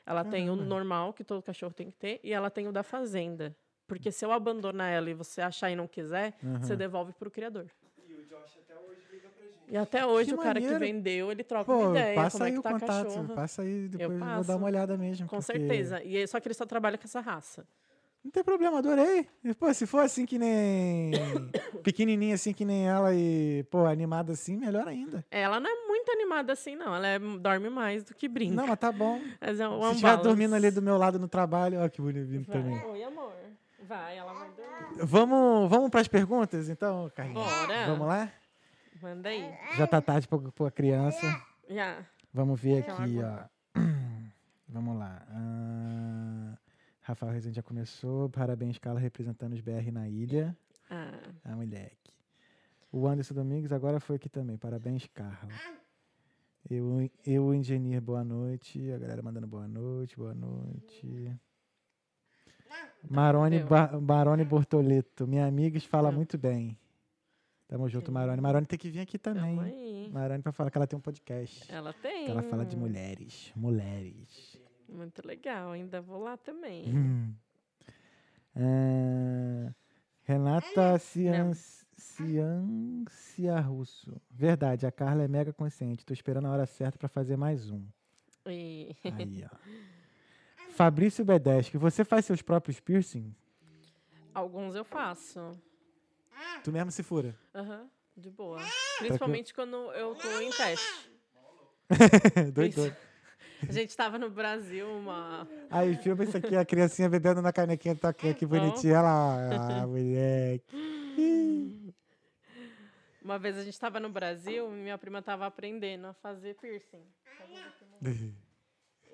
[SPEAKER 2] Ela tem o normal, que todo cachorro tem que ter, e ela tem o da fazenda. Porque se eu abandonar ela e você achar e não quiser, você
[SPEAKER 1] Uhum.
[SPEAKER 2] devolve pro criador.
[SPEAKER 3] E o Josh até hoje liga pra gente.
[SPEAKER 2] E até hoje
[SPEAKER 1] Que
[SPEAKER 2] o cara
[SPEAKER 1] maneiro.
[SPEAKER 2] que vendeu, ele troca
[SPEAKER 1] Pô,
[SPEAKER 2] uma ideia,
[SPEAKER 1] passa
[SPEAKER 2] como é
[SPEAKER 1] aí
[SPEAKER 2] que
[SPEAKER 1] o
[SPEAKER 2] tá a
[SPEAKER 1] contato. Passa aí, depois eu vou dar uma olhada mesmo.
[SPEAKER 2] Com
[SPEAKER 1] porque
[SPEAKER 2] certeza. E só que ele só trabalha com essa raça.
[SPEAKER 1] Não tem problema, adorei. E, Pô, se for assim que nem. pequenininha assim que nem ela e, pô, animada assim, melhor ainda.
[SPEAKER 2] Ela não é muito animada assim, não. Ela é- dorme mais do que brinca.
[SPEAKER 1] Não, mas tá bom.
[SPEAKER 2] Mas é um
[SPEAKER 1] Se estiver dormindo ali do meu lado no trabalho, ó, que bonito
[SPEAKER 2] Vai.
[SPEAKER 1] também.
[SPEAKER 2] Oi, amor. Vai, ela vai dormir.
[SPEAKER 1] Vamos, vamos para as perguntas, então, Carlinhos?
[SPEAKER 2] Bora.
[SPEAKER 1] Vamos lá?
[SPEAKER 2] Manda aí.
[SPEAKER 1] Já tá tarde para a criança.
[SPEAKER 2] Já.
[SPEAKER 1] Vamos ver
[SPEAKER 2] Quer
[SPEAKER 1] aqui, ó. Vamos lá. Ah, Rafael Rezende já começou. Parabéns, Carla, representando os BR na ilha.
[SPEAKER 2] Ah,
[SPEAKER 1] Ah, moleque. O Anderson Domingos agora foi aqui também. Parabéns, Carla. Eu, eu engenheiro, boa noite. A galera mandando boa noite, boa noite. Marone. Ba- Marone Bortoleto. Minha amiga fala muito bem. Tamo junto, Marone. Marone tem que vir aqui também. Marone pra falar que ela tem um podcast.
[SPEAKER 2] Ela tem.
[SPEAKER 1] Que ela fala de mulheres. Mulheres.
[SPEAKER 2] Muito legal, ainda vou lá também.
[SPEAKER 1] Hum. Ah, Renata Cian, Ciancia Russo. Verdade, a Carla é mega consciente. Tô esperando a hora certa pra fazer mais um.
[SPEAKER 2] E
[SPEAKER 1] Aí, ó. Fabrício Bedeschi, você faz seus próprios piercing?
[SPEAKER 2] alguns eu faço.
[SPEAKER 1] Tu mesmo se fura.
[SPEAKER 2] Aham, de boa. Principalmente quando eu tô em teste.
[SPEAKER 1] doido.
[SPEAKER 2] A gente tava no Brasil, uma.
[SPEAKER 1] Aí, filma isso aqui, a criancinha bebendo na canequinha, aqui, que bonitinha. Ela, ah, moleque.
[SPEAKER 2] Uma vez a gente tava no Brasil e minha prima tava aprendendo a fazer piercing.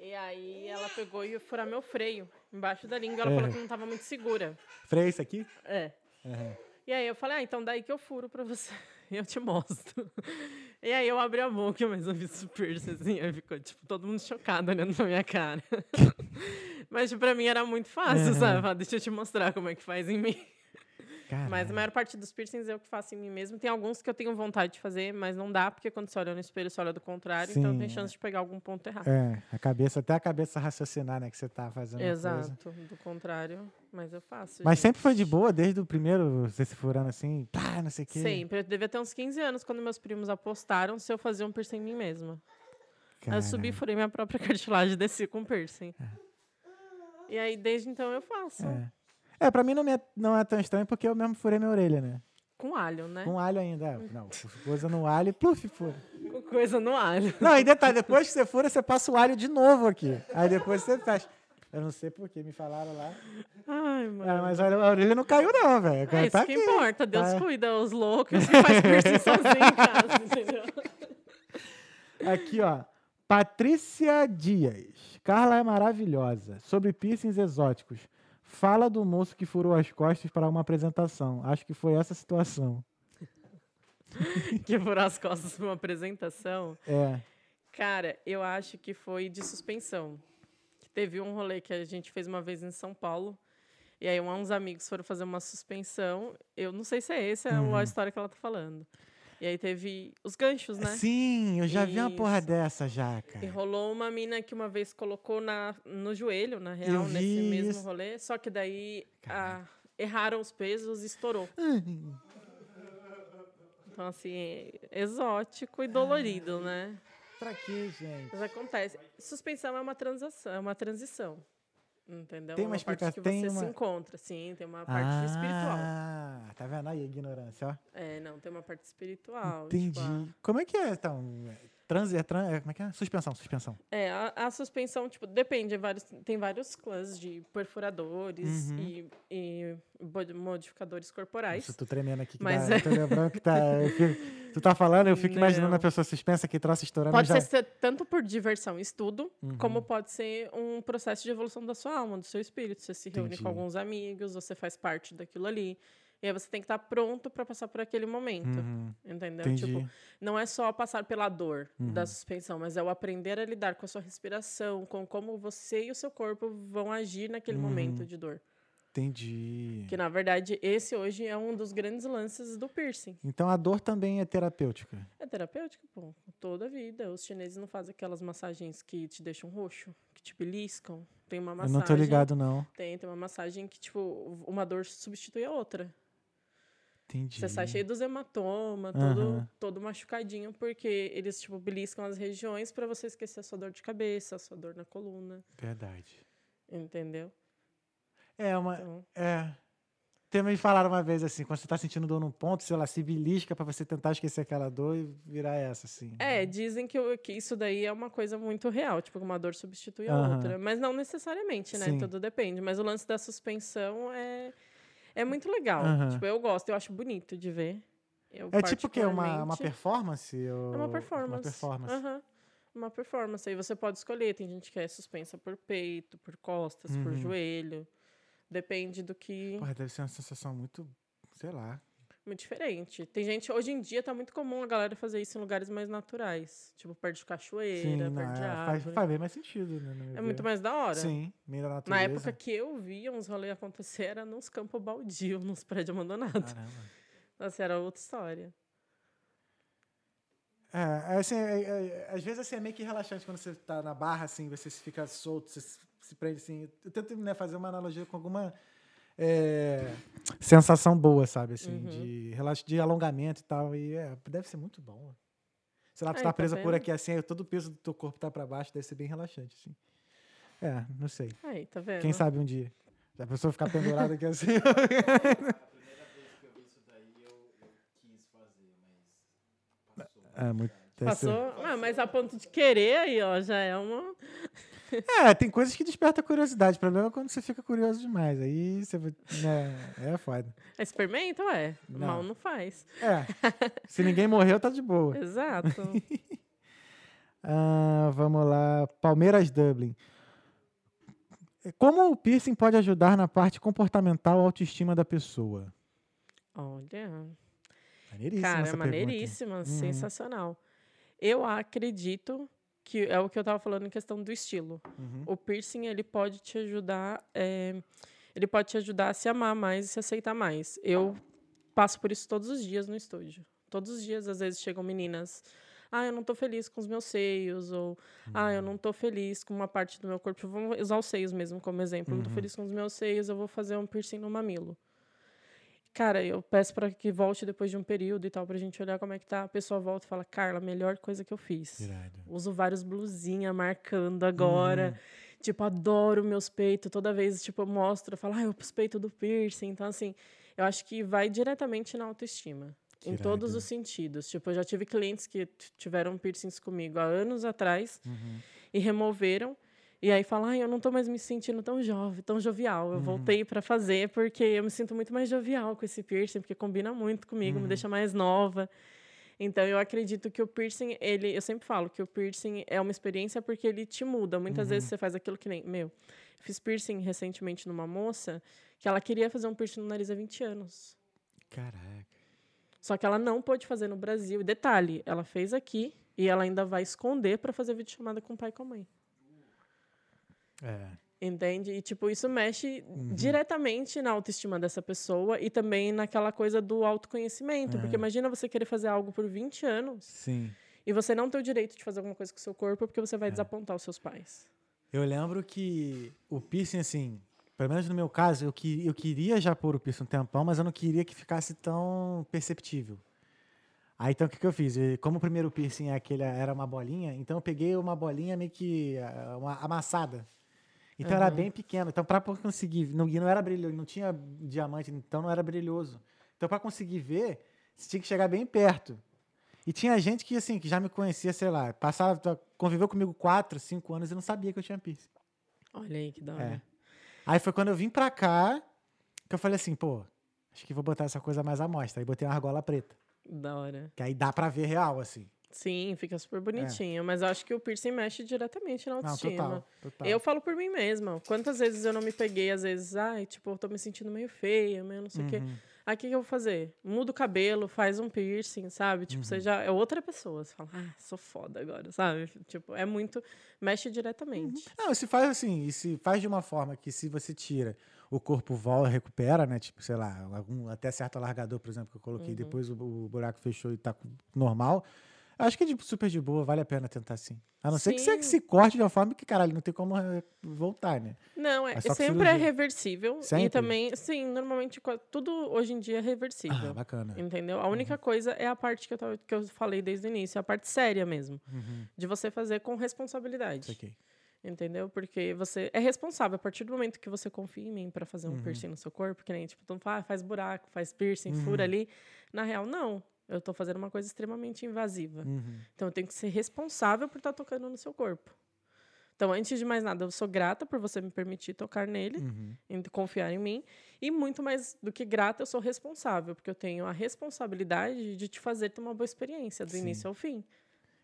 [SPEAKER 2] E aí ela pegou e ia furar meu freio embaixo da língua. Ela
[SPEAKER 1] É.
[SPEAKER 2] falou que não tava muito segura.
[SPEAKER 1] Freia isso aqui?
[SPEAKER 2] É. E aí eu falei, ah, então daí que eu furo pra você. Eu te mostro. E aí eu abri a boca, mas eu vi piercing assim. Aí ficou, tipo, todo mundo chocado olhando pra minha cara. mas tipo, pra mim era muito fácil, sabe? Falar, Deixa eu te mostrar como é que faz em mim. Mas a maior parte dos piercings eu que faço em mim mesmo. Tem alguns que eu tenho vontade de fazer, mas não dá, porque quando você olha no espelho, você olha do contrário, então
[SPEAKER 1] Sim,
[SPEAKER 2] tem
[SPEAKER 1] é.
[SPEAKER 2] chance de pegar algum ponto errado.
[SPEAKER 1] É, a cabeça, até a cabeça raciocinar, né? Que você tá fazendo.
[SPEAKER 2] Exato, do contrário, mas eu faço.
[SPEAKER 1] Mas
[SPEAKER 2] gente.
[SPEAKER 1] sempre foi de boa, desde o primeiro, você se furando assim, pá, não sei o quê.
[SPEAKER 2] Sempre. Eu devia ter uns 15 anos quando meus primos apostaram se eu fazia um piercing em mim mesma. Aí eu subi, furei minha própria cartilagem e desci com piercing. E aí, desde então, eu faço.
[SPEAKER 1] É. É, pra mim não, me é, não é tão estranho porque eu mesmo furei minha orelha, né?
[SPEAKER 2] Com alho, né?
[SPEAKER 1] Com alho ainda. é. Não, coisa no alho e pluf, fura.
[SPEAKER 2] Com coisa no alho.
[SPEAKER 1] Não, e detalhe, depois que você fura, você passa o alho de novo aqui. Aí depois você fecha. Eu não sei porquê, me falaram lá.
[SPEAKER 2] Ai, mano.
[SPEAKER 1] Ah, mas a a orelha não caiu não, velho.
[SPEAKER 2] É isso
[SPEAKER 1] tá
[SPEAKER 2] que
[SPEAKER 1] aqui.
[SPEAKER 2] importa. Deus
[SPEAKER 1] Tá.
[SPEAKER 2] cuida, os loucos que faz piercing sozinho em casa, entendeu?
[SPEAKER 1] Aqui, ó. Patrícia Dias. Carla é maravilhosa. Sobre piercings exóticos. Fala do moço que furou as costas para uma apresentação. Acho que foi essa situação.
[SPEAKER 2] Que furar as costas pra uma apresentação.
[SPEAKER 1] É.
[SPEAKER 2] Cara, eu acho que foi de suspensão. Teve um rolê que a gente fez uma vez em São Paulo. E aí uns amigos foram fazer uma suspensão. Eu não sei se é essa
[SPEAKER 1] Uhum.
[SPEAKER 2] a história que ela tá falando. E aí teve os ganchos, né?
[SPEAKER 1] Sim, eu já vi uma porra
[SPEAKER 2] Isso.
[SPEAKER 1] dessa já,
[SPEAKER 2] E
[SPEAKER 1] cara.
[SPEAKER 2] rolou uma mina que uma vez colocou na, no joelho, na real,
[SPEAKER 1] Eu
[SPEAKER 2] nesse
[SPEAKER 1] vi
[SPEAKER 2] mesmo
[SPEAKER 1] isso.
[SPEAKER 2] rolê. Só que daí a- erraram os pesos e estourou. Então, assim, é exótico e dolorido, né?
[SPEAKER 1] Pra quê, gente?
[SPEAKER 2] Mas acontece. Suspensão é uma transação, é uma transição. Entendeu?
[SPEAKER 1] Tem uma
[SPEAKER 2] uma parte
[SPEAKER 1] explica-
[SPEAKER 2] que
[SPEAKER 1] tem
[SPEAKER 2] você
[SPEAKER 1] uma-
[SPEAKER 2] se encontra, sim, tem uma parte espiritual.
[SPEAKER 1] Ah, tá vendo aí a ignorância, ó.
[SPEAKER 2] É, não, tem uma parte espiritual.
[SPEAKER 1] Entendi.
[SPEAKER 2] tipo, a-
[SPEAKER 1] Como é que é, então? Transe, é, tran- é, como é que é? Suspensão, suspensão.
[SPEAKER 2] É, a, a suspensão, tipo, depende. Vários, tem vários clãs de perfuradores
[SPEAKER 1] Uhum.
[SPEAKER 2] e, e modificadores corporais.
[SPEAKER 1] Isso, eu tô tremendo aqui. Que
[SPEAKER 2] Mas
[SPEAKER 1] dá,
[SPEAKER 2] é-
[SPEAKER 1] tô lembrando que tá... fico- tu tá falando, eu fico imaginando
[SPEAKER 2] Não.
[SPEAKER 1] a pessoa suspensa que troça estourando.
[SPEAKER 2] Pode
[SPEAKER 1] já...
[SPEAKER 2] ser tanto por diversão e estudo,
[SPEAKER 1] Uhum.
[SPEAKER 2] como pode ser um processo de evolução da sua alma, do seu espírito. Você se reúne
[SPEAKER 1] Entendi.
[SPEAKER 2] com alguns amigos, você faz parte daquilo ali. E aí você tem que estar pronto para passar por aquele momento.
[SPEAKER 1] Uhum,
[SPEAKER 2] Entendeu?
[SPEAKER 1] entendi.
[SPEAKER 2] Tipo, não é só passar pela dor
[SPEAKER 1] Uhum.
[SPEAKER 2] da suspensão, mas é o aprender a lidar com a sua respiração, com como você e o seu corpo vão agir naquele
[SPEAKER 1] Uhum.
[SPEAKER 2] momento de dor.
[SPEAKER 1] Entendi.
[SPEAKER 2] Que, na verdade, esse hoje é um dos grandes lances do piercing.
[SPEAKER 1] Então a dor também é terapêutica.
[SPEAKER 2] É terapêutico, pô, toda a vida. Os chineses não fazem aquelas massagens que te deixam roxo, que te beliscam. Tem uma
[SPEAKER 1] Eu
[SPEAKER 2] massagem.
[SPEAKER 1] não tô ligado, não.
[SPEAKER 2] Tem, tem uma massagem que, tipo, uma dor substitui a outra.
[SPEAKER 1] Entendi.
[SPEAKER 2] Você sai cheio dos hematomas,
[SPEAKER 1] Aham.
[SPEAKER 2] todo, todo machucadinho, porque eles, tipo, beliscam as regiões pra você esquecer a sua dor de cabeça, a sua dor na coluna,
[SPEAKER 1] Verdade.
[SPEAKER 2] entendeu?
[SPEAKER 1] É uma...
[SPEAKER 2] Então,
[SPEAKER 1] É... Também falaram uma vez assim, quando você tá sentindo dor num ponto, sei lá, se belisca pra você tentar esquecer aquela dor e virar essa, assim.
[SPEAKER 2] É, dizem que, que isso daí é uma coisa muito real, tipo, uma dor substitui a
[SPEAKER 1] Aham.
[SPEAKER 2] outra. Mas não necessariamente, né?
[SPEAKER 1] Sim.
[SPEAKER 2] Tudo depende. Mas o lance da suspensão é, é muito legal.
[SPEAKER 1] Aham.
[SPEAKER 2] Tipo, eu gosto, eu acho bonito de ver. Eu,
[SPEAKER 1] É tipo o quê? Uma, uma performance? ou-
[SPEAKER 2] É uma performance.
[SPEAKER 1] Uma performance.
[SPEAKER 2] Aham. Uma performance. Aí você pode escolher. Tem gente que é suspensa por peito, por costas, por
[SPEAKER 1] Uhum.
[SPEAKER 2] joelho. Depende do que.
[SPEAKER 1] Porra, deve ser uma sensação muito, sei lá.
[SPEAKER 2] Muito diferente. Tem gente. Hoje em dia tá muito comum a galera fazer isso em lugares mais naturais. Tipo, perto de cachoeira,
[SPEAKER 1] Sim,
[SPEAKER 2] perto
[SPEAKER 1] não,
[SPEAKER 2] de
[SPEAKER 1] é, faz,
[SPEAKER 2] árvore.
[SPEAKER 1] faz bem mais sentido, né?
[SPEAKER 2] É muito
[SPEAKER 1] ver.
[SPEAKER 2] mais da hora.
[SPEAKER 1] Sim, meio da
[SPEAKER 2] Na
[SPEAKER 1] natureza.
[SPEAKER 2] época que eu via uns rolês acontecer, era nos campos baldios, nos prédios abandonados.
[SPEAKER 1] Caramba.
[SPEAKER 2] Nossa, era outra história.
[SPEAKER 1] É, é assim, é- é- às vezes assim, é meio que relaxante quando você tá na barra, assim, você se fica solto, você se, se prende assim. Eu tento né, fazer uma analogia com alguma é, sensação boa, sabe? Assim,
[SPEAKER 2] Uhum.
[SPEAKER 1] de, relax, de alongamento e tal. E é, deve ser muito bom. Sei lá, tu
[SPEAKER 2] Aí,
[SPEAKER 1] tá
[SPEAKER 2] tá
[SPEAKER 1] presa por
[SPEAKER 2] vendo?
[SPEAKER 1] aqui assim, aí todo o peso do teu corpo tá pra baixo, deve ser bem relaxante, assim. É, não sei.
[SPEAKER 2] Aí, tá vendo?
[SPEAKER 1] Quem sabe um dia. Se a pessoa ficar pendurada aqui assim.
[SPEAKER 4] A primeira vez que eu vi isso daí, eu, eu quis fazer, mas passou.
[SPEAKER 1] É, muito.
[SPEAKER 2] Passou. Ah, mas a ponto de querer aí, ó, já é uma.
[SPEAKER 1] É, tem coisas que despertam curiosidade. O problema é quando você fica curioso demais. Aí você. Né, é foda.
[SPEAKER 2] Experimenta, ué.
[SPEAKER 1] Não.
[SPEAKER 2] Mal não faz.
[SPEAKER 1] É. se ninguém morreu, tá de boa.
[SPEAKER 2] Exato.
[SPEAKER 1] Ah, vamos lá. Palmeiras Dublin. Como o piercing pode ajudar na parte comportamental autoestima da pessoa?
[SPEAKER 2] Olha.
[SPEAKER 1] Maneiríssima
[SPEAKER 2] Cara, é
[SPEAKER 1] pergunta.
[SPEAKER 2] maneiríssima, sensacional. Eu acredito que é o que eu tava falando em questão do estilo.
[SPEAKER 1] Uhum.
[SPEAKER 2] O piercing, ele pode te ajudar, é, ele pode te ajudar a se amar mais e se aceitar mais. Eu passo por isso todos os dias no estúdio. Todos os dias, às vezes, chegam meninas. Ah, eu não tô feliz com os meus seios. Ou, ah, eu não tô feliz com uma parte do meu corpo. Vamos usar os seios mesmo como exemplo. Eu não tô feliz com os meus seios, eu vou fazer um piercing no mamilo. Cara, eu peço para que volte depois de um período e tal, pra gente olhar como é que tá. A pessoa volta e fala, Carla, melhor coisa que eu fiz.
[SPEAKER 1] Irado.
[SPEAKER 2] Uso vários blusinha marcando agora. Tipo, adoro meus peitos. Toda vez, tipo, eu mostro, eu falo, ah, os peitos do piercing. Então, assim, eu acho que vai diretamente na autoestima.
[SPEAKER 1] Que
[SPEAKER 2] em todos os sentidos. Tipo, eu já tive clientes que tiveram piercings comigo há anos atrás
[SPEAKER 1] Uhum.
[SPEAKER 2] e removeram. E aí falam, ai, eu não tô mais me sentindo tão jovem, tão jovial. Eu voltei para fazer porque eu me sinto muito mais jovial com esse piercing, porque combina muito comigo, me deixa mais nova. Então eu acredito que o piercing, ele, eu sempre falo que o piercing é uma experiência porque ele te muda. Muitas vezes você faz aquilo que nem, meu, fiz piercing recentemente numa moça que ela queria fazer um piercing no nariz há 20 anos.
[SPEAKER 1] Caraca.
[SPEAKER 2] Só que ela não pôde fazer no Brasil. E detalhe, ela fez aqui e ela ainda vai esconder para fazer videochamada com o pai e com a mãe.
[SPEAKER 1] É.
[SPEAKER 2] Entende? E, tipo, isso mexe
[SPEAKER 1] Uhum.
[SPEAKER 2] diretamente na autoestima dessa pessoa e também naquela coisa do autoconhecimento.
[SPEAKER 1] É.
[SPEAKER 2] Porque imagina você querer fazer algo por 20 anos
[SPEAKER 1] Sim.
[SPEAKER 2] e você não ter o direito de fazer alguma coisa com o seu corpo porque você
[SPEAKER 1] É.
[SPEAKER 2] vai desapontar os seus pais.
[SPEAKER 1] Eu lembro que o piercing, assim, pelo menos no meu caso, eu, que, eu queria já pôr o piercing um tempão, mas eu não queria que ficasse tão perceptível. Aí, então, o que, que eu fiz? Como o primeiro piercing é aquele, era uma bolinha, então eu peguei uma bolinha meio que ah, uma amassada. Então era
[SPEAKER 2] Aham.
[SPEAKER 1] bem pequeno. Então, para conseguir. Não, não era brilhoso, não tinha diamante, então não era brilhoso. Então, para conseguir ver, você tinha que chegar bem perto. E tinha gente que, assim, que já me conhecia, sei lá, passava, conviveu comigo quatro, cinco anos e não sabia que eu tinha piercing.
[SPEAKER 2] Olha aí que da hora.
[SPEAKER 1] É. Aí foi quando eu vim pra cá que eu falei assim, pô, acho que vou botar essa coisa mais à mostra. Aí botei uma argola preta.
[SPEAKER 2] Da hora.
[SPEAKER 1] Que aí dá pra ver real, assim.
[SPEAKER 2] Sim, fica super bonitinho. Mas eu acho que o piercing mexe diretamente na
[SPEAKER 1] É. Não,
[SPEAKER 2] autoestima.
[SPEAKER 1] total. total.
[SPEAKER 2] Eu falo por mim mesma. Quantas vezes eu não me peguei, às vezes, ai, tipo, eu tô me sentindo meio feia, meio não sei o quê.
[SPEAKER 1] Uhum.
[SPEAKER 2] Aí o que, que eu vou fazer? Muda o cabelo, faz um piercing, sabe? Tipo,
[SPEAKER 1] Uhum.
[SPEAKER 2] você já é outra pessoa. Você fala, ah, sou foda agora, sabe? Tipo, é muito. Mexe diretamente.
[SPEAKER 1] Não, e se faz assim, e se faz de uma forma que se você tira, o corpo volta, recupera, né? Tipo, sei lá, algum, até certo alargador, por exemplo, que eu coloquei,
[SPEAKER 2] Uhum.
[SPEAKER 1] depois o, o buraco fechou e tá normal. Acho que é de super de boa, vale a pena tentar sim. A não ser que você
[SPEAKER 2] Sim.
[SPEAKER 1] se corte de uma forma que, caralho, não tem como eh, voltar, né?
[SPEAKER 2] Não, é,
[SPEAKER 1] É
[SPEAKER 2] sempre é reversível.
[SPEAKER 1] Sempre?
[SPEAKER 2] E também, sim, normalmente tudo hoje em dia é reversível.
[SPEAKER 1] Ah, bacana.
[SPEAKER 2] Entendeu? A única coisa é a parte que eu, tava- que eu falei desde o início, a parte séria mesmo.
[SPEAKER 1] Uhum.
[SPEAKER 2] De você fazer com responsabilidade.
[SPEAKER 1] Isso.
[SPEAKER 2] Entendeu? Porque você é responsável. A partir do momento que você confia em mim para fazer um
[SPEAKER 1] Uhum.
[SPEAKER 2] piercing no seu corpo, que nem, tipo, mundo fala, ah, faz buraco, faz piercing, fura
[SPEAKER 1] Uhum.
[SPEAKER 2] ali. Na real, não. Eu tô fazendo uma coisa extremamente invasiva.
[SPEAKER 1] Uhum.
[SPEAKER 2] Então, eu tenho que ser responsável por estar tocando no seu corpo. Então, antes de mais nada, eu sou grata por você me permitir tocar nele,
[SPEAKER 1] Uhum.
[SPEAKER 2] em confiar em mim. E muito mais do que grata, eu sou responsável, porque eu tenho a responsabilidade de te fazer ter uma boa experiência, do
[SPEAKER 1] Sim.
[SPEAKER 2] início ao fim.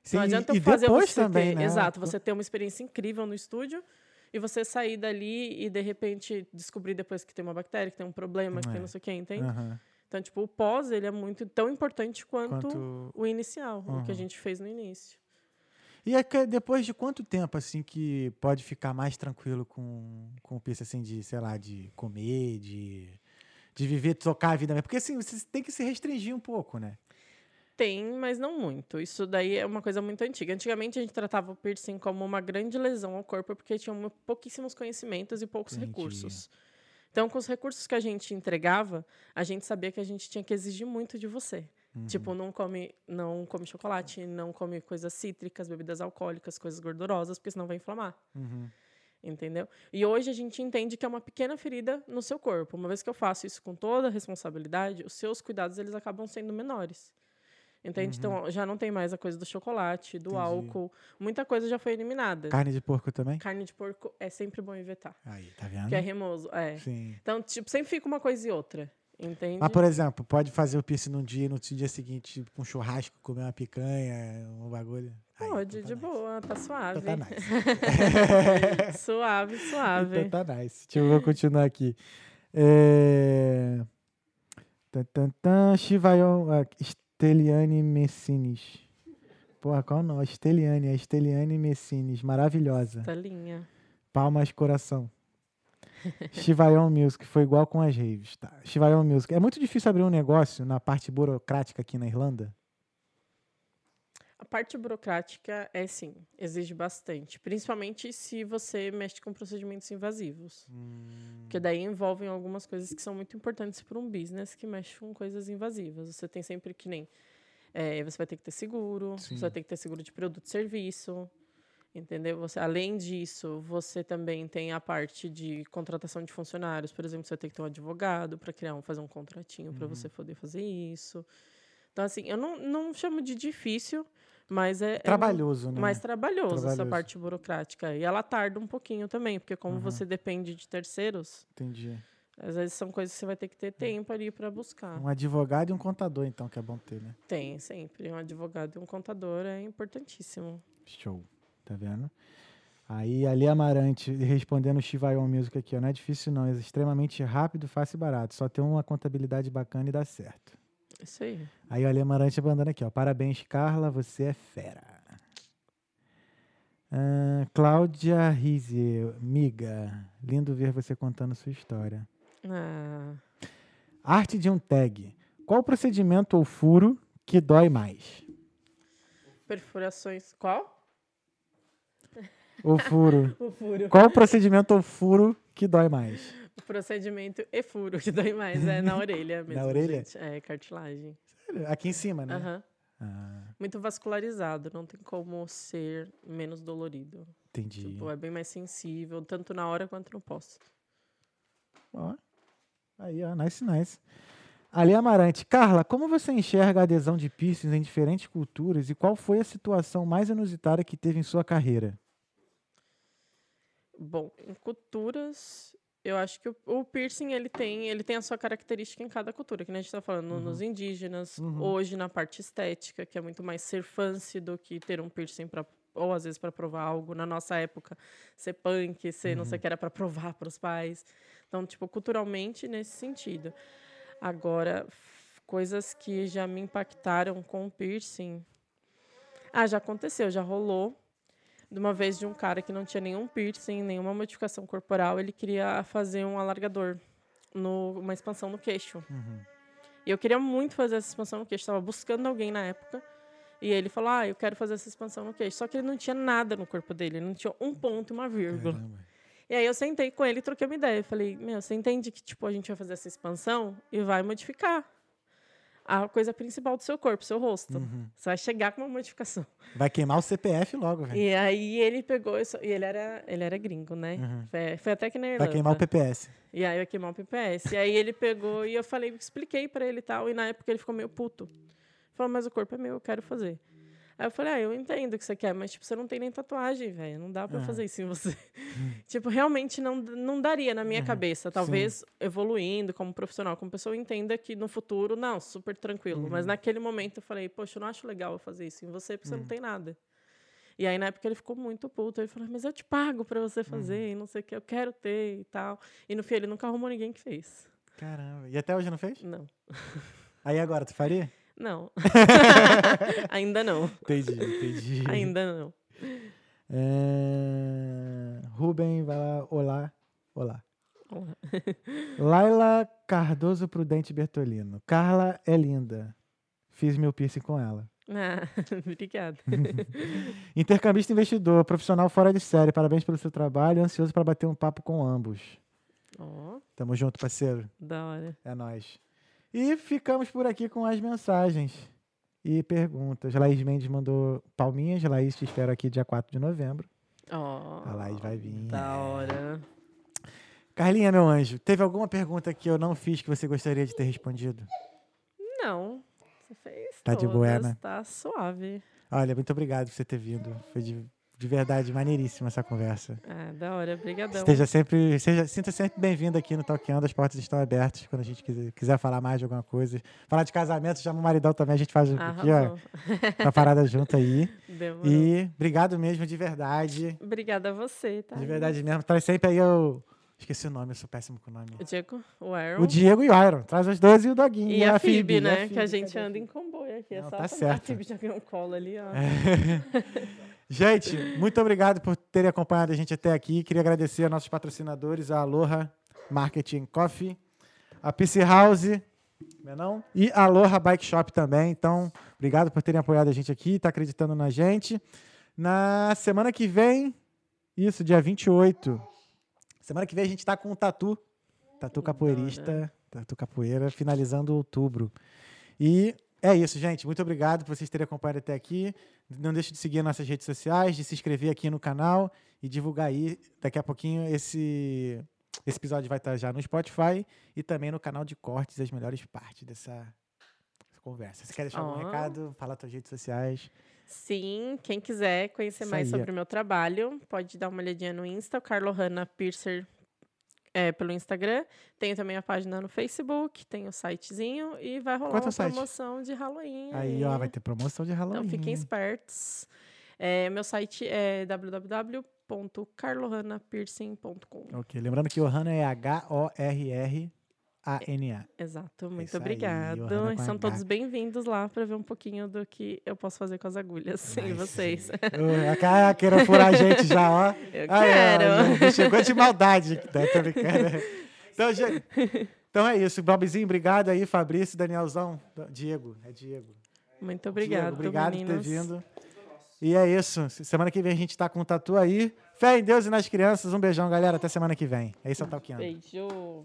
[SPEAKER 1] Sim,
[SPEAKER 2] não adianta
[SPEAKER 1] e
[SPEAKER 2] eu fazer
[SPEAKER 1] depois
[SPEAKER 2] você
[SPEAKER 1] também,
[SPEAKER 2] ter,
[SPEAKER 1] né?
[SPEAKER 2] exato, você ter uma experiência incrível no estúdio e você sair dali e de repente descobrir depois que tem uma bactéria, que tem um problema, que
[SPEAKER 1] É.
[SPEAKER 2] tem não sei o que, entende?
[SPEAKER 1] Aham.
[SPEAKER 2] Então, tipo, o pós, ele é muito tão importante quanto,
[SPEAKER 1] Quanto...
[SPEAKER 2] o inicial, o que a gente fez no início.
[SPEAKER 1] E é que depois de quanto tempo, assim, que pode ficar mais tranquilo com, com o piercing, assim, de, sei lá, de comer, de, de viver, tocar a vida mesmo? Porque, assim, você tem que se restringir um pouco, né?
[SPEAKER 2] Tem, mas não muito. Isso daí é uma coisa muito antiga. Antigamente a gente tratava o piercing como uma grande lesão ao corpo porque tinha pouquíssimos conhecimentos e poucos
[SPEAKER 1] Entendi.
[SPEAKER 2] recursos. Então, com os recursos que a gente entregava, a gente sabia que a gente tinha que exigir muito de você.
[SPEAKER 1] Uhum.
[SPEAKER 2] Tipo, não come, não come chocolate, não come coisas cítricas, bebidas alcoólicas, coisas gordurosas, porque senão vai inflamar.
[SPEAKER 1] Uhum.
[SPEAKER 2] Entendeu? E hoje a gente entende que é uma pequena ferida no seu corpo. Uma vez que eu faço isso com toda a responsabilidade, os seus cuidados eles acabam sendo menores. Entende? Então já não tem mais a coisa do chocolate, do
[SPEAKER 1] Uhum. Entendi.
[SPEAKER 2] álcool. Muita coisa já foi eliminada.
[SPEAKER 1] Carne de porco também?
[SPEAKER 2] Carne de porco é sempre bom evitar.
[SPEAKER 1] Aí, tá vendo?
[SPEAKER 2] Porque é remoso. É.
[SPEAKER 1] Sim.
[SPEAKER 2] Então, tipo, sempre fica uma coisa e outra. Entende?
[SPEAKER 1] Mas, por exemplo, pode fazer o piercing num dia e no dia seguinte, tipo, um churrasco, comer uma picanha, um bagulho?
[SPEAKER 2] Pode,
[SPEAKER 1] então tá
[SPEAKER 2] de
[SPEAKER 1] nice.
[SPEAKER 2] boa, tá suave.
[SPEAKER 1] Então tá nice.
[SPEAKER 2] suave, suave.
[SPEAKER 1] Então tá nice. Deixa eu vou continuar aqui. É... Tan, tan, tan, Chivayon, ah, Steliane Messines. Porra, qual o nome? Steliane, a Steliane Messines. Maravilhosa.
[SPEAKER 2] Tá linha.
[SPEAKER 1] Palmas, coração. Chivayon Music, foi igual com as raves. Tá. Chivayon Music. É muito difícil abrir um negócio na parte burocrática aqui na Irlanda?
[SPEAKER 2] A parte burocrática é sim, exige bastante. Principalmente se você mexe com procedimentos invasivos. Porque daí envolvem algumas coisas que são muito importantes para um business que mexe com coisas invasivas. Você tem sempre que nem. eh, você vai ter que ter seguro,
[SPEAKER 1] Sim.
[SPEAKER 2] você vai ter que ter seguro de produto e serviço. Entendeu? Você, além disso, você também tem a parte de contratação de funcionários. Por exemplo, você vai ter que ter um advogado para criar um, fazer um contratinho para você poder fazer isso. Então, assim, eu não, não chamo de difícil, mas é. é
[SPEAKER 1] Trabalhoso, né?
[SPEAKER 2] mais trabalhoso,
[SPEAKER 1] Trabalhoso.
[SPEAKER 2] essa parte burocrática. E ela tarda um pouquinho também, porque como
[SPEAKER 1] Uhum.
[SPEAKER 2] você depende de terceiros,
[SPEAKER 1] Entendi.
[SPEAKER 2] às vezes são coisas que você vai ter que ter tempo ali para buscar.
[SPEAKER 1] Um advogado e um contador, então, que é bom ter, né?
[SPEAKER 2] Tem, sempre. Um advogado e um contador é importantíssimo.
[SPEAKER 1] Show. Tá vendo? Aí, Ali Amarante respondendo o Chivayon Music aqui, ó. Não é difícil, não. É extremamente rápido, fácil e barato. Só tem uma contabilidade bacana e dá certo.
[SPEAKER 2] Isso aí.
[SPEAKER 1] Aí o Ali Amarante mandando aqui, ó. Parabéns, Carla, você é fera. Ah, Cláudia Rizzi, miga. Lindo ver você contando sua história.
[SPEAKER 2] Ah,
[SPEAKER 1] Arte de um tag. Qual o procedimento ou furo que dói mais?
[SPEAKER 2] perfurações. Qual?
[SPEAKER 1] O furo.
[SPEAKER 2] O furo.
[SPEAKER 1] Qual o procedimento ou furo que dói mais?
[SPEAKER 2] O procedimento e furo, que dói mais. É na orelha mesmo.
[SPEAKER 1] orelha?
[SPEAKER 2] gente. É, cartilagem.
[SPEAKER 1] Aqui em cima, né?
[SPEAKER 2] Aham.
[SPEAKER 1] Ah,
[SPEAKER 2] Muito vascularizado, não tem como ser menos dolorido.
[SPEAKER 1] entendi.
[SPEAKER 2] Tipo, é bem mais sensível, tanto na hora quanto no pós.
[SPEAKER 1] Ó. Aí, ó, nice, nice. Ali Amarante. Carla, como você enxerga a adesão de piercings em diferentes culturas e qual foi a situação mais inusitada que teve em sua carreira?
[SPEAKER 2] Bom, em culturas, eu acho que o, o piercing ele tem, ele tem a sua característica em cada cultura, que a gente está falando no- nos indígenas,
[SPEAKER 1] Uhum.
[SPEAKER 2] hoje na parte estética, que é muito mais ser fancy do que ter um piercing para ou às vezes para provar algo. Na nossa época, ser punk, ser não sei o que era para provar para os pais. Então, tipo, culturalmente nesse sentido. Agora, coisas que já me impactaram com o piercing. Ah, já aconteceu, já rolou de uma vez de um cara que não tinha nenhum piercing, nenhuma modificação corporal, ele queria fazer um alargador, no, uma expansão no queixo. E eu queria muito fazer essa expansão no queixo, estava buscando alguém na época. E ele falou: Ah, eu quero fazer essa expansão no queixo. Só que ele não tinha nada no corpo dele, ele não tinha um ponto e uma vírgula.
[SPEAKER 1] Caramba.
[SPEAKER 2] E aí eu sentei com ele e troquei uma ideia. Eu falei, meu, você entende que tipo, a gente vai fazer essa expansão e vai modificar. A coisa principal do seu corpo, seu rosto.
[SPEAKER 1] Uhum.
[SPEAKER 2] Você vai chegar com uma modificação.
[SPEAKER 1] Vai queimar o CPF logo, velho.
[SPEAKER 2] E aí ele pegou isso. E ele era, ele era gringo, né?
[SPEAKER 1] Uhum.
[SPEAKER 2] Foi, foi até que na Irlanda.
[SPEAKER 1] Vai queimar o PPS.
[SPEAKER 2] E aí ia queimar o PPS. E aí ele pegou e eu falei, expliquei pra ele e tal. E na época ele ficou meio puto. Falou, mas o corpo é meu, eu quero fazer. Aí eu falei, ah, eu entendo o que você quer, mas tipo, você não tem nem tatuagem, velho. Não dá pra
[SPEAKER 1] Aham.
[SPEAKER 2] fazer isso em você. tipo, realmente não, não daria na minha cabeça. Talvez evoluindo como profissional, como pessoa, entenda que no futuro, não, super tranquilo. Mas naquele momento eu falei, poxa, eu não acho legal eu fazer isso em você, porque você não tem nada. E aí, na época, ele ficou muito puto. Ele falou, mas eu te pago pra você fazer, e não sei o que, eu quero ter e tal. E no fim, ele nunca arrumou ninguém que fez.
[SPEAKER 1] Caramba. E até hoje não fez?
[SPEAKER 2] Não.
[SPEAKER 1] Aí agora, tu faria?
[SPEAKER 2] Não. Ainda não.
[SPEAKER 1] Entendi, entendi.
[SPEAKER 2] Ainda não.
[SPEAKER 1] É... Rubem, vai lá. Olá. Olá.
[SPEAKER 2] Olá.
[SPEAKER 1] Laila Cardoso Prudente Bertolino. Carla é linda. Fiz meu piercing com ela.
[SPEAKER 2] Ah, obrigada.
[SPEAKER 1] Intercambista investidor, profissional fora de série. Parabéns pelo seu trabalho. Ansioso para bater um papo com ambos.
[SPEAKER 2] Ó,
[SPEAKER 1] Tamo junto, parceiro.
[SPEAKER 2] da hora.
[SPEAKER 1] É nóis. E ficamos por aqui com as mensagens e perguntas. Laís Mendes mandou palminhas. Laís, te espero aqui dia 4 de novembro.
[SPEAKER 2] Ó,
[SPEAKER 1] A Laís vai vir.
[SPEAKER 2] da hora.
[SPEAKER 1] Carlinha, meu anjo, teve alguma pergunta que eu não fiz que você gostaria de ter respondido?
[SPEAKER 2] Não, você fez
[SPEAKER 1] Tá de
[SPEAKER 2] todas,
[SPEAKER 1] boa, né?
[SPEAKER 2] Tá suave.
[SPEAKER 1] Olha, muito obrigado por você ter vindo. Foi de, de verdade maneiríssima essa conversa.
[SPEAKER 2] Ah, da hora, brigadão.
[SPEAKER 1] Esteja sempre, seja, sinta sempre bem-vindo aqui no Talkando. As portas estão abertas quando a gente quiser, quiser falar mais de alguma coisa. Falar de casamento, chama o maridão também. A gente faz aqui, ó, uma parada junto aí.
[SPEAKER 2] Demorou.
[SPEAKER 1] E obrigado mesmo, de verdade.
[SPEAKER 2] Obrigada a você, tá?
[SPEAKER 1] De verdade mesmo. Traz sempre aí o. Esqueci o nome, eu sou péssimo com o nome.
[SPEAKER 2] O Diego, o Aaron.
[SPEAKER 1] O Diego e o Iron. Traz os dois e o Doguinho.
[SPEAKER 2] E a Phoebe,
[SPEAKER 1] e a
[SPEAKER 2] né?
[SPEAKER 1] Phoebe,
[SPEAKER 2] que a gente anda em comboio aqui. É
[SPEAKER 1] Não,
[SPEAKER 2] só
[SPEAKER 1] tá certo.
[SPEAKER 2] A Phoebe já ganhou um colo ali, ó.
[SPEAKER 1] Gente, muito obrigado por terem acompanhado a gente até aqui. Queria agradecer a nossos patrocinadores, a Aloha Marketing Coffee, a PC House, não é não? E a Aloha Bike Shop também. Então, obrigado por terem apoiado a gente aqui, tá acreditando na gente. Na semana que vem, isso, dia 28. Semana que vem a gente tá com o Tatu. Tatu Capoeirista, Tatu Capoeira, finalizando outubro. E é isso, gente. Muito obrigado por vocês terem acompanhado até aqui. Não deixe de seguir nossas redes sociais, de se inscrever aqui no canal e divulgar aí. Daqui a pouquinho esse, esse episódio vai estar já no Spotify e também no canal de cortes, as melhores partes dessa, conversa. Você quer deixar algum
[SPEAKER 2] Ó.
[SPEAKER 1] recado? Falar suas redes sociais.
[SPEAKER 2] Sim, quem quiser conhecer mais sobre o meu trabalho, pode dar uma olhadinha no Insta, Carlo Hanna Piercer é, pelo Instagram. Tenho também a página no Facebook, tem o sitezinho e vai rolar
[SPEAKER 1] Qual é
[SPEAKER 2] uma
[SPEAKER 1] site?
[SPEAKER 2] promoção de Halloween.
[SPEAKER 1] Aí, ó, vai ter promoção de Halloween.
[SPEAKER 2] Então fiquem espertos. É, meu site é www.carlohannapiercing.com.
[SPEAKER 1] Ok, lembrando que Ohana é H-O-R-R-A-N-A.
[SPEAKER 2] Exato, muito
[SPEAKER 1] Isso aí,
[SPEAKER 2] obrigado.
[SPEAKER 1] Com
[SPEAKER 2] são todos bem-vindos lá para ver um pouquinho do que eu posso fazer com as agulhas sem vocês.
[SPEAKER 1] sim. Querendo furar a gente já, ó.
[SPEAKER 2] Eu
[SPEAKER 1] Aí, ó,
[SPEAKER 2] quero.
[SPEAKER 1] Chegou de maldade. Né? Tô brincando. Então, gente, então é isso. Bobzinho, obrigado aí. Fabrício, Danielzão. Diego, é Diego.
[SPEAKER 2] Muito obrigado,
[SPEAKER 1] Diego, obrigado por ter
[SPEAKER 2] meninos.
[SPEAKER 1] vindo. E é isso. Semana que vem a gente tá com o tatu aí. Fé em Deus e nas crianças. Um beijão, galera. Até semana que vem. É isso, Talkando.
[SPEAKER 2] Beijo.